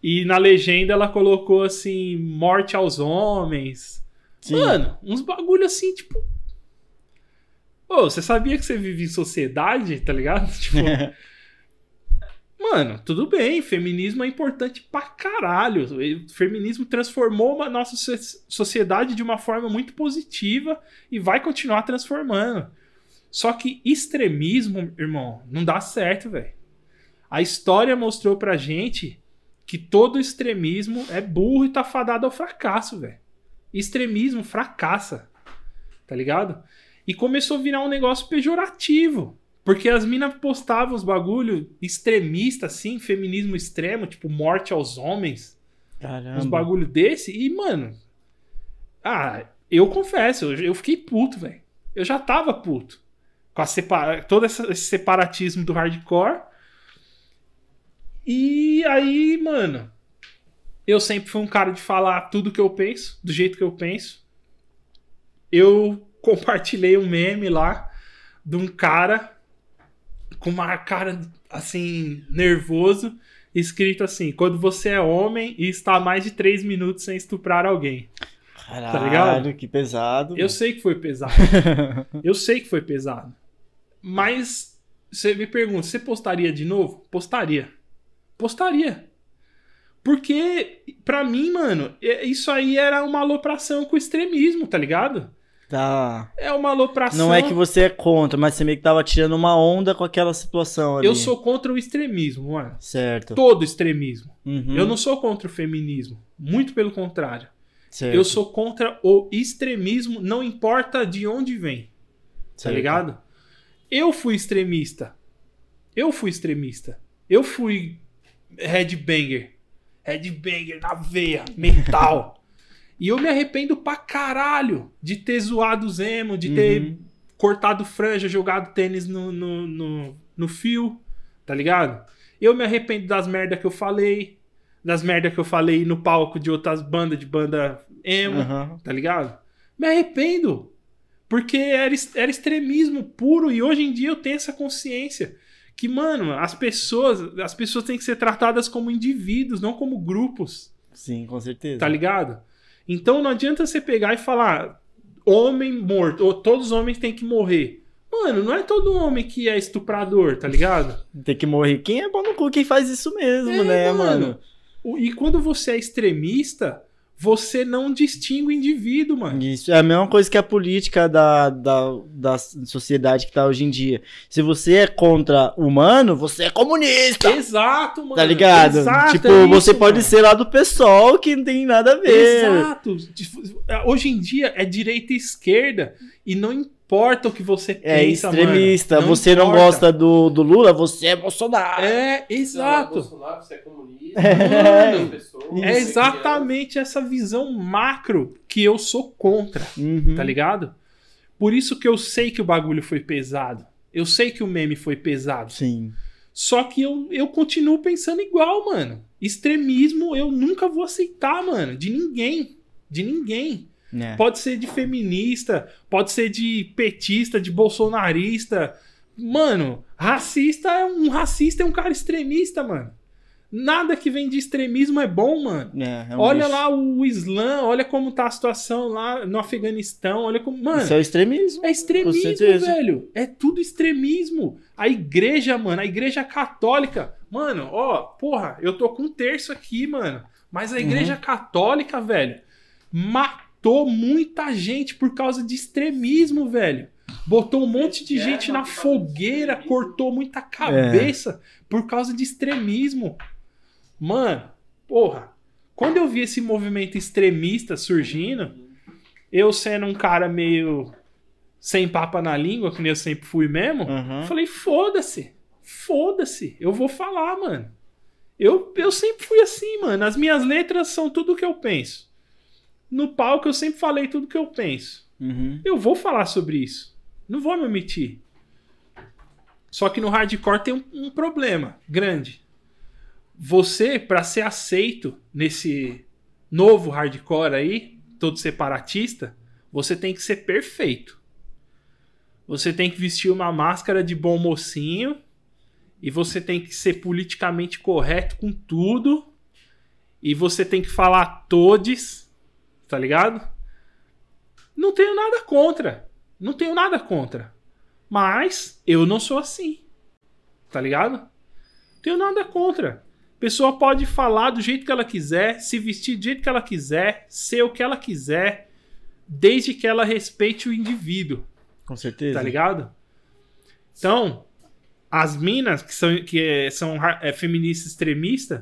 E na legenda ela colocou assim: Morte aos homens. Sim. Mano, uns bagulho assim, tipo. Ô, você sabia que você vive em sociedade, tá ligado? Tipo, mano, tudo bem, feminismo é importante pra caralho. O feminismo transformou a nossa so- sociedade de uma forma muito positiva e vai continuar transformando. Só que extremismo, irmão, não dá certo, velho. A história mostrou pra gente que todo extremismo é burro e tá fadado ao fracasso, velho. Extremismo fracassa. Tá ligado? E começou a virar um negócio pejorativo. Porque as minas postavam os bagulho extremista, assim, feminismo extremo, tipo morte aos homens, Caramba. uns bagulho desse. E, mano. Ah, eu confesso, eu, eu fiquei puto, velho. Eu já tava puto. Com a separa... todo esse separatismo do hardcore. E aí, mano. Eu sempre fui um cara de falar tudo que eu penso, do jeito que eu penso. Eu compartilhei um meme lá de um cara com uma cara assim, nervoso, escrito assim: quando você é homem e está mais de três minutos sem estuprar alguém. Caralho, Tá ligado? que pesado. Eu sei que foi pesado. Eu sei que foi pesado. Mas você me pergunta, você postaria de novo? Postaria. Postaria. Porque, pra mim, mano, isso aí era uma alopração com o extremismo, tá ligado? Tá. É uma alopração. Não é que você é contra, mas você meio que tava tirando uma onda com aquela situação ali. Eu sou contra o extremismo, mano. Certo. Todo extremismo. Uhum, Eu não sou contra o feminismo. Muito pelo contrário. certo, Eu sou contra o extremismo, não importa de onde vem. Tá certo. ligado? Eu fui extremista. Eu fui extremista. Eu fui headbanger. Headbanger na veia, metal. e eu me arrependo pra caralho de ter zoado os emo, de ter Uhum. cortado franja, jogado tênis no, no, no, no fio, tá ligado? Eu me arrependo das merdas que eu falei, das merdas que eu falei no palco de outras bandas, de banda emo, Aham. tá ligado? Me arrependo. Porque era, era extremismo puro e hoje em dia eu tenho essa consciência que, mano, as pessoas, as pessoas têm que ser tratadas como indivíduos, não como grupos, Sim, com certeza. tá ligado? Então não adianta você pegar e falar homem morto, ou todos os homens têm que morrer. Mano, não é todo homem que é estuprador, tá ligado? Tem que morrer. Quem é bom no cu quem faz isso mesmo, É, né, mano. mano? E quando você é extremista, você não distingue o indivíduo, mano. Isso é a mesma coisa que a política da, da, da sociedade que tá hoje em dia. Se você é contra humano, você é comunista. Exato, mano. Tá ligado? Exato, tipo, é você isso, pode mano. ser lá do pessoal que não tem nada a ver. Exato. Hoje em dia é direita e esquerda e não importa o que você É pensa, extremista. mano. você não importa. gosta do, do Lula, você é Bolsonaro. É, Não, exato. Bolsonaro, você é comunista. É. Mano, pessoa, É você exatamente essa visão macro que eu sou contra, Uhum. tá ligado? Por isso que eu sei que o bagulho foi pesado. Eu sei que o meme foi pesado. Sim. Só que eu, eu continuo pensando igual, mano. Extremismo eu nunca vou aceitar, mano. De ninguém. De ninguém. É. Pode ser de feminista, pode ser de petista, de bolsonarista. Mano, racista é um racista é um cara extremista, mano. Nada que vem de extremismo é bom, mano. É, é um olha bicho. lá o Islã, olha como tá a situação lá no Afeganistão, olha como, mano, Isso é extremismo. é extremismo, velho. É tudo extremismo. A igreja, mano, a igreja católica. Mano, ó, porra, eu tô com um terço aqui, mano. Mas a igreja católica, velho, matou muita gente por causa de extremismo, velho. Botou um monte de É, gente na fogueira, cortou muita cabeça por causa de extremismo. Mano, porra, quando eu vi esse movimento extremista surgindo, eu sendo um cara meio sem papa na língua, que nem eu sempre fui mesmo, Uhum. falei, foda-se, foda-se, eu vou falar, mano. Eu, eu sempre fui assim, mano. As minhas letras são tudo o que eu penso. No palco eu sempre falei tudo que eu penso. Uhum. Eu vou falar sobre isso. Não vou me omitir. Só que no hardcore tem um, um problema grande. Você, pra ser aceito nesse novo hardcore aí, todo separatista, você tem que ser perfeito. Você tem que vestir uma máscara de bom mocinho e você tem que ser politicamente correto com tudo e você tem que falar todes, tá ligado? Não tenho nada contra. Não tenho nada contra. Mas eu não sou assim. Tá ligado? Tenho nada contra. A pessoa pode falar do jeito que ela quiser, se vestir do jeito que ela quiser, ser o que ela quiser, desde que ela respeite o indivíduo. Com certeza. Tá ligado? Então, as minas que são, que é- são é, feministas extremistas,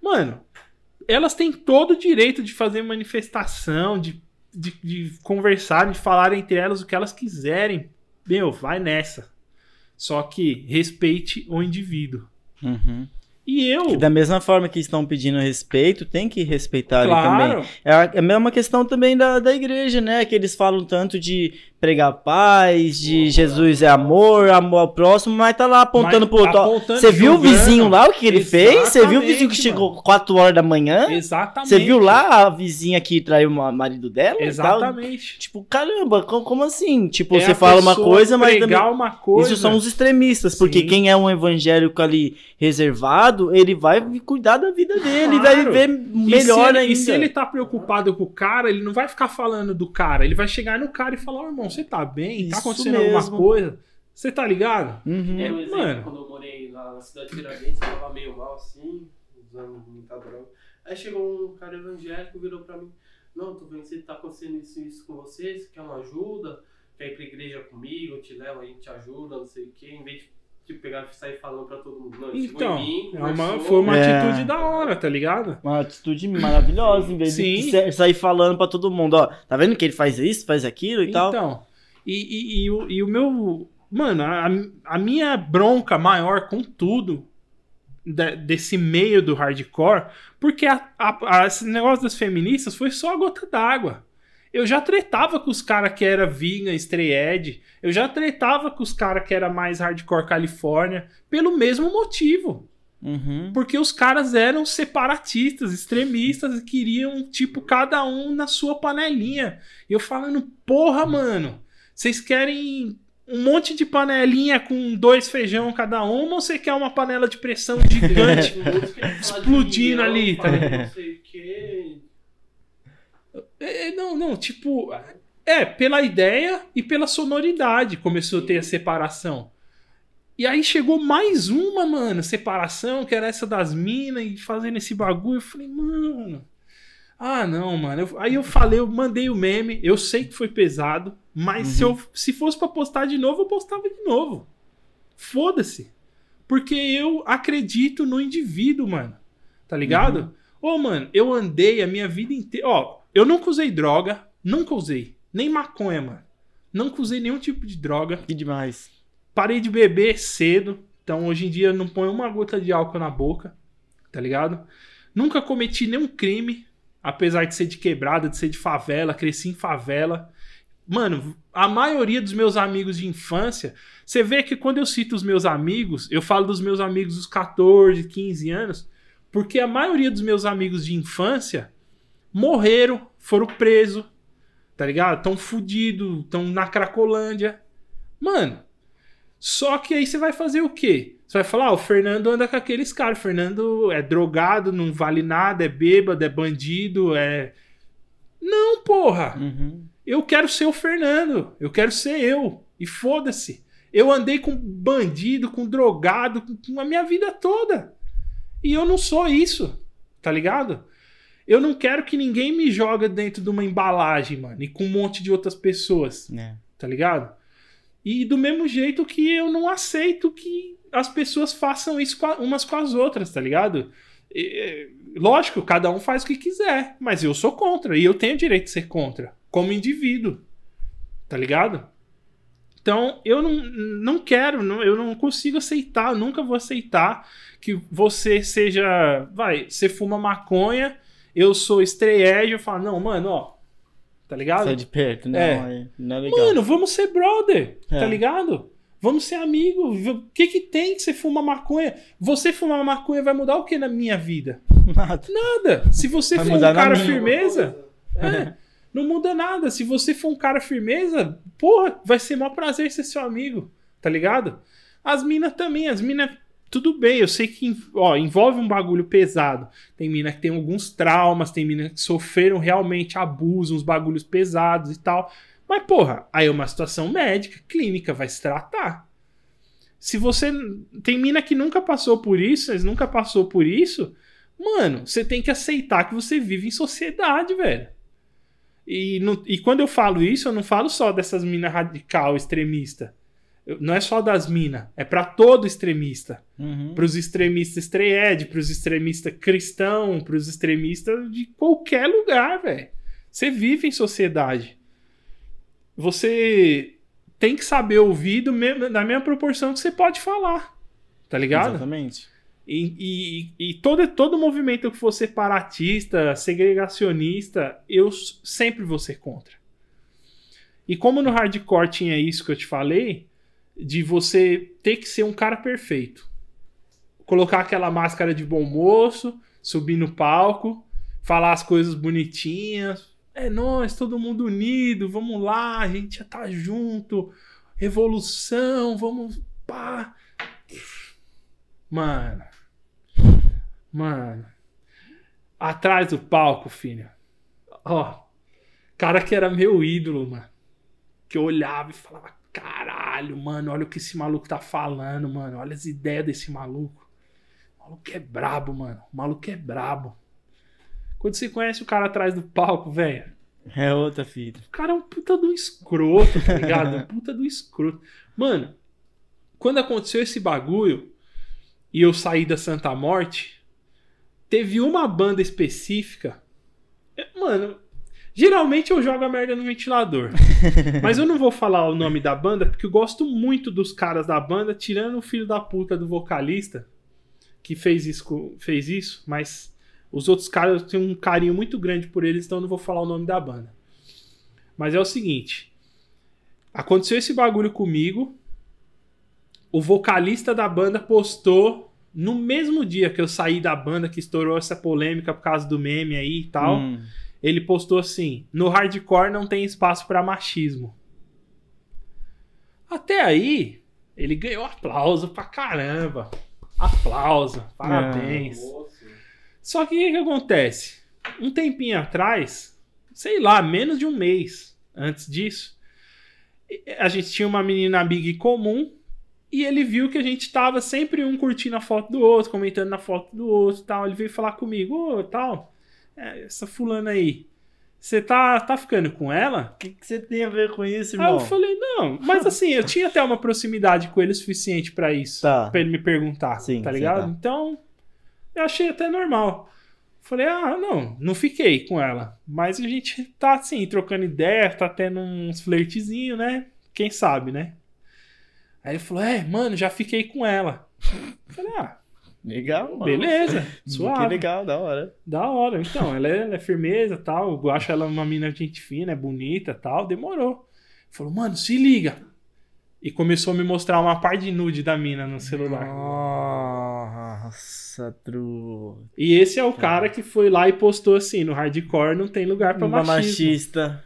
mano, elas têm todo o direito de fazer manifestação, de, de, de conversar, de falar entre elas o que elas quiserem. Meu, vai nessa. Só que respeite o indivíduo. Uhum. E eu. Que da mesma forma que estão pedindo respeito, tem que respeitar ali também. claro, É a, é a mesma questão também da, da igreja, né? Que eles falam tanto de pregar paz, de Jesus é amor, amor ao próximo, mas tá lá apontando Mas pro outro. Você viu o vizinho lá, o que ele fez? Você viu o vizinho que Exatamente, chegou 4 horas da manhã? Exatamente. Você viu lá a vizinha que traiu o marido dela? Exatamente. Tipo, caramba, co- como assim? Tipo, É você fala uma coisa, mas também... pregar uma coisa. Isso são os extremistas, porque Sim. quem é um evangélico ali reservado, ele vai cuidar da vida dele, Claro. vai viver E melhor se ele, ainda. E se ele tá preocupado com o cara, ele não vai ficar falando do cara. Ele vai chegar no cara e falar: Ô irmão, você tá bem? tá Isso acontecendo mesmo. alguma coisa? Você tá ligado? Uhum. É, um exemplo, Mano. quando eu morei lá na cidade de Tiradentes, eu tava meio mal assim, usando muita droga. Aí chegou um cara evangélico, virou pra mim, não, tô vendo que tá acontecendo isso e isso com você, você quer uma ajuda? Quer ir pra igreja comigo, eu te levo, a gente te ajuda, não sei o quê, em vez de tipo, pegar e sair falando pra todo mundo. Não, Então, em mim, é uma, foi uma É. atitude da hora, tá ligado? Uma atitude maravilhosa, em vez de Sim. sa- sair falando pra todo mundo, ó, tá vendo que ele faz isso, faz aquilo e tal? Então, e, e, e, o, e o meu. Mano, a, a minha bronca maior com tudo desse meio do hardcore, porque a, a- a- esse negócio das feministas foi só a gota d'água. Eu já tretava com os caras que era vegan, estreed. Eu já tretava com os caras que era mais hardcore Califórnia, pelo mesmo motivo. Uhum. Porque os caras eram separatistas, extremistas e queriam, tipo, cada um na sua panelinha. E eu falando, porra, mano, vocês querem um monte de panelinha com dois feijão cada uma ou você quer uma panela de pressão gigante? Explodindo ali, tá ligado? Não sei o quê. É, não, não, tipo. É, pela ideia e pela sonoridade começou a ter a separação. E aí chegou mais uma, mano, separação, que era essa das minas e fazendo esse bagulho. Eu falei, mano. Ah, não, mano. Eu- aí eu falei, eu mandei o meme. Eu sei que foi pesado, mas se, eu, se fosse pra postar de novo, eu postava de novo. Foda-se. Porque eu acredito no indivíduo, mano. Tá ligado? Ô, mano, eu andei a minha vida inteira. Ó, eu nunca usei droga. Nunca usei. Nem maconha, mano. Nunca usei nenhum tipo de droga. Que demais. Parei de beber cedo. Então hoje em dia não ponho uma gota de álcool na boca. Tá ligado? Nunca cometi nenhum crime. Apesar de ser de quebrada, de ser de favela. Cresci em favela. Mano, a maioria dos meus amigos de infância. Você vê que quando eu cito os meus amigos, eu falo dos meus amigos dos 14, 15 anos. Porque a maioria dos meus amigos de infância morreram, foram presos, tá ligado? Tão fudidos, tão na Cracolândia. Mano, só que aí você vai fazer o quê? Você vai falar, ah, o Fernando anda com aqueles caras. O Fernando é drogado, não vale nada, é bêbado, é bandido, é. Não, porra! Uhum. Eu quero ser o Fernando. Eu quero ser eu. E foda-se. Eu andei com bandido, com drogado, com a minha vida toda. E eu não sou isso. Tá ligado? Eu não quero que ninguém me joga dentro de uma embalagem, mano. E com um monte de outras pessoas É. tá ligado? E do mesmo jeito que eu não aceito que as pessoas façam isso com a- umas com as outras, tá ligado? E, lógico, cada um faz o que quiser, mas eu sou contra e eu tenho direito de ser contra, como indivíduo, tá ligado? Então eu não, não quero, não- eu não consigo aceitar, nunca vou aceitar que você seja. Vai, você fuma maconha, eu sou estreege, eu falo, não, mano, ó. Tá ligado? Sai de perto, não, É. não é legal. Mano, vamos ser brother, É. tá ligado? Vamos ser amigo. O que que tem que você fuma maconha? Você fumar maconha vai mudar o que na minha vida? Nada. Nada. Se você Vai for um cara minha. firmeza, é, não muda nada. Se você for um cara firmeza, porra, vai ser maior prazer ser seu amigo, tá ligado? As minas também, as minas, tudo bem, eu sei que ó, envolve um bagulho pesado. Tem mina que tem alguns traumas, tem mina que sofreram realmente abuso, uns bagulhos pesados e tal. Mas, porra, aí é uma situação médica, clínica, vai se tratar. Se você. Tem mina que nunca passou por isso, mas nunca passou por isso. Mano, você tem que aceitar que você vive em sociedade, velho. E, no- e quando eu falo isso, eu não falo só dessas minas radical, extremista. Não é só das minas, é pra todo extremista. Uhum. Pros extremistas estreed, pros extremistas cristão, pros extremistas de qualquer lugar, velho. Você vive em sociedade. Você tem que saber ouvir do mesmo, da mesma proporção que você pode falar. Tá ligado? Exatamente. E, e, e todo, todo movimento que for separatista, segregacionista, eu sempre vou ser contra. E como no hardcore tinha isso que eu te falei, de você ter que ser um cara perfeito. Colocar aquela máscara de bom moço, subir no palco, falar as coisas bonitinhas. É nós, todo mundo unido, vamos lá, a gente já tá junto. Revolução, vamos. Pá. Mano. Mano. Atrás do palco, filho. Ó. Cara que era meu ídolo, mano. Que eu olhava e falava: caralho, mano, olha o que esse maluco tá falando, mano. Olha as ideias desse maluco. O maluco é brabo, mano. O maluco é brabo. Quando você conhece o cara atrás do palco, velho. É outra fita. O cara é um puta do escroto, tá ligado? Um puta do escroto. Mano, quando aconteceu esse bagulho e eu saí da Santa Morte, teve uma banda específica. É, Mano, geralmente eu jogo a merda no ventilador. Mas eu não vou falar o nome da banda porque eu gosto muito dos caras da banda, tirando o filho da puta do vocalista que fez isso, fez isso mas os outros caras eu tenho um carinho muito grande por eles, então eu não vou falar o nome da banda. Mas é o seguinte: aconteceu esse bagulho comigo. O vocalista da banda postou no mesmo dia que eu saí da banda, que estourou essa polêmica por causa do meme aí e tal. Hum. Ele postou assim: no hardcore não tem espaço pra machismo. Até aí, ele ganhou aplauso pra caramba. Aplauso, parabéns. Moço. Só que o que, que acontece? Um tempinho atrás, sei lá, menos de um mês antes disso, a gente tinha uma menina em comum e ele viu que a gente tava sempre um curtindo a foto do outro, comentando na foto do outro e tal. Ele veio falar comigo, ô, tal, é, essa fulana aí, você tá, tá ficando com ela? O que, que você tem a ver com isso, Aí irmão? eu falei, não, mas assim, eu tinha até uma proximidade com ele o suficiente pra isso. Tá. Pra ele me perguntar, Sim, tá sim, ligado? tá. Então, eu achei até normal. Falei, ah, não, não fiquei com ela. Mas a gente tá assim, trocando ideia, tá tendo uns flertezinhos, né? Quem sabe, né? Aí ele falou, é, mano, já fiquei com ela. Falei, ah, Legal, mano. beleza, Que suave. legal, da hora. Da hora. Então, ela é, ela é firmeza tal. Eu acho ela uma mina de gente fina, é bonita tal. Demorou. Falou, mano, se liga. E começou a me mostrar uma par de nude da mina no celular. Nossa, tru. E esse é o cara que foi lá e postou assim: no hardcore não tem lugar pra Uma machismo. machista.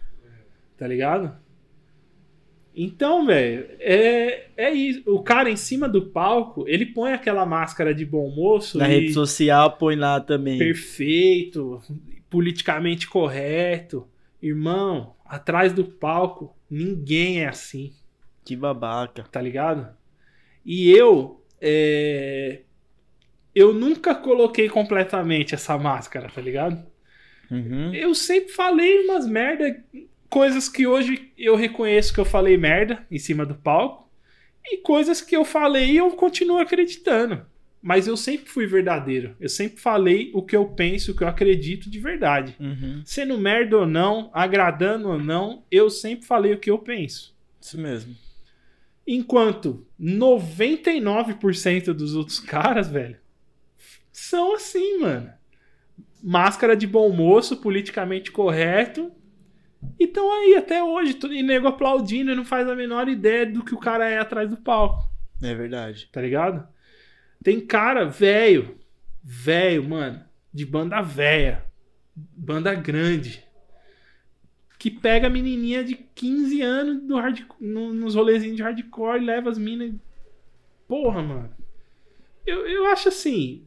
Tá ligado? Então, velho, é, é isso. O cara em cima do palco, ele põe aquela máscara de bom moço. Na e- rede social põe lá também. perfeito, politicamente correto. Irmão, atrás do palco, ninguém é assim, Que babaca. tá ligado? E eu, é, eu nunca coloquei completamente essa máscara, tá ligado? Uhum. Eu sempre falei umas merda, coisas que hoje eu reconheço que eu falei merda em cima do palco, e coisas que eu falei e eu continuo acreditando. Mas eu sempre fui verdadeiro. Eu sempre falei o que eu penso, o que eu acredito de verdade. Uhum. Sendo merda ou não, agradando ou não, eu sempre falei o que eu penso. Isso mesmo. Enquanto 99% dos outros caras, velho, são assim, mano. Máscara de bom moço, politicamente correto. E estão aí até hoje. tudo- E nego aplaudindo e não faz a menor ideia do que o cara é atrás do palco. É verdade. Tá ligado? Tem cara velho, velho, mano, de banda velha, banda grande, que pega a menininha de 15 anos do hard, no- nos rolezinhos de hardcore e leva as minas. Porra, mano. Eu, eu acho assim.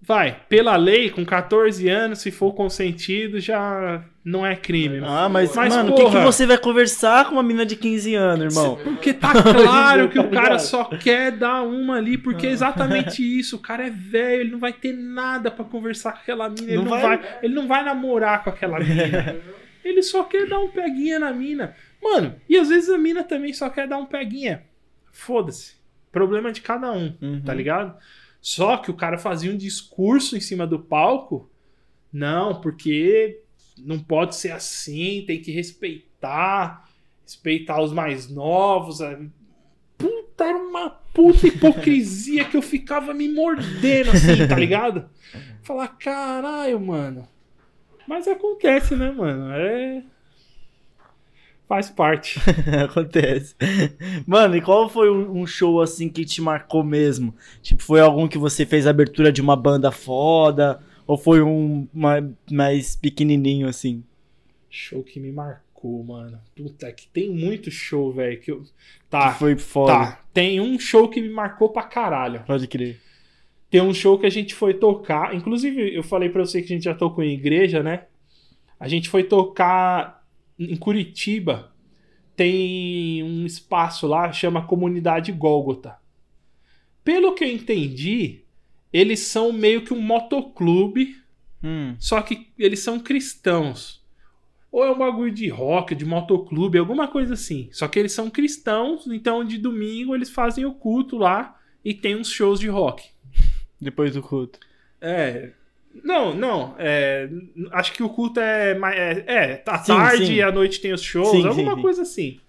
Vai, pela lei, com 14 anos, se for consentido, já não é crime. Ah, mas, Mas, mano, o que, que você vai conversar com uma menina de 15 anos, irmão? Porque tá claro que o cara só quer dar uma ali, porque é exatamente isso. O cara é velho, ele não vai ter nada pra conversar com aquela mina, ele Não não, vai- vai... ele não vai namorar com aquela mina. ele só quer dar um peguinha na mina. Mano, e às vezes a mina também só quer dar um peguinha. Foda-se. Problema de cada um, Uhum. tá ligado? Só que o cara fazia um discurso em cima do palco. Não, porque não pode ser assim, tem que respeitar, respeitar os mais novos. é. Puta, era uma puta hipocrisia que eu ficava me mordendo assim, tá ligado? Falar, caralho, mano. Mas acontece, né, mano? É. Faz parte. Acontece. Mano, e qual foi um show assim que te marcou mesmo? Tipo, foi algum que você fez a abertura de uma banda foda? Ou foi um ma- mais pequenininho assim? Show que me marcou, mano. Puta, que tem muito show, velho. Que eu... Tá, Que foi foda. tá. Tem um show que me marcou pra caralho. Pode crer. Tem um show que a gente foi tocar. Inclusive, eu falei pra você que a gente já tocou em igreja, né? A gente foi tocar em Curitiba. Tem um espaço lá, chama Comunidade Gólgota. Pelo que eu entendi, eles são meio que um motoclube, Hum, só que eles são cristãos. Ou é um bagulho de rock, de motoclube, alguma coisa assim. Só que eles são cristãos, então de domingo eles fazem o culto lá e tem uns shows de rock. depois do culto. É. Não, não. é, acho que o culto é mais. É, é à Sim, tarde sim. e à noite tem os shows, Sim, alguma coisa assim.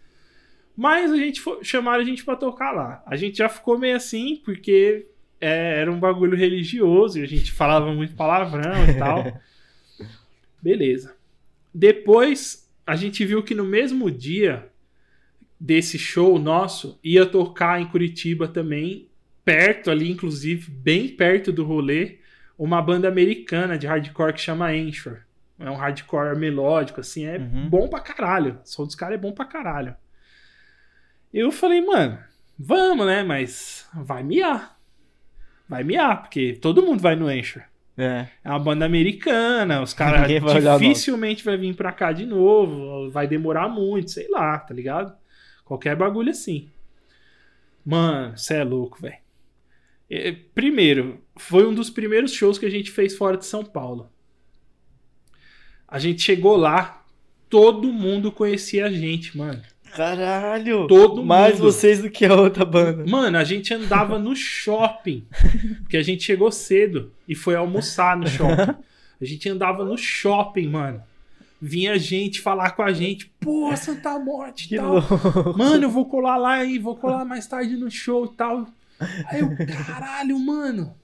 Mas a gente foi, chamaram a gente pra tocar lá. A gente já ficou meio assim, porque é, era um bagulho religioso e a gente falava muito palavrão e tal. Beleza. Depois a gente viu que no mesmo dia desse show nosso ia tocar em Curitiba também, perto ali, inclusive, bem perto do rolê, uma banda americana de hardcore que chama Anchor. É um hardcore melódico, assim, é Uhum. bom pra caralho. O som dos caras é bom pra caralho. Eu falei, mano, vamos, né? Mas vai miar. Vai miar, porque todo mundo vai no Anchor. É. É uma banda americana, os caras dificilmente vai vir pra cá de novo, vai demorar muito, sei lá, tá ligado? Qualquer bagulho assim. Mano, você é louco, velho. É, Primeiro, foi um dos primeiros shows que a gente fez fora de São Paulo. A gente chegou lá, todo mundo conhecia a gente, mano. Caralho! Todo Mais mundo. vocês do que a outra banda. Mano, a gente andava no shopping. Porque a gente chegou cedo e foi almoçar no shopping. A gente andava no shopping, mano. Vinha gente falar com a gente. Pô, Santa Morte e tal. louco. Mano, eu vou colar lá aí, vou colar mais tarde no show e tal. Aí eu, caralho, mano.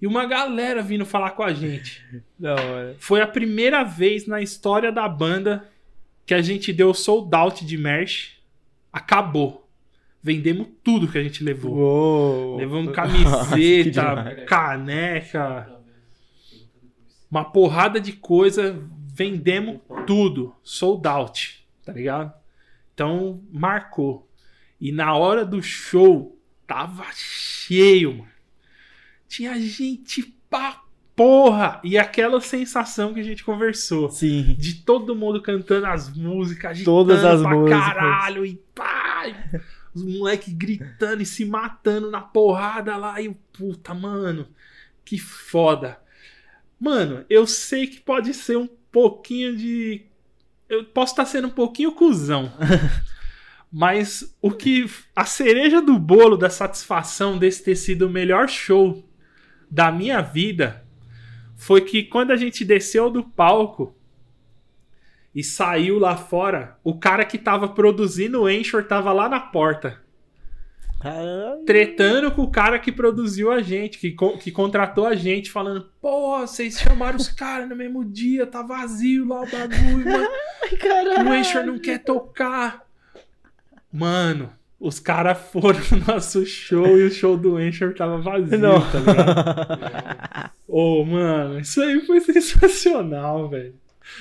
E uma galera vindo falar com a gente. Da hora. Foi a primeira vez na história da banda que a gente deu sold out de merch. Acabou. Vendemos tudo que a gente levou. Uou. Levamos camiseta, caneca, uma porrada de coisa. Vendemos tudo. Sold out, tá ligado? Então, marcou. E na hora do show, tava cheio, mano. Tinha gente pra porra. E aquela sensação que a gente conversou. Sim. De todo mundo cantando as músicas, Todas as pra músicas. caralho, e pá, os moleques gritando e se matando na porrada lá, e o puta, mano, que foda. Mano, eu sei que pode ser um pouquinho de. Eu posso estar sendo um pouquinho cuzão. Mas o que. A cereja do bolo da satisfação desse ter sido o melhor show da minha vida foi que quando a gente desceu do palco e saiu lá fora, o cara que tava produzindo o Anchor tava lá na porta, Caralho. tretando com o cara que produziu a gente, que, que contratou a gente, falando: Pô, vocês chamaram os caras no mesmo dia, tá vazio lá o bagulho, mano. Caralho. O Anchor não quer tocar. Mano, os caras foram no nosso show e o show do Anchor tava vazio, Não. tá ligado? Ô, mano, isso aí foi sensacional, velho.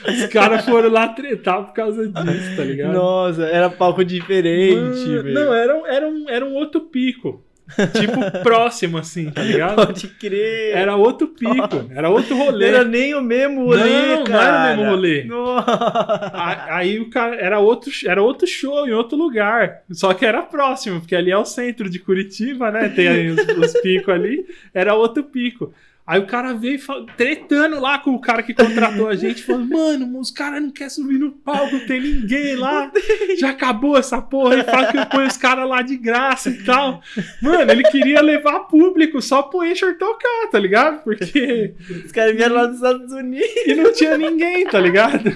Os caras foram lá tretar por causa disso, tá ligado? Nossa, era palco diferente, velho. não, era, era, um, era um outro pico. Tipo, próximo, assim, tá ligado? Pode crer. Era outro pico, era outro rolê. Era nem o mesmo rolê, Não, não cara. era o mesmo rolê. Nossa. Aí o cara era outro, era outro show em outro lugar. Só que era próximo, porque ali é o centro de Curitiba, né? Tem aí os, os picos ali. Era outro pico. Aí o cara veio fa- tretando lá com o cara que contratou a gente, falando: Mano, os caras não querem subir no palco, não tem ninguém lá. Já acabou essa porra. E fala que põe os caras lá de graça e tal. Mano, ele queria levar público só pro Encher tocar, tá ligado? Porque. Os caras vieram lá dos Estados Unidos. E não tinha ninguém, tá ligado?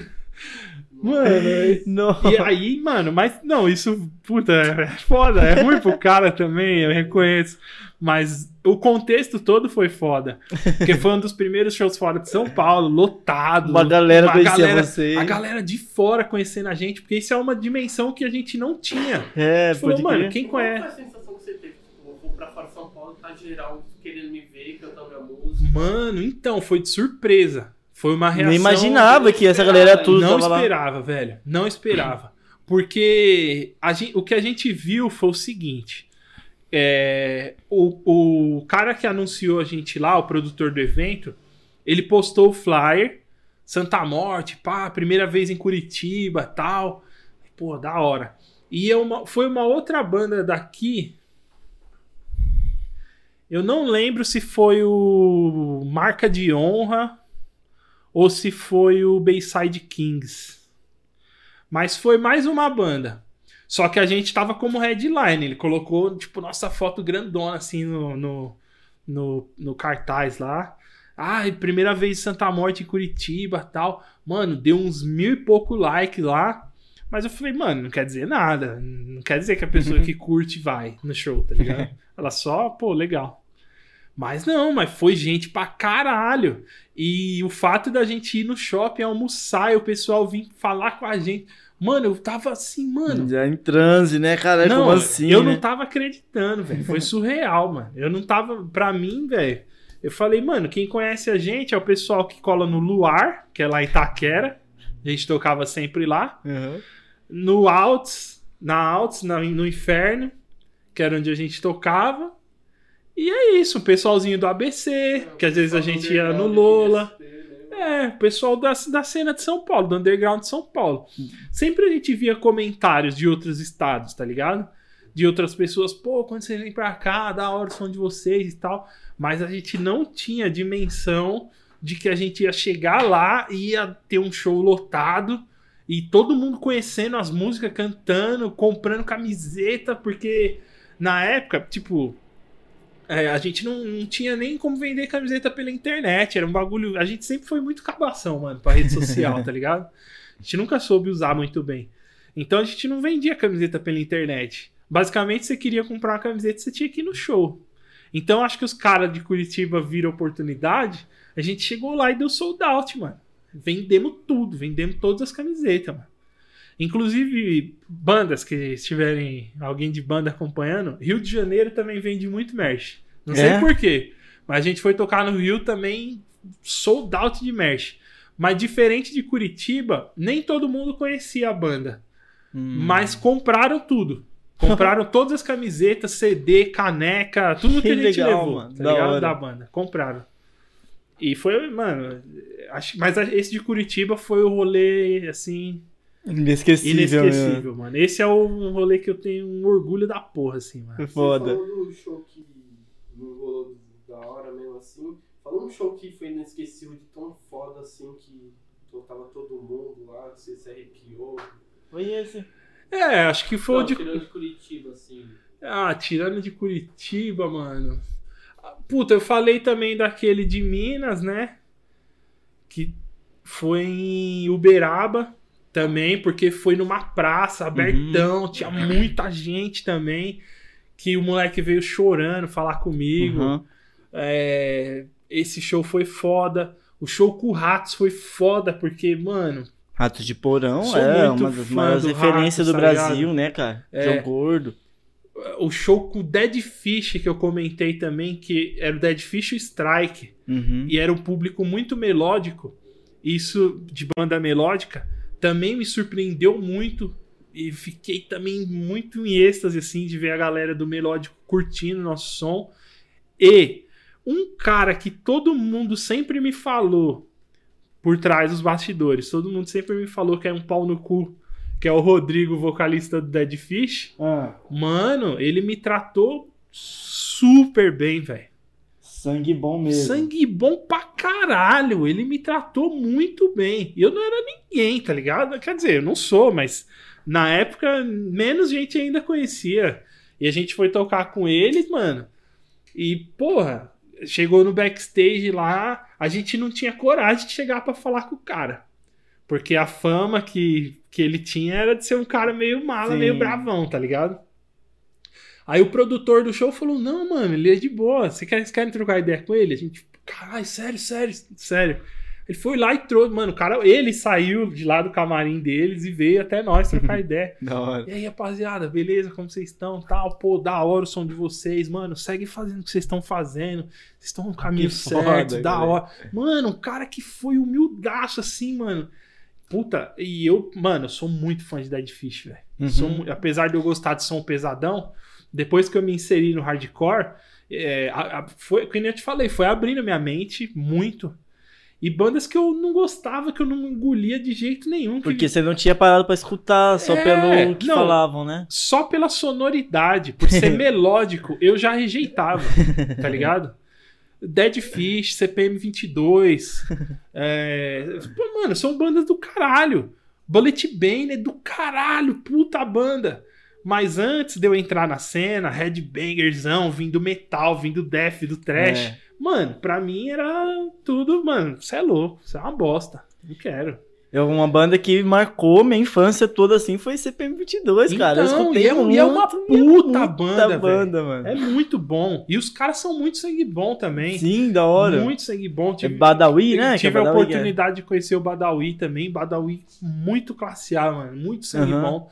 Mano, Não. e aí, mano, mas não, isso, puta, é foda, é ruim pro cara também, eu reconheço. Mas o contexto todo foi foda. Porque foi um dos primeiros shows fora de São Paulo, lotado. Uma galera Uma conhecia galera- você. A galera de fora conhecendo a gente, porque isso é uma dimensão que a gente não tinha. É, A gente falou, mano, quem Qual foi conhece. a sensação que você teve? Tipo, eu vou pra fora de São Paulo, tá geral querendo me ver, cantando minha música. Mano, então, foi de surpresa. Foi uma reação. Nem imaginava que essa galera tudo não tava lá. esperava, velho. Não esperava. Porque a gen- o que a gente viu foi o seguinte. É, o, o cara que anunciou a gente lá, o produtor do evento, ele postou o flyer, Santa Morte, pá, primeira vez em Curitiba, tal. Pô, da hora. E é uma- foi uma outra banda daqui. Eu não lembro se foi o Marca de Honra ou se foi o Bayside Kings. Mas foi mais uma banda. Só que a gente tava como headline. Ele colocou, tipo, nossa foto grandona assim no, no, no, no cartaz lá. Ah, primeira vez em Santa Morte em Curitiba tal. Mano, deu uns mil e pouco likes lá. Mas eu falei, mano, não quer dizer nada. Não quer dizer que a pessoa que curte vai no show, tá ligado? Ela só, pô, legal. Mas não, mas foi gente pra caralho. E o fato da gente ir no shopping almoçar e o pessoal vir falar com a gente. Mano, eu tava assim, mano. Já em transe, né, cara? Não, Como assim? eu né? não tava acreditando, velho. Foi surreal, mano. Eu não tava. Pra mim, velho. Eu falei, mano, quem conhece a gente é o pessoal que cola no Luar, que é lá em Itaquera. A gente tocava sempre lá. Uhum. No Alts, na Alts, na- no Inferno, que era onde a gente tocava. E é isso, o pessoalzinho do ABC, que às vezes a gente ia no Lola. É, o pessoal da, da cena de São Paulo, do underground de São Paulo. Sempre a gente via comentários de outros estados, tá ligado? De outras pessoas, pô, quando vocês vêm pra cá, da hora o som de vocês e tal. Mas a gente não tinha dimensão de que a gente ia chegar lá e ia ter um show lotado e todo mundo conhecendo as músicas, cantando, comprando camiseta, porque na época, tipo, é, a gente não, não tinha nem como vender camiseta pela internet. Era um bagulho. A gente sempre foi muito cabação, mano, pra rede social, tá ligado? A gente nunca soube usar muito bem. Então a gente não vendia camiseta pela internet. Basicamente, você queria comprar uma camiseta, você tinha que ir no show. Então acho que os caras de Curitiba viram oportunidade. A gente chegou lá e deu sold out, mano. Vendemos tudo, vendemos todas as camisetas, mano. Inclusive, bandas que estiverem alguém de banda acompanhando, Rio de Janeiro também vende muito merch. Não sei É? por quê, mas a gente foi tocar no Rio também sold out de merch. Mas diferente de Curitiba, nem todo mundo conhecia a banda. Hum. Mas compraram tudo. Compraram todas as camisetas, CD, caneca, tudo que, Que a gente legal, levou, mano. tá Da ligado? hora. Da banda. Compraram. E foi, mano, acho, mas esse de Curitiba foi o rolê, assim, Inesquecível. inesquecível, mano. Esse é um rolê que eu tenho um orgulho da porra, assim, mano. Né? Foda. Você falou do show que não rolou da hora mesmo assim. Falou um show que foi inesquecível de tão foda assim que tava todo mundo lá, que você se arrepiou. Foi esse. É, acho que foi o Não, de. tirando de Curitiba, assim. Ah, tirando de Curitiba, mano. Ah, Puta, eu falei também daquele de Minas, né? Que foi em Uberaba também, porque foi numa praça, abertão, tinha muita gente também. Que o moleque veio chorando falar comigo. Uhum. É, esse show foi foda. O show com o Ratos foi foda, porque, mano, Ratos de Porão é uma das maiores do referências Ratos, do tá Brasil, ligado? né, cara? É. João Gordo. o show com o Dead Fish que eu comentei também, que era o Dead Fish e o Strike. Uhum. e era um público muito melódico. Isso de banda melódica também me surpreendeu muito e fiquei também muito em êxtase assim de ver a galera do melódico curtindo nosso som. E um cara que todo mundo sempre me falou por trás dos bastidores, todo mundo sempre me falou que é um pau no cu, que é o Rodrigo, vocalista do Dead Fish. Ah, Mano, ele me tratou super bem, velho. Sangue bom mesmo. Sangue bom pra caralho. Ele me tratou muito bem. E eu não era ninguém, tá ligado? Quer dizer, eu não sou, mas na época menos gente ainda conhecia. E a gente foi tocar com eles, mano. E, porra, chegou no backstage lá, a gente não tinha coragem de chegar pra falar com o cara. Porque a fama que, que ele tinha era de ser um cara meio mala, Sim. meio bravão, tá ligado? Aí o produtor do show falou: Não, mano, ele é de boa. Você quer, vocês querem trocar ideia com ele? A gente, caralho, sério, sério, sério. Ele foi lá e trouxe, mano, o cara, ele saiu de lá do camarim deles e veio até nós trocar ideia. Da hora. E aí, rapaziada, beleza? Como vocês estão? Tal, pô, da hora o som de vocês, mano. Segue fazendo o que vocês estão fazendo. Vocês estão no caminho Que certo, foda, da hora. Mano, um cara que foi humildaço assim, mano. Puta, e eu, mano, eu sou muito fã de Dead Fish, velho. Uhum. Sou Apesar de eu gostar de som pesadão, depois que eu me inseri no hardcore, é, a- a- foi, como eu te falei, foi abrindo minha mente muito. E bandas que eu não gostava, que eu não engolia de jeito nenhum. que Porque você não tinha parado pra escutar só É, pelo que não. falavam, né? só pela sonoridade, por ser melódico, eu já rejeitava, tá ligado? Dead Fish, CPM 22. É... Pô, mano, são bandas do caralho. Bullet Bane é do caralho, puta banda. Mas antes de eu entrar na cena, headbangerzão, vindo metal, vindo death, do trash. É. Mano, pra mim era tudo, mano, você é louco, você é uma bosta. Não quero. Eu, uma banda que marcou minha infância toda assim foi CPM 22, cara. Eu Então, escutei e é- e é uma muito, puta banda, banda, mano. É muito bom. E os caras são muito sangue bom também. Sim, da hora. Muito sangue bom. É Tive, Badawi, né? é tive a Badawi, oportunidade de conhecer o Badawi também. Badawi muito classe A, mano. Muito sangue Aham. bom.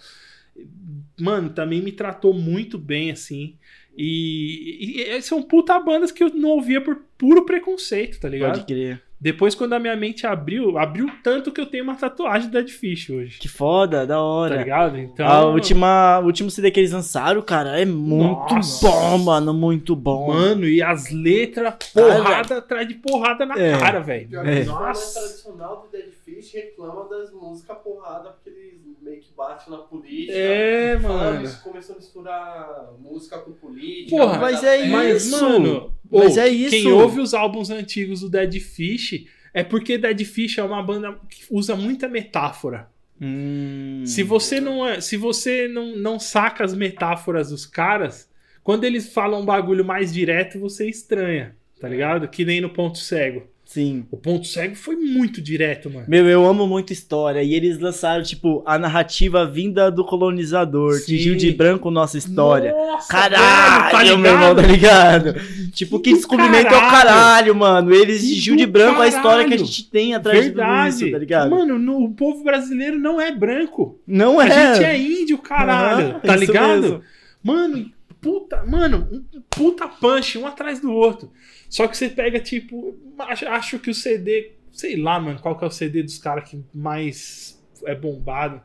Mano, também me tratou muito bem, assim. E, e, e são puta bandas que eu não ouvia por puro preconceito, tá é. ligado? Pode crer. Depois, quando a minha mente abriu, abriu tanto que eu tenho uma tatuagem da Dead Fish hoje. Que foda, da Tá hora. ligado? Então. a última, o último CD que eles lançaram, cara, é muito Nossa. bom, mano. Muito bom. Mano, e as letras, porrada atrás de porrada na É. cara, velho. É. Nossa. tradicional do Dead Fish reclama das músicas porrada porque eles meio que batem na política. É, mano. isso, começou a misturar música com política. Porra, mas é dar Mas, Isso. mano, Mas é isso. quem ouve os álbuns antigos do Dead Fish é porque Dead Fish é uma banda que usa muita metáfora. Hum. Se você não é, se você não, não saca as metáforas dos caras, quando eles falam um bagulho mais direto, você estranha, tá ligado? Que nem no ponto cego. Sim. O ponto cego foi muito direto, mano. Meu, eu amo muito história. E eles lançaram, tipo, a narrativa vinda do colonizador. Sim. Tingiu de branco nossa história. Nossa, Caralho, velho, meu irmão, tá ligado? Tipo, que descobrimento é o caralho. caralho, mano. Eles tingiu de branco a história que a caralho. gente tem atrás de Verdade. tudo isso, tá ligado? Mano, no- o povo brasileiro não é branco. não A é. gente é índio, caralho. Tá ligado? mesmo. Mano, puta, mano, um puta punch, um atrás do outro. Só que você pega, tipo, acho, acho que o CD, sei lá, mano, qual que é o CD dos caras que mais é bombado.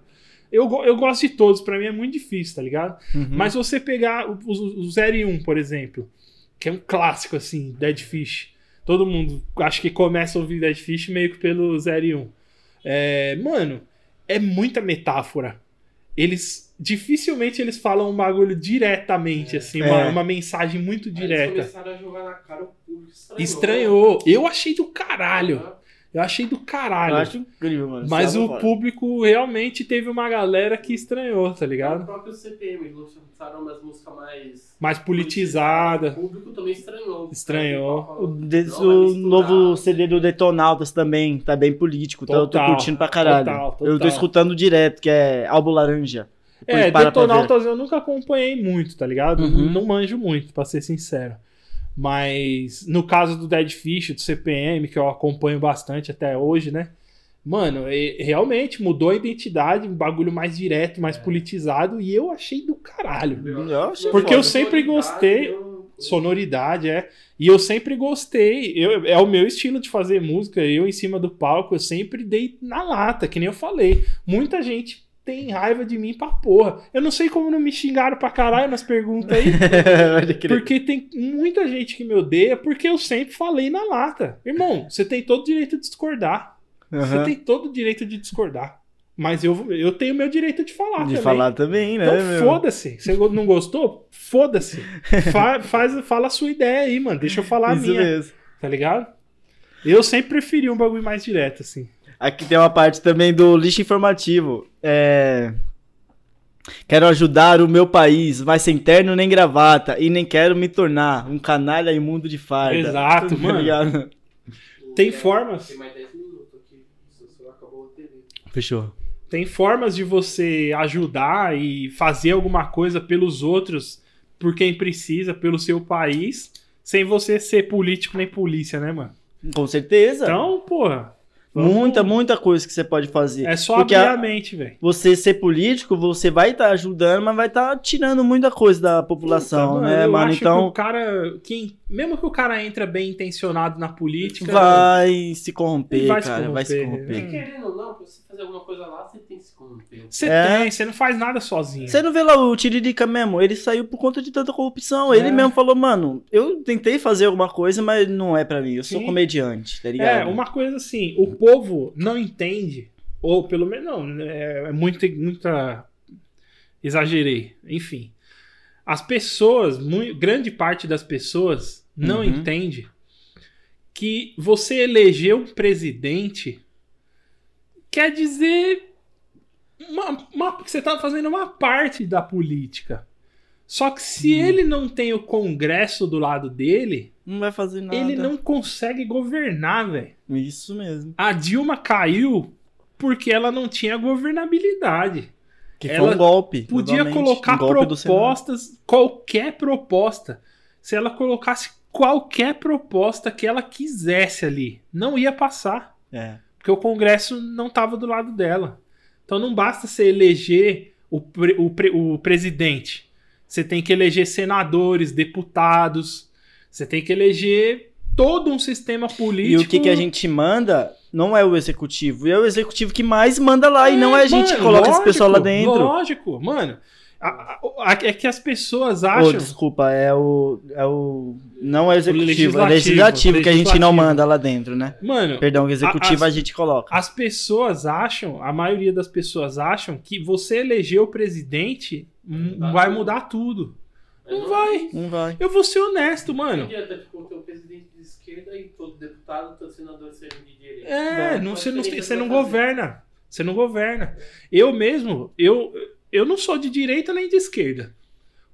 Eu, eu gosto de todos, pra mim é muito difícil, tá ligado? Uhum. Mas você pegar o, o, o 0 e 1, por exemplo, que é um clássico, assim, Dead Fish. Todo mundo acho que começa a ouvir Dead Fish meio que pelo 0 e 1. É, mano, é muita metáfora. Eles. Dificilmente eles falam um bagulho diretamente, assim, uma, É. uma mensagem muito Aí Eles direta. começaram a jogar na cara o. Estranhou. Estranhou. Eu achei do caralho. Eu achei do Eu caralho. acho incrível, mano. Mas Sabe, o fora. público realmente teve uma galera que estranhou, tá O ligado? próprio CPM, eles lançaram umas músicas mais. Mais politizada. O público também estranhou. Estranhou. O, Não, vai o misturar. novo CD do Detonautas também tá bem político, então eu tô Total, curtindo pra caralho. total, total. Eu tô escutando direto, que é Álbum Laranja. É, Depois para pra Detonautas eu nunca acompanhei muito, tá ligado? Uhum. Não manjo muito, pra ser sincero. Mas no caso do Dead Fish, do CPM, que eu acompanho bastante até hoje, né? Mano, realmente mudou a identidade, um bagulho mais direto, mais politizado, e eu achei do caralho. Eu achei Porque foda. eu sempre gostei- Sonoridade, é. E eu sempre gostei. Eu, é o meu estilo de fazer música. Eu, em cima do palco, eu sempre dei na lata, que nem eu falei. Muita gente tem raiva de mim pra porra. Eu não sei como não me xingaram pra caralho nas perguntas aí. Porque tem muita gente que me odeia porque eu sempre falei na lata. Irmão, você tem todo o direito de discordar. Você Aham. tem todo o direito de discordar. Mas eu, eu tenho meu direito de falar De também. falar também, né, Então foda-se. Você não gostou? Foda-se. Fa- faz, fala a sua ideia aí, mano. Deixa eu falar a Isso minha. mesmo. Tá ligado? Eu sempre preferi um bagulho mais direto, assim. Aqui tem uma parte também do lixo informativo. É... Quero ajudar o meu país, mas sem terno nem gravata, e nem quero me tornar um canalha imundo de farda. Exato, Tá mano. ligado? Tem formas. Tem mais 10 minutos aqui. Isso só acabou a TV. Fechou. Tem formas de você ajudar e fazer alguma coisa pelos outros, por quem precisa, pelo seu país, sem você ser político nem polícia, né, mano? Com certeza. Então, porra. Muita, muita coisa que você pode fazer. É só Porque abrir a- a mente, velho. Você ser político, você vai estar ajudando, mas vai estar tirando muita coisa da população, Puta, né, eu mano? acho que o Então cara. Quem, mesmo que o cara entra bem intencionado na política. vai se corromper, Ele vai se cara. Vai se corromper, corromper. Porque querendo ou não, pra você fazer alguma coisa lá, você tem que se corromper. Você É. tem, você não faz nada sozinho. Você não vê lá o Tiririca mesmo? Ele saiu por conta de tanta corrupção. Ele É. mesmo falou, mano, eu tentei fazer alguma coisa, mas não é pra mim. Eu sou Sim. comediante, tá É, ligado? uma coisa assim, o povo não entende, ou pelo menos, não, é, é muito, muita. Exagerei, enfim. As pessoas, mui- grande parte das pessoas não Uhum. entende que você eleger um presidente quer dizer uma, uma- que você tá fazendo uma parte da política. Só que se Uhum. ele não tem o Congresso do lado dele, Não vai fazer nada. ele não consegue governar, velho. Isso mesmo. A Dilma caiu porque ela não tinha governabilidade. Que Ela foi um golpe. Podia colocar um golpe propostas, qualquer proposta. Se ela colocasse qualquer proposta que ela quisesse ali, não ia passar. É. Porque o Congresso não estava do lado dela. Então não basta você eleger o, pre- o, pre- o presidente. Você tem que eleger senadores, deputados. Você tem que eleger todo um sistema político. E o que, que a gente manda não é o executivo. É o executivo que mais manda lá. e É, não é a gente que mano, coloca esse lógico, pessoal lá dentro. Lógico, mano. A- a- a- é que as pessoas Ô, acham. desculpa, é o, é o. Não é o executivo, legislativo, é legislativo que a gente não legislativo. manda lá dentro, né? Mano, Perdão, o executivo a- a, as- gente coloca. as pessoas acham, a maioria das pessoas acham que você eleger o presidente Mudar vai mudar tudo. Não vai. Não vai. Eu vou ser honesto, Não mano. adianta, tipo, ter o presidente de esquerda e todo deputado, todo senador sejam de direita. É, não, você, não, você não governa. Você não governa. Eu mesmo, eu, eu não sou de direita nem de esquerda.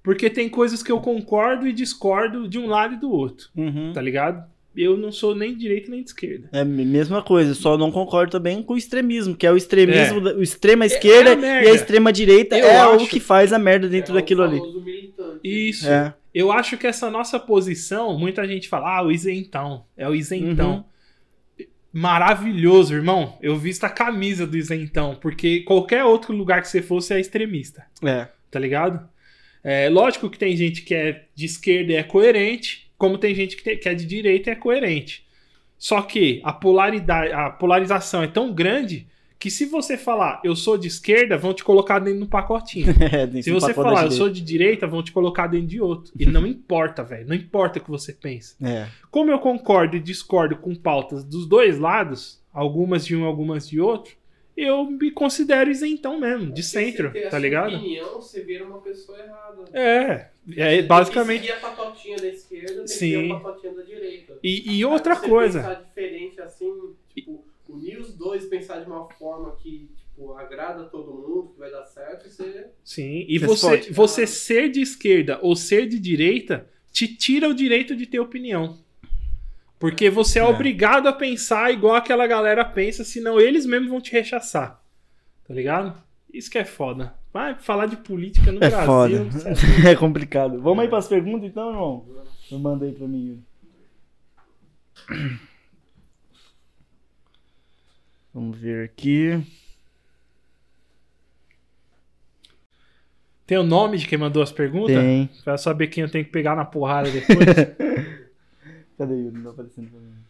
Porque tem coisas que eu concordo e discordo de um lado e do outro. Uhum. Tá ligado? Eu não sou nem de direita nem de esquerda. É a mesma coisa, só não concordo também com o extremismo, que é o extremismo, É. da- o extrema esquerda é a merda. e a extrema direita Eu é acho- o que faz a merda dentro É o daquilo ali. Isso. É. Eu acho que essa nossa posição, muita gente fala, ah, o isentão. É o isentão. Uhum. Maravilhoso, irmão. Eu visto a camisa do isentão, porque qualquer outro lugar que você fosse é extremista. É. tá ligado? É, lógico que tem gente que é de esquerda e é coerente, como tem gente que, tem- que é de direita e é coerente. Só que a, polaridade, a polarização é tão grande que se você falar eu sou de esquerda, vão te colocar dentro do pacotinho. É, se você falar eu sou de direita, vão te colocar dentro de outro. E não importa, velho. Não importa o que você pensa. É. Como eu concordo e discordo com pautas dos dois lados, algumas de um, algumas de outro, eu me considero isentão mesmo, de centro, tá ligado? opinião, você vira uma pessoa errada. É, é basicamente. Tem que seguir a patotinha da esquerda, tem Sim. que seguir a patotinha da direita. E, e outra Aí você coisa, pensar diferente assim, tipo, unir os dois, pensar de uma forma que, tipo, agrada todo mundo, que vai dar certo, e você. sim, e Você você, você ser de esquerda ou ser de direita te tira o direito de ter opinião. Porque você é, É. obrigado a pensar igual aquela galera pensa, senão eles mesmos vão te rechaçar. Tá ligado? Isso que é foda. Vai falar de política no É Brasil. foda. é. É complicado. Vamos aí pras perguntas então, irmão? Eu mandei pra mim. Vamos ver aqui. Tem o nome de quem mandou as perguntas? Tem. Pra saber quem eu tenho que pegar na porrada depois. Cadê Yuri? Não tá aparecendo pra mim.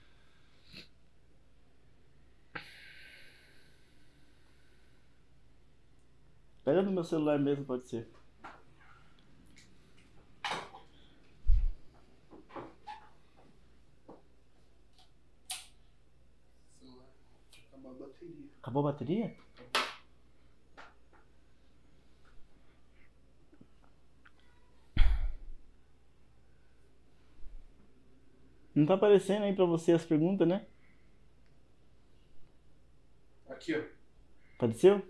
Pega no meu celular mesmo, pode ser. Acabou a bateria. Acabou a bateria? Não tá aparecendo aí pra você as perguntas, né? Aqui, ó. Apareceu?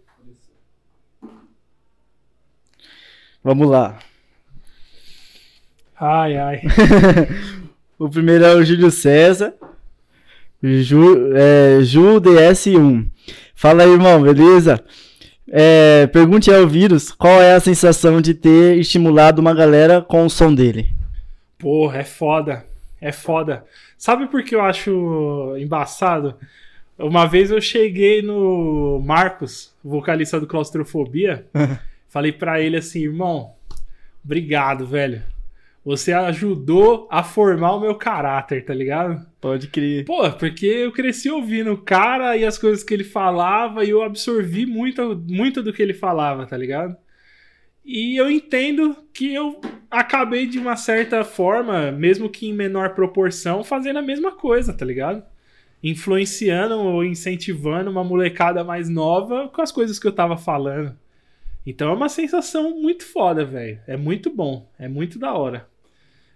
Vamos lá. ai, ai. O primeiro é o Júlio César. Ju, é, Ju DS1. Fala aí, irmão, beleza? É, pergunte ao vírus qual é a sensação de ter estimulado uma galera com o som dele. Porra, é foda. É foda. Sabe por que eu acho embaçado? Uma vez eu cheguei no Marcos, vocalista do Claustrofobia, falei pra ele assim, irmão, obrigado, velho. Você ajudou a formar o meu caráter, tá ligado? Pode crer. Pô, porque eu cresci ouvindo o cara e as coisas que ele falava e eu absorvi muito, muito do que ele falava, tá ligado? E eu entendo que eu acabei de uma certa forma, mesmo que em menor proporção, fazendo a mesma coisa, tá ligado? Influenciando ou incentivando uma molecada mais nova com as coisas que eu tava falando. Então é uma sensação muito foda, velho. É muito bom, é muito da hora.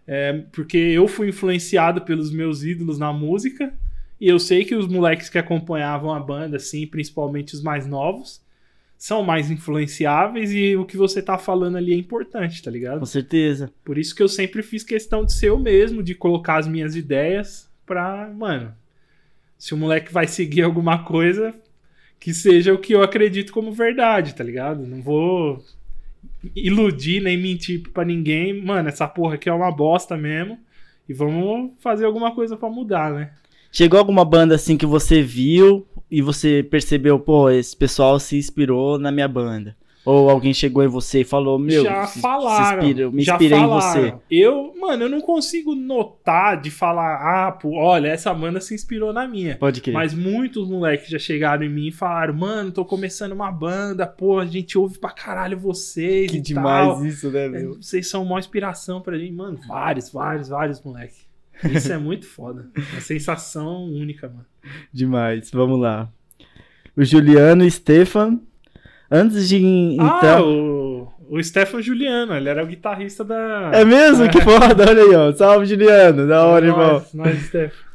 É, porque eu fui influenciado pelos meus ídolos na música. E eu sei que os moleques que acompanhavam a banda, assim, principalmente os mais novos, são mais influenciáveis e o que você tá falando ali é importante, tá ligado? Com certeza. Por isso que eu sempre fiz questão de ser eu mesmo, de colocar as minhas ideias pra, mano, se o moleque vai seguir alguma coisa, que seja o que eu acredito como verdade, tá ligado? Não vou iludir nem mentir pra ninguém. Mano, essa porra aqui é uma bosta mesmo. E vamos fazer alguma coisa para mudar, né? Chegou alguma banda assim que você viu e você percebeu, pô, esse pessoal se inspirou na minha banda? Ou alguém chegou em você e falou, meu, já se, falaram, se inspira, me já inspirei em falaram. você. Eu, mano, eu não consigo notar de falar, ah, pô, olha, essa banda se inspirou na minha. Pode crer. Mas muitos moleques já chegaram em mim e falaram, mano, tô começando uma banda, pô, a gente ouve pra caralho vocês que demais tal. isso, né, É, meu? Vocês são uma inspiração pra gente. Mano, vários, vários, vários moleque. Isso é muito foda. Uma sensação única, mano. Demais. Vamos lá. O Juliano Stefan, antes de Ah, então. o, o Stefan Juliano, ele era o guitarrista da. É mesmo? Que foda, olha aí, ó. Salve, Juliano. Da hora, irmão. Nós, nós, Stefan.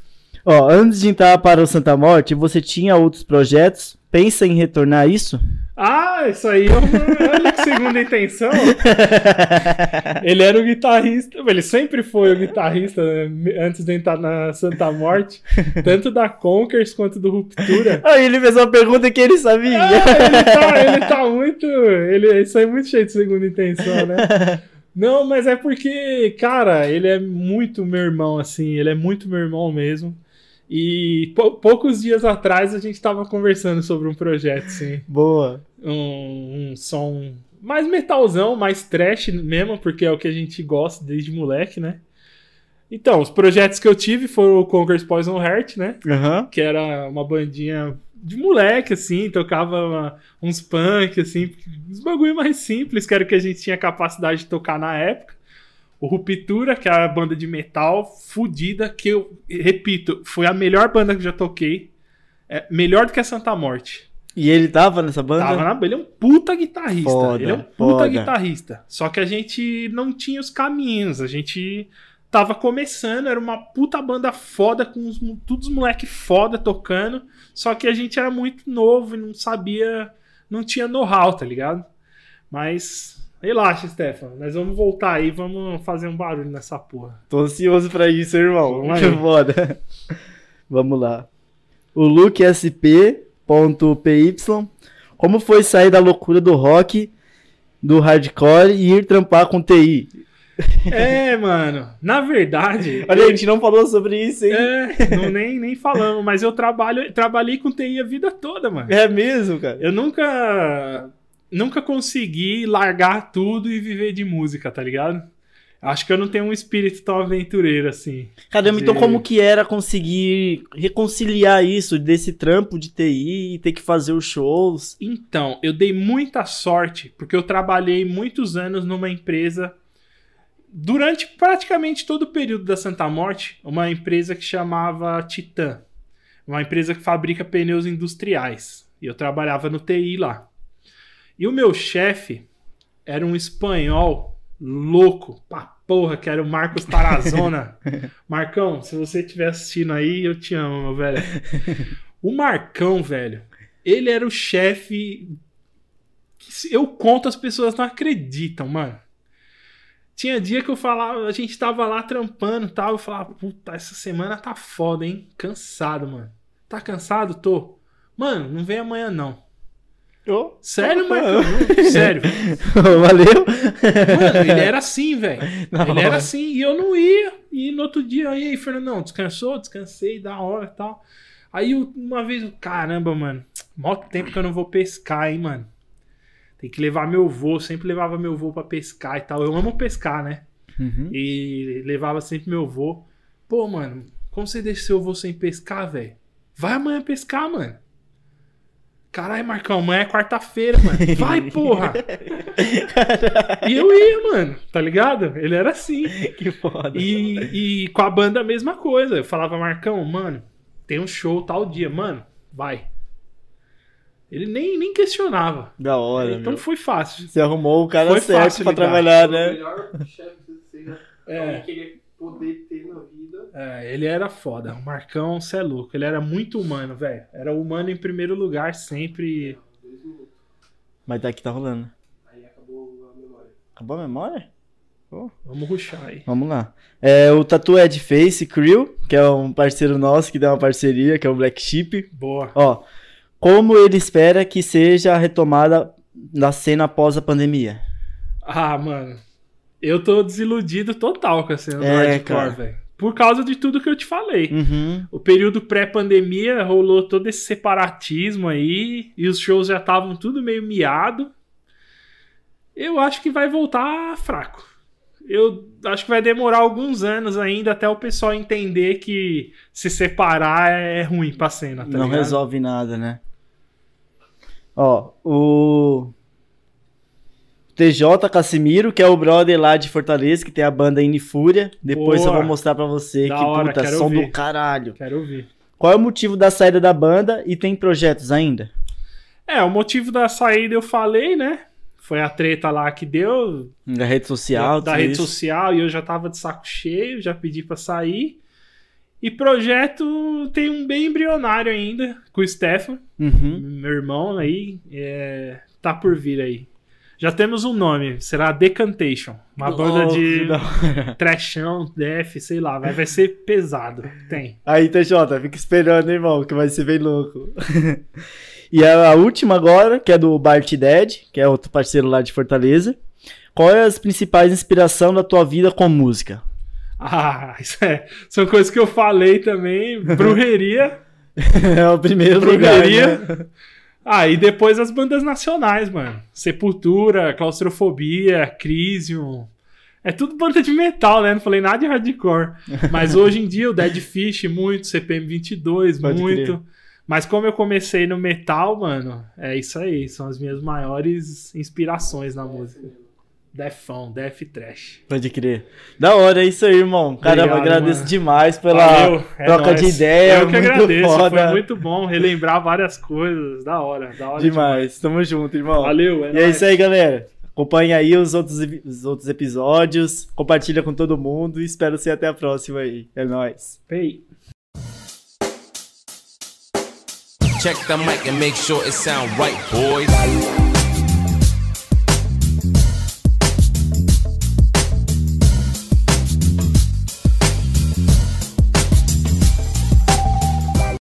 Ó, antes de entrar para o Santa Morte, você tinha outros projetos? Pensa em retornar isso? Ah, isso aí é uma. Olha que segunda intenção. Ele era o guitarrista. Ele sempre foi o guitarrista né, antes de entrar na Santa Morte, tanto da Conkers quanto do Ruptura. Aí ele fez uma pergunta que ele sabia. Ah, ele, tá, ele tá muito. Ele, isso aí é muito cheio de segunda intenção, né? Não, mas é porque, cara, ele é muito meu irmão, assim. Ele é muito meu irmão mesmo. E pou- poucos dias atrás a gente tava conversando sobre um projeto, sim. Boa. Um, um som mais metalzão, mais trash mesmo, porque é o que a gente gosta desde moleque, né? Então, os projetos que eu tive foram o Conquer's Poison Heart, né? Aham. que era uma bandinha de moleque, assim, tocava uma- uns punk, assim, uns bagulho mais simples, que era o que a gente tinha capacidade de tocar na época. O Ruptura, que era a banda de metal fudida, que eu, repito, foi a melhor banda que eu já toquei. É, melhor do que a Santa Morte. E ele tava nessa banda? Tava na, ele é um puta guitarrista. Foda, ele é um puta foda. guitarrista. Só que a gente não tinha os caminhos. A gente tava começando, era uma puta banda foda, com os, todos os moleque foda tocando. Só que a gente era muito novo e não sabia. Não tinha know-how, tá ligado? Mas. Relaxa, Stefan. Nós vamos voltar aí, vamos fazer um barulho nessa porra. Tô ansioso pra isso, irmão. Vamos Que foda. Vamos lá. O Luke SP.py. Como foi sair da loucura do rock, do hardcore e ir trampar com TI? É, mano. Na verdade. Olha, a gente não falou sobre isso, hein? É, não, nem, nem falamos, mas eu trabalho, trabalhei com TI a vida toda, mano. É, mesmo, cara? Eu nunca nunca consegui largar tudo e viver de música, tá ligado? Acho que eu não tenho um espírito tão aventureiro assim. Caramba, então de- como que era conseguir reconciliar isso desse trampo de TI e ter que fazer os shows? Então, eu dei muita sorte porque eu trabalhei muitos anos numa empresa durante praticamente todo o período da Santa Morte, uma empresa que chamava Titan, uma empresa que fabrica pneus industriais. E eu trabalhava no TI lá. E o meu chefe era um espanhol louco, pra porra, que era o Marcos Tarazona. Marcão, se você estiver assistindo aí, eu te amo, meu velho. O Marcão, velho, ele era o chefe. Eu conto, as pessoas não acreditam, mano. Tinha dia que eu falava, a gente tava lá trampando e tal. Eu falava, puta, essa semana tá foda, hein? Cansado, mano. Tá cansado? Tô. Mano, não vem amanhã não. Ô, Sério, Marcão? Sério. Valeu. Mano, ele era assim, velho. Ele era assim e eu não ia. E no outro dia, aí, Fernandão, descansou? Descansei, da hora e tal. Aí uma vez, caramba, mano, mó tempo que eu não vou pescar, hein, mano. Tem que levar meu voo, sempre levava meu voo pra pescar e tal. Eu amo pescar, né? Uhum. E levava sempre meu voo. Pô, mano, como você deixa seu voo sem pescar, velho? Vai amanhã pescar, mano. Caralho, Marcão, amanhã é quarta-feira, mano. Vai, porra! E eu ia, mano, tá ligado? Ele era assim. Que foda. E, e com a banda a mesma coisa. Eu falava, Marcão, mano, tem um show tal dia, mano, vai. Ele nem, nem questionava. Da hora, então meu. foi fácil. Você arrumou o cara Foi certo fácil pra trabalhar, O né? melhor chefe que você já É. poder ter na vida. É, ele era foda. O Marcão, cê é louco. Ele era muito humano, velho. Era humano em primeiro lugar sempre. Dois minutos. Mas daqui tá rolando. Aí acabou a memória. Acabou a memória? Vamos ruxar aí. Vamos lá. É, o Tatu Ed Face Crew, que é um parceiro nosso que deu uma parceria, que é o Black Sheep. Boa. Ó, como ele espera que seja a retomada da cena após a pandemia? Ah, mano. Eu tô desiludido total com a cena do É, hardcore, velho. Por causa de tudo que eu te falei. Uhum. O período pré-pandemia rolou todo esse separatismo aí. E os shows já estavam tudo meio miado. Eu acho que vai voltar fraco. Eu acho que vai demorar alguns anos ainda até o pessoal entender que se separar é ruim pra cena, tá Não ligado? resolve nada, né? Ó, o TJ Casimiro, que é o brother lá de Fortaleza, que tem a banda Inifúria. Depois Boa. eu vou mostrar pra você Da que hora, puta, som ouvir. do caralho. Quero ouvir. Qual é o motivo da saída da banda e tem projetos ainda? É, o motivo da saída eu falei, né? Foi a treta lá que deu, Da rede social, da tudo rede isso. social e eu já tava de saco cheio, já pedi pra sair. E projeto tem um bem embrionário ainda, com o Stefan, Uhum. meu irmão aí, é, tá por vir aí. Já temos um nome, será Decantation, uma banda Oh, de hora. trashão, def, sei lá, vai, vai ser pesado, tem. Aí, TJ, fica esperando, hein, irmão, que vai ser bem louco. e a, a última agora, que é do Bart Dead, que é outro parceiro lá de Fortaleza. Qual é as principais inspirações da tua vida com música? Ah, isso é, são coisas que eu falei também, brujeria, é o primeiro lugar, Brujeria. né? Ah, e depois as bandas nacionais, mano. Sepultura, Claustrofobia, Crisium. É tudo banda de metal, né? Não falei nada de hardcore. Mas hoje em dia o Dead Fish, muito, CPM 22, Pode muito. crer. Mas como eu comecei no metal, mano, é isso aí. São as minhas maiores inspirações na música. Defão, Def Trash. Pode crer. Da hora, é isso aí, irmão. Caramba, Obrigado, agradeço mano. demais pela Valeu, é troca de nóis. ideia. Eu que muito agradeço, foda. foi muito bom relembrar várias coisas. Da hora, da hora Demais. Tamo junto, irmão. Valeu, é E é nóis. isso aí, galera. Acompanhe aí os outros, os outros episódios. Compartilha com todo mundo. E espero ser até a próxima aí. É nóis. Pay. Check the mic and make sure it sound right, boys.